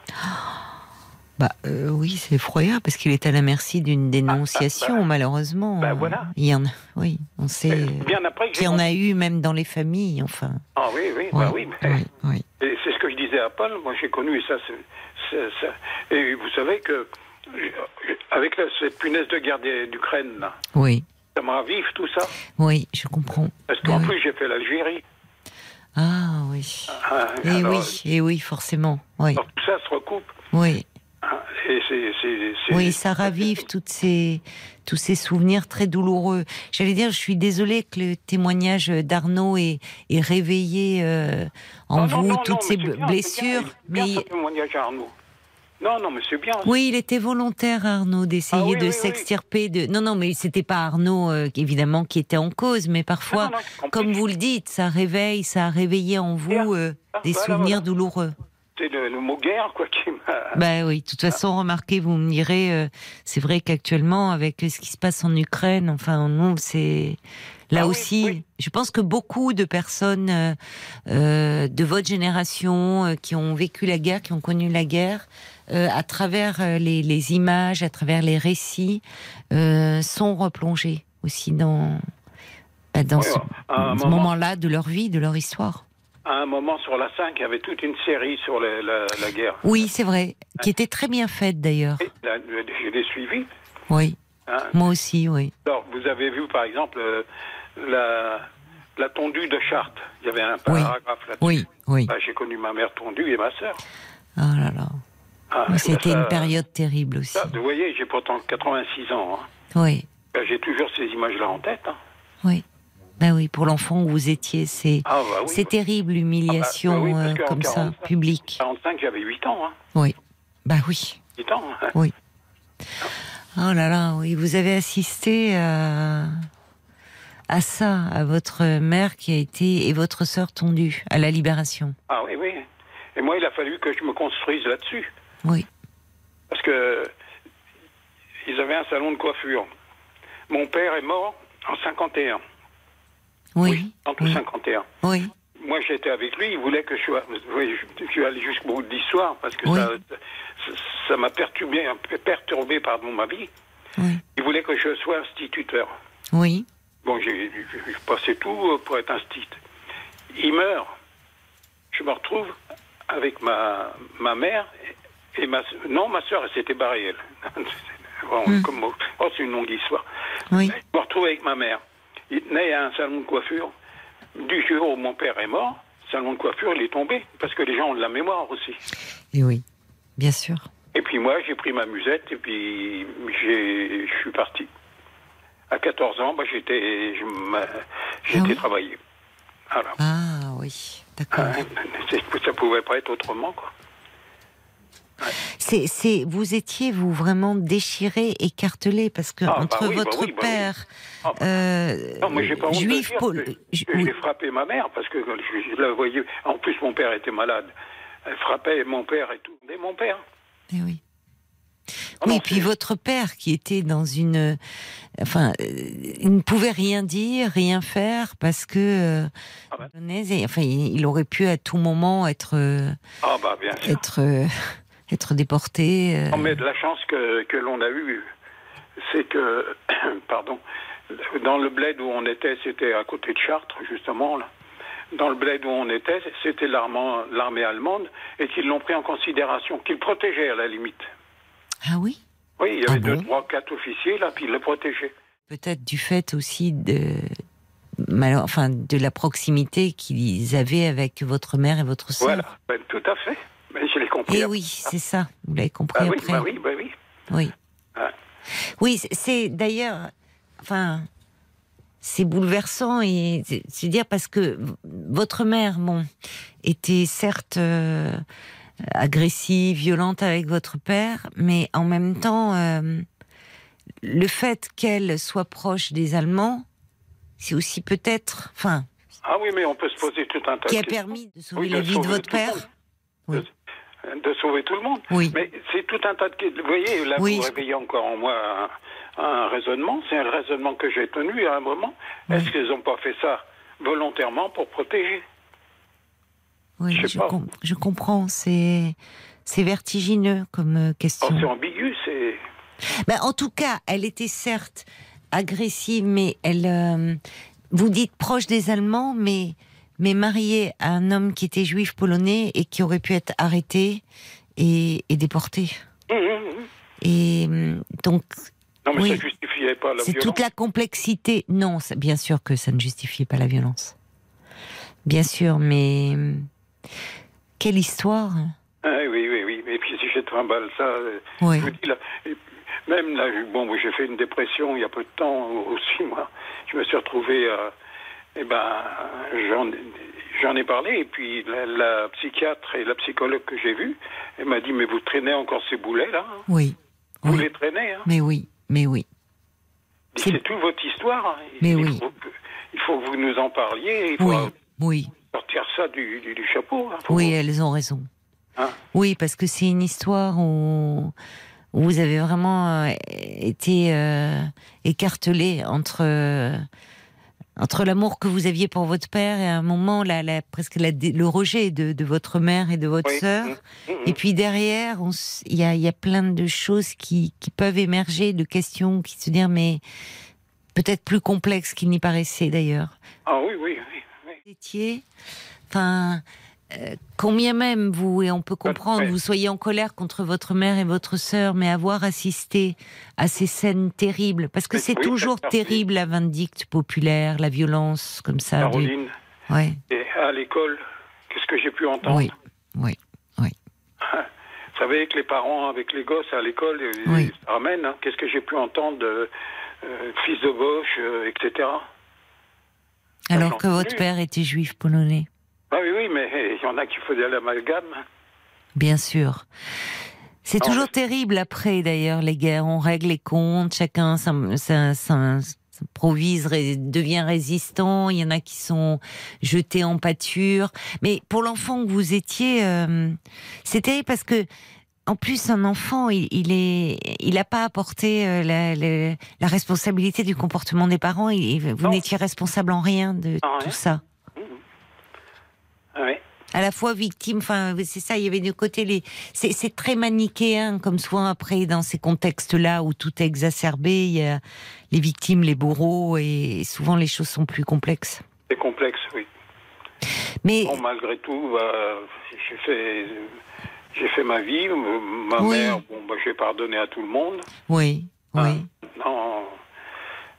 Bah euh, oui, c'est effroyable parce qu'il est à la merci d'une dénonciation, ah, ah, bah, malheureusement. Bah, voilà. Il y en a, oui, on sait qu'il y en a eu même dans les familles, enfin. Ah oui, oui, bah oui. oui, C'est ce que je disais à Paul. Moi, j'ai connu ça, Et vous savez que avec cette punaise de guerre d'Ukraine, oui. ça me ravive tout ça. Oui, je comprends. Parce qu'en plus, j'ai fait l'Algérie. Ah oui. Ah, et oui, et oui, forcément. Oui. tout ça se recoupe. Oui. Et oui, ça ravive toutes ces, tous ces souvenirs très douloureux. J'allais dire, je suis désolée que le témoignage d'Arnaud ait, réveillé euh, en vous toutes ces blessures. mais. Non, non, mais c'est bien. Oui, il était volontaire, Arnaud, d'essayer ah de s'extirper de. Non, non, mais c'était pas Arnaud, euh, évidemment, qui était en cause, mais parfois, comme vous le dites, ça réveille, ça a réveillé en vous euh, des souvenirs douloureux c'est le, mot guerre quoi qui m'a. Ben oui, de toute façon, remarquez, vous me direz, euh, c'est vrai qu'actuellement, avec ce qui se passe en Ukraine, enfin, non, c'est là ah aussi. Je pense que beaucoup de personnes euh, euh, de votre génération qui ont vécu la guerre, qui ont connu la guerre, à travers les, images, à travers les récits, sont replongés aussi dans, bah, dans ce moment-là de leur vie, de leur histoire à un moment sur la 5, il y avait toute une série sur la, guerre. Oui, c'est vrai, qui était très bien faite d'ailleurs. Je l'ai suivi. Oui. Hein? Moi aussi, oui. Alors, vous avez vu par exemple euh, la, la tondue de Chartres. Il y avait un paragraphe là-dessus. Oui, oui. Bah, j'ai connu ma mère tondue et ma sœur. Oh là là. Ah, C'était une période terrible aussi. vous voyez, j'ai pourtant 86 ans. Hein. Oui. J'ai toujours ces images-là en tête. Hein. Oui. Ben oui, pour l'enfant où vous étiez, c'est ah, bah c'est terrible l'humiliation ah, bah, euh, comme ça, publique. 45, j'avais 8 ans. Hein. Oui, bah oui. 8 ans. Oui. Oh là là, oui, vous avez assisté à, à ça, à votre mère qui a été et votre sœur tondue à la libération. Ah oui, oui. Et moi, il a fallu que je me construise là-dessus. Oui. Parce que ils avaient un salon de coiffure. Mon père est mort en 51. Oui. en tout 51. Oui. Moi, j'étais avec lui. Il voulait que je sois. Oui, je suis allé jusqu'au bout de l'histoire parce que ça, ça m'a perturbé, perturbé pardon, ma vie. Oui. Il voulait que je sois instituteur. Oui. Bon, j'ai passé tout pour être institut. Il meurt. Je me retrouve avec ma, ma mère et ma non ma soeur elle s'était barrée elle. bon, hmm. comme, oh, c'est une longue histoire. Oui. Je me retrouve avec ma mère. Il naît à un salon de coiffure. Du jour où mon père est mort, le salon de coiffure il est tombé parce que les gens ont de la mémoire aussi. Et oui, bien sûr. Et puis moi j'ai pris ma musette et puis je suis parti. À 14 ans, bah, j'étais ah travaillé. Ah oui, d'accord. Ça ça pouvait pas être autrement, quoi. C'est, vous étiez vous vraiment déchiré, écartelé parce que ah, bah entre bah votre père ah, euh, juif, Paul, j'ai frappé ma mère parce que je, la voyais. En plus, mon père était malade. Elle frappait mon père et tout. Mais mon père. Et eh oui. Ah oui, puis votre père qui était dans une, enfin, euh, il ne pouvait rien dire, rien faire parce que, euh, ah ben. enfin, il aurait pu à tout moment être, ah bah bien sûr. être, être déporté. Non, mais de la chance que, que l'on a eue, c'est que, pardon, dans le bled où on était, c'était à côté de Chartres, justement, là. Dans le bled où on était, c'était l'armée allemande et qu'ils l'ont pris en considération, qu'ils protégeaient à la limite. Ah oui? Oui, il y avait ah deux, trois, quatre officiers là, puis ils le protégeaient. Peut-être du fait aussi de, enfin, de la proximité qu'ils avaient avec votre mère et votre soeur. Voilà, ben, tout à fait. Mais je l'ai compris. Et eh oui, c'est ça. Vous l'avez compris bah après. Bah oui, bah oui. Oui. Oui, c'est d'ailleurs, enfin, c'est bouleversant et c'est dire parce que votre mère, bon, était certes euh, agressive, violente avec votre père, mais en même temps, euh, le fait qu'elle soit proche des Allemands, c'est aussi peut-être, enfin. Ah oui, mais on peut se poser tout un tas Qui a permis de sauver la vie de votre père. Oui. De, sauver tout le monde. Oui. Mais c'est tout un tas de. Vous voyez, là, vous réveillez encore en moi un, raisonnement. C'est un raisonnement que j'ai tenu à un moment. Est-ce qu'ils n'ont pas fait ça volontairement pour protéger? Oui, je, comprends. C'est vertigineux comme euh, question. Oh, c'est ambigu, c'est. Ben, en tout cas, elle était certes agressive, mais elle. Euh, vous dites proche des Allemands, mais mais mariée à un homme qui était juif polonais et qui aurait pu être arrêté et, déporté. Mmh. Et hum, donc. Non, mais ça ça justifiait pas la violence. C'est toute la complexité. Non, bien sûr que ça ne justifiait pas la violence. Bien sûr, mais hum, quelle histoire ah, Oui, oui, oui. Et puis si j'ai trimballe ça, euh, oui. même là, bon, j'ai fait une dépression il y a peu de temps aussi, moi. Je me suis retrouvé à. Eh ben, j'en ai parlé, et puis la, psychiatre et la psychologue que j'ai vue, elle m'a dit, mais vous traînez encore ces boulets, là hein? Oui. Vous les traînez, hein? Mais oui, mais oui. C'est toute votre histoire. Hein. Mais il oui. Faut que, il faut que vous nous en parliez. Il faut, oui, oui sortir ça du, chapeau. Oui, elles ont raison. Oui, parce que c'est une histoire où, vous avez vraiment euh, été euh, écartelé entre entre l'amour que vous aviez pour votre père et à un moment la, presque le rejet de, votre mère et de votre sœur. Mmh, mmh, mmh. Et puis derrière, il y a, y a, plein de choses qui, qui, peuvent émerger, de questions qui se disent mais peut-être plus complexes qu'il n'y paraissait d'ailleurs. Ah oui, oui, oui. Enfin, euh, combien même vous, et on peut comprendre, vous soyez en colère contre votre mère et votre sœur, mais avoir assisté à ces scènes terribles, parce que c'est toujours terrible la vindicte populaire, la violence comme ça. Caroline, ouais. et à l'école, qu'est-ce que j'ai pu entendre Oui, oui, oui. Vous savez, avec les parents, avec les gosses à l'école, ils ramènent, hein. qu'est-ce que j'ai pu entendre de euh, fils de gauche, euh, etc. Alors que votre père était juif polonais ah oui, oui, mais il y en a qui faisaient l'amalgame. Bien sûr. C'est toujours terrible après, d'ailleurs, les guerres. On règle les comptes, chacun s'improvise, devient résistant. Il y en a qui sont jetés en pâture. Mais pour l'enfant que vous étiez, euh, c'est terrible parce que en plus, un enfant, il, il est, il n'a pas apporté euh, la, la, responsabilité du comportement des parents. vous n'étiez responsable en rien de tout ça. À la fois victime, enfin, c'est ça. Il y avait du côté les, c'est très manichéen, comme souvent après dans ces contextes-là où tout est exacerbé. Il y a les victimes, les bourreaux, et souvent les choses sont plus complexes. C'est complexe, oui. Mais bon, malgré tout, bah, j'ai fait j'ai fait ma vie. Ma mère, bon, bah, j'ai pardonné à tout le monde. Oui, oui. Ah, non.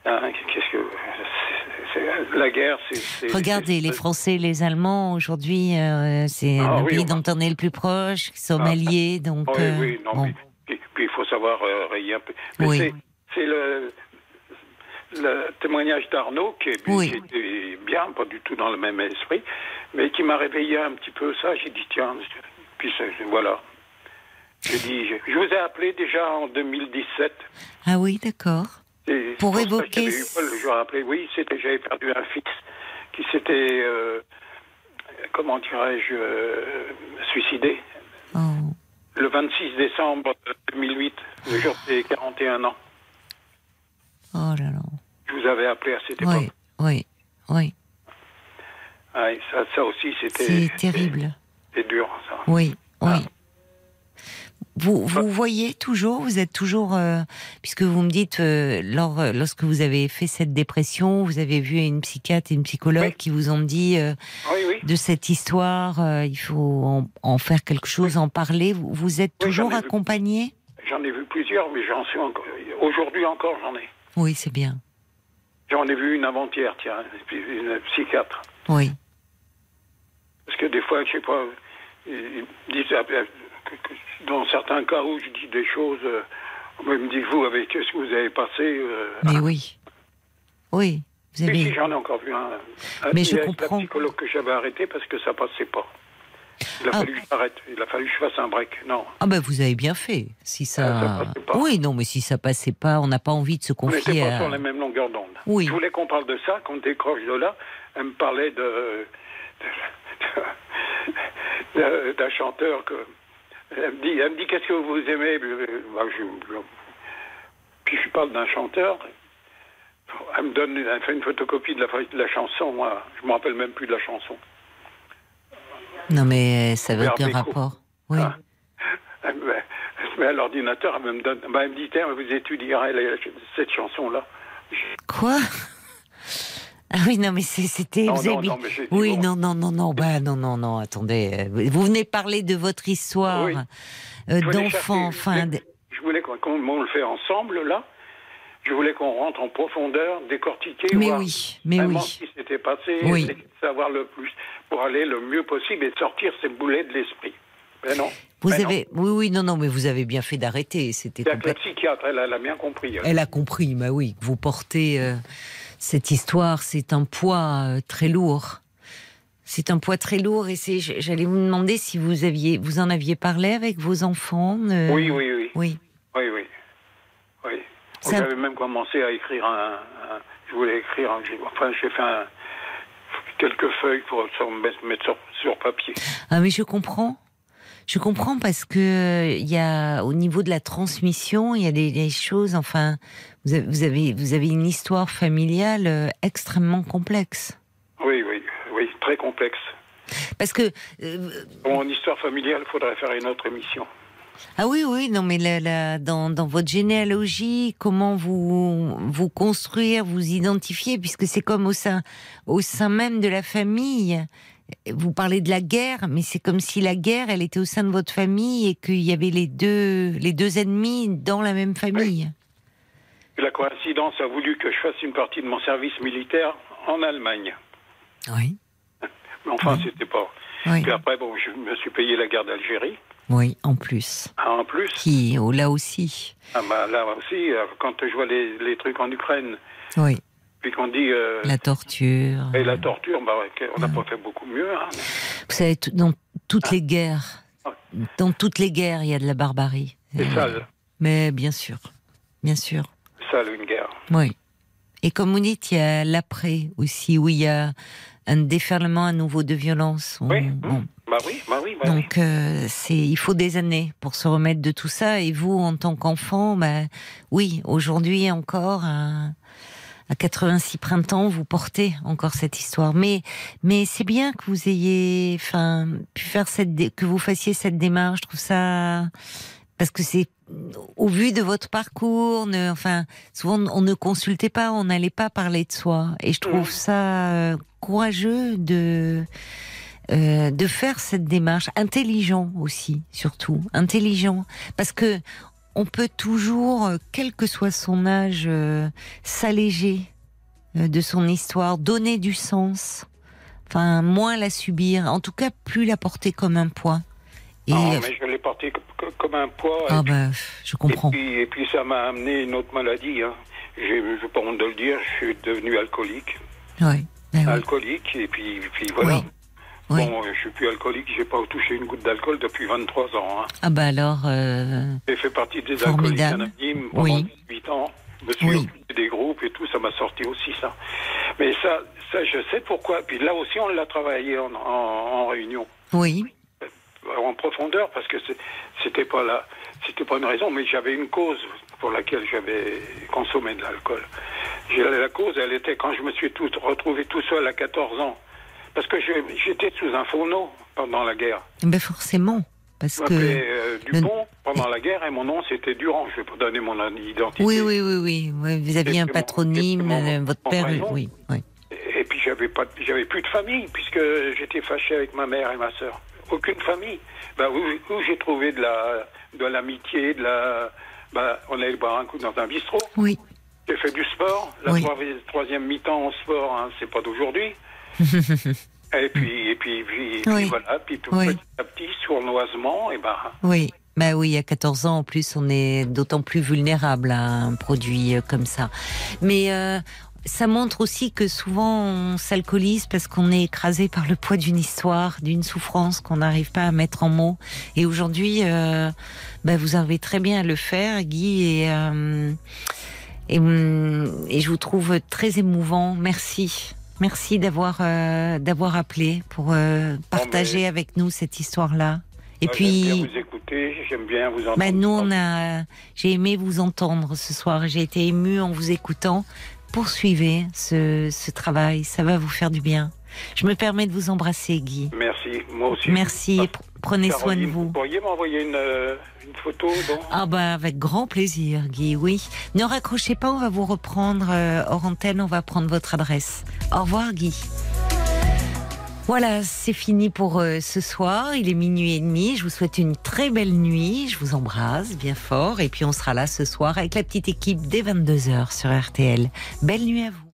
Hein, qu'est-ce que. la guerre, c'est. Regardez, les Français, les Allemands, aujourd'hui, euh, c'est ah, le pays dont on est le plus proche, qui sont ah. alliés, donc. Oui, oui, euh, non, puis, puis, il faut savoir euh, rayer un peu. Mais c'est le, le témoignage d'Arnaud qui, qui, était bien, pas du tout dans le même esprit, mais qui m'a réveillé un petit peu ça. J'ai dit, tiens, puis voilà. Je dis, je vous ai appelé déjà en 2017. Ah oui, d'accord. Pour évoquer. Eu, je rappelé, oui, c'était j'avais perdu un fils qui s'était, euh, comment dirais-je, euh, suicidé. Oh. Le 26 décembre 2008, le jour des 41 ans. Oh là là. Je vous avais appelé à cette époque. Oui, oui, oui. ça, ça aussi, c'était. C'est terrible. C'est dur, ça. Oui, oui. Ah. Vous, vous voyez toujours, vous êtes toujours, euh, puisque vous me dites, euh, lors, euh, lorsque vous avez fait cette dépression, vous avez vu une psychiatre et une psychologue qui vous ont dit de cette histoire, il faut en, faire quelque chose, en parler. Vous, vous êtes toujours accompagné? J'en ai vu plusieurs, mais j'en suis encore. Aujourd'hui encore, j'en ai. Oui, c'est bien. J'en ai vu une avant-hier, tiens, une psychiatre. Oui. Parce que des fois, je sais pas, ils disent, euh, dans certains cas où je dis des choses, euh, on me dit, vous, avec ce que vous avez passé. Euh, Mais oui. Oui. Vous avez... Si, j'en ai encore vu un. Mais je comprends. psychologue que j'avais arrêté parce que ça passait pas. Il a ah. fallu que j'arrête. Il a fallu que je fasse un break. Non. Ah ben vous avez bien fait. Si ça. pas. Oui, non, mais si ça passait pas, on n'a pas envie de se confier. On pas sur la même longueur d'onde. Oui. Je voulais qu'on parle de ça. Quand on décroche de là, elle me parlait de d'un chanteur que. Elle me dit, elle me dit qu'est-ce que vous aimez? Bah, je, Puis je parle d'un chanteur. Elle me donne, elle fait une photocopie de la, de la chanson. Moi, je me rappelle même plus de la chanson. Non, mais ça veut aucun rapport. Oui. Ah. Elle, me, met à l'ordinateur, elle me donne. Bah, elle me dit, tiens, vous étudierez cette chanson-là. Quoi? Ah oui, non, mais c'était. Non, oui, non, non, non, non, bah, non, non, non, attendez. Euh, vous venez parler de votre histoire euh, d'enfant, enfin. Je voulais qu'on le fait ensemble, là. Je voulais qu'on rentre en profondeur, décortiquer, mais voir oui, mais oui. ce qui s'était passé, oui. savoir le plus, pour aller le mieux possible et sortir ces boulets de l'esprit. Mais non. Vous avez, oui, oui, non, non, mais vous avez bien fait d'arrêter. C'était. La psychiatre, elle, a bien compris. Elle, a compris, bah oui. Vous portez. Euh, cette histoire, c'est un poids euh, très lourd. C'est un poids très lourd et c'est. J'allais vous demander si vous aviez, vous en aviez parlé avec vos enfants. Euh, oui, oui, oui. Oui. Oui, oui. oui. J'avais même commencé à écrire un, je voulais écrire. Un, enfin, j'ai fait un, quelques feuilles pour mettre sur, sur papier. Ah, mais je comprends. Je comprends parce que il y a au niveau de la transmission, il y a des, choses. Enfin, vous avez, vous avez une histoire familiale euh, extrêmement complexe. Oui, oui, oui, très complexe. Parce que euh, mon histoire familiale, il faudrait faire une autre émission. Ah oui, oui, non, mais dans, dans, votre généalogie, comment vous vous construire, vous identifier, puisque c'est comme au sein, au sein même de la famille, vous parlez de la guerre, mais c'est comme si la guerre, elle était au sein de votre famille et qu'il y avait les deux, les deux ennemis dans la même famille. La coïncidence a voulu que je fasse une partie de mon service militaire en Allemagne. Oui. Mais enfin, c'était pas. Puis après, bon, je me suis payé la guerre d'Algérie. Oui, en plus. Ah, en plus. Qui, oh, là aussi. Ah, bah, là aussi, euh, quand je vois les, les trucs en Ukraine. Oui. Puis qu'on dit. Euh, la torture. Et la torture, bah, on n'a pas fait beaucoup mieux. Hein. Vous savez, dans toutes les guerres, dans toutes les guerres, il y a de la barbarie. C'est sale. Mais bien sûr, bien sûr. Une guerre. Oui. Et comme vous dites, il y a l'après aussi, où il y a un déferlement à nouveau de violence. Oui, mmh. bah oui, bah oui. Bah Donc, euh, c'est, il faut des années pour se remettre de tout ça. Et vous, en tant qu'enfant, bah, oui, aujourd'hui encore, à, à 86 printemps, vous portez encore cette histoire. Mais, mais c'est bien que vous ayez, enfin, pu faire cette, que vous fassiez cette démarche. Je trouve ça, parce que c'est au vu de votre parcours, ne, enfin, souvent on ne consultait pas, on n'allait pas parler de soi. Et je trouve ça euh, courageux de euh, de faire cette démarche, intelligent aussi, surtout intelligent, parce que on peut toujours, euh, quel que soit son âge, s'alléger de son histoire, donner du sens, enfin moins la subir, en tout cas plus la porter comme un poids. Et... Non, mais je l'ai porté comme un poids. Ah ben, je comprends. Et puis, ça m'a amené une autre maladie. Hein. Je pas honte de le dire, je suis devenu alcoolique. Oui. Ben alcoolique, et puis, puis voilà. Bon, je suis plus alcoolique, j'ai pas touché une goutte d'alcool depuis 23 ans. Hein. Ah bah alors. Euh... J'ai fait partie des alcooliques anonymes pendant oui. 18 ans. Je me suis des groupes et tout, ça m'a sorti aussi ça. Mais ça, ça, je sais pourquoi. Puis là aussi, on l'a travaillé en, en réunion. Oui en profondeur parce que c'était pas là, c'était pas une raison, mais j'avais une cause pour laquelle j'avais consommé de l'alcool. La cause, elle était quand je me suis tout, retrouvé tout seul à 14 ans, parce que j'étais sous un fourneau pendant la guerre. Ben forcément. Parce que euh, Dupont pendant la guerre et mon nom c'était Durand. Je vais pas donner mon identité. Oui, oui, oui, oui. Vous aviez un patronyme, euh, votre père, oui, oui. Et puis j'avais pas, j'avais plus de famille puisque j'étais fâché avec ma mère et ma sœur aucune famille. Ben, où, j'ai trouvé de la de l'amitié, de la. Ben, on allait boire un coup dans un bistrot. Oui. J'ai fait du sport. La troisième mi-temps en sport, hein, c'est pas d'aujourd'hui. et puis, et puis, puis, voilà. Puis petit à petit, sournoisement, et ben. Oui. Ben oui, à 14 ans, en plus, on est d'autant plus vulnérable à un produit euh, comme ça. Mais euh, ça montre aussi que souvent on s'alcoolise parce qu'on est écrasé par le poids d'une histoire, d'une souffrance qu'on n'arrive pas à mettre en mots. Et aujourd'hui, euh, bah, vous arrivez très bien à le faire, Guy, et, euh, et, et, je vous trouve très émouvant. Merci. Merci d'avoir euh, d'avoir appelé pour euh, partager avec nous cette histoire-là. Et puis, j'aime bien vous écouter, j'aime bien vous entendre. Bah nous, on a, j'ai aimé vous entendre ce soir. J'ai été émue en vous écoutant poursuivez ce, travail, ça va vous faire du bien. Je me permets de vous embrasser, Guy. Merci, moi aussi. Merci, prenez soin de vous. Vous pourriez m'envoyer une, euh, photo Ah bah avec grand plaisir, Guy, oui. Ne raccrochez pas, on va vous reprendre euh, hors antenne, on va prendre votre adresse. Au revoir, Guy. Voilà, c'est fini pour euh, ce soir. Il est minuit et demi. Je vous souhaite une très belle nuit. Je vous embrasse bien fort. Et puis on sera là ce soir avec la petite équipe dès 22h sur RTL. Belle nuit à vous.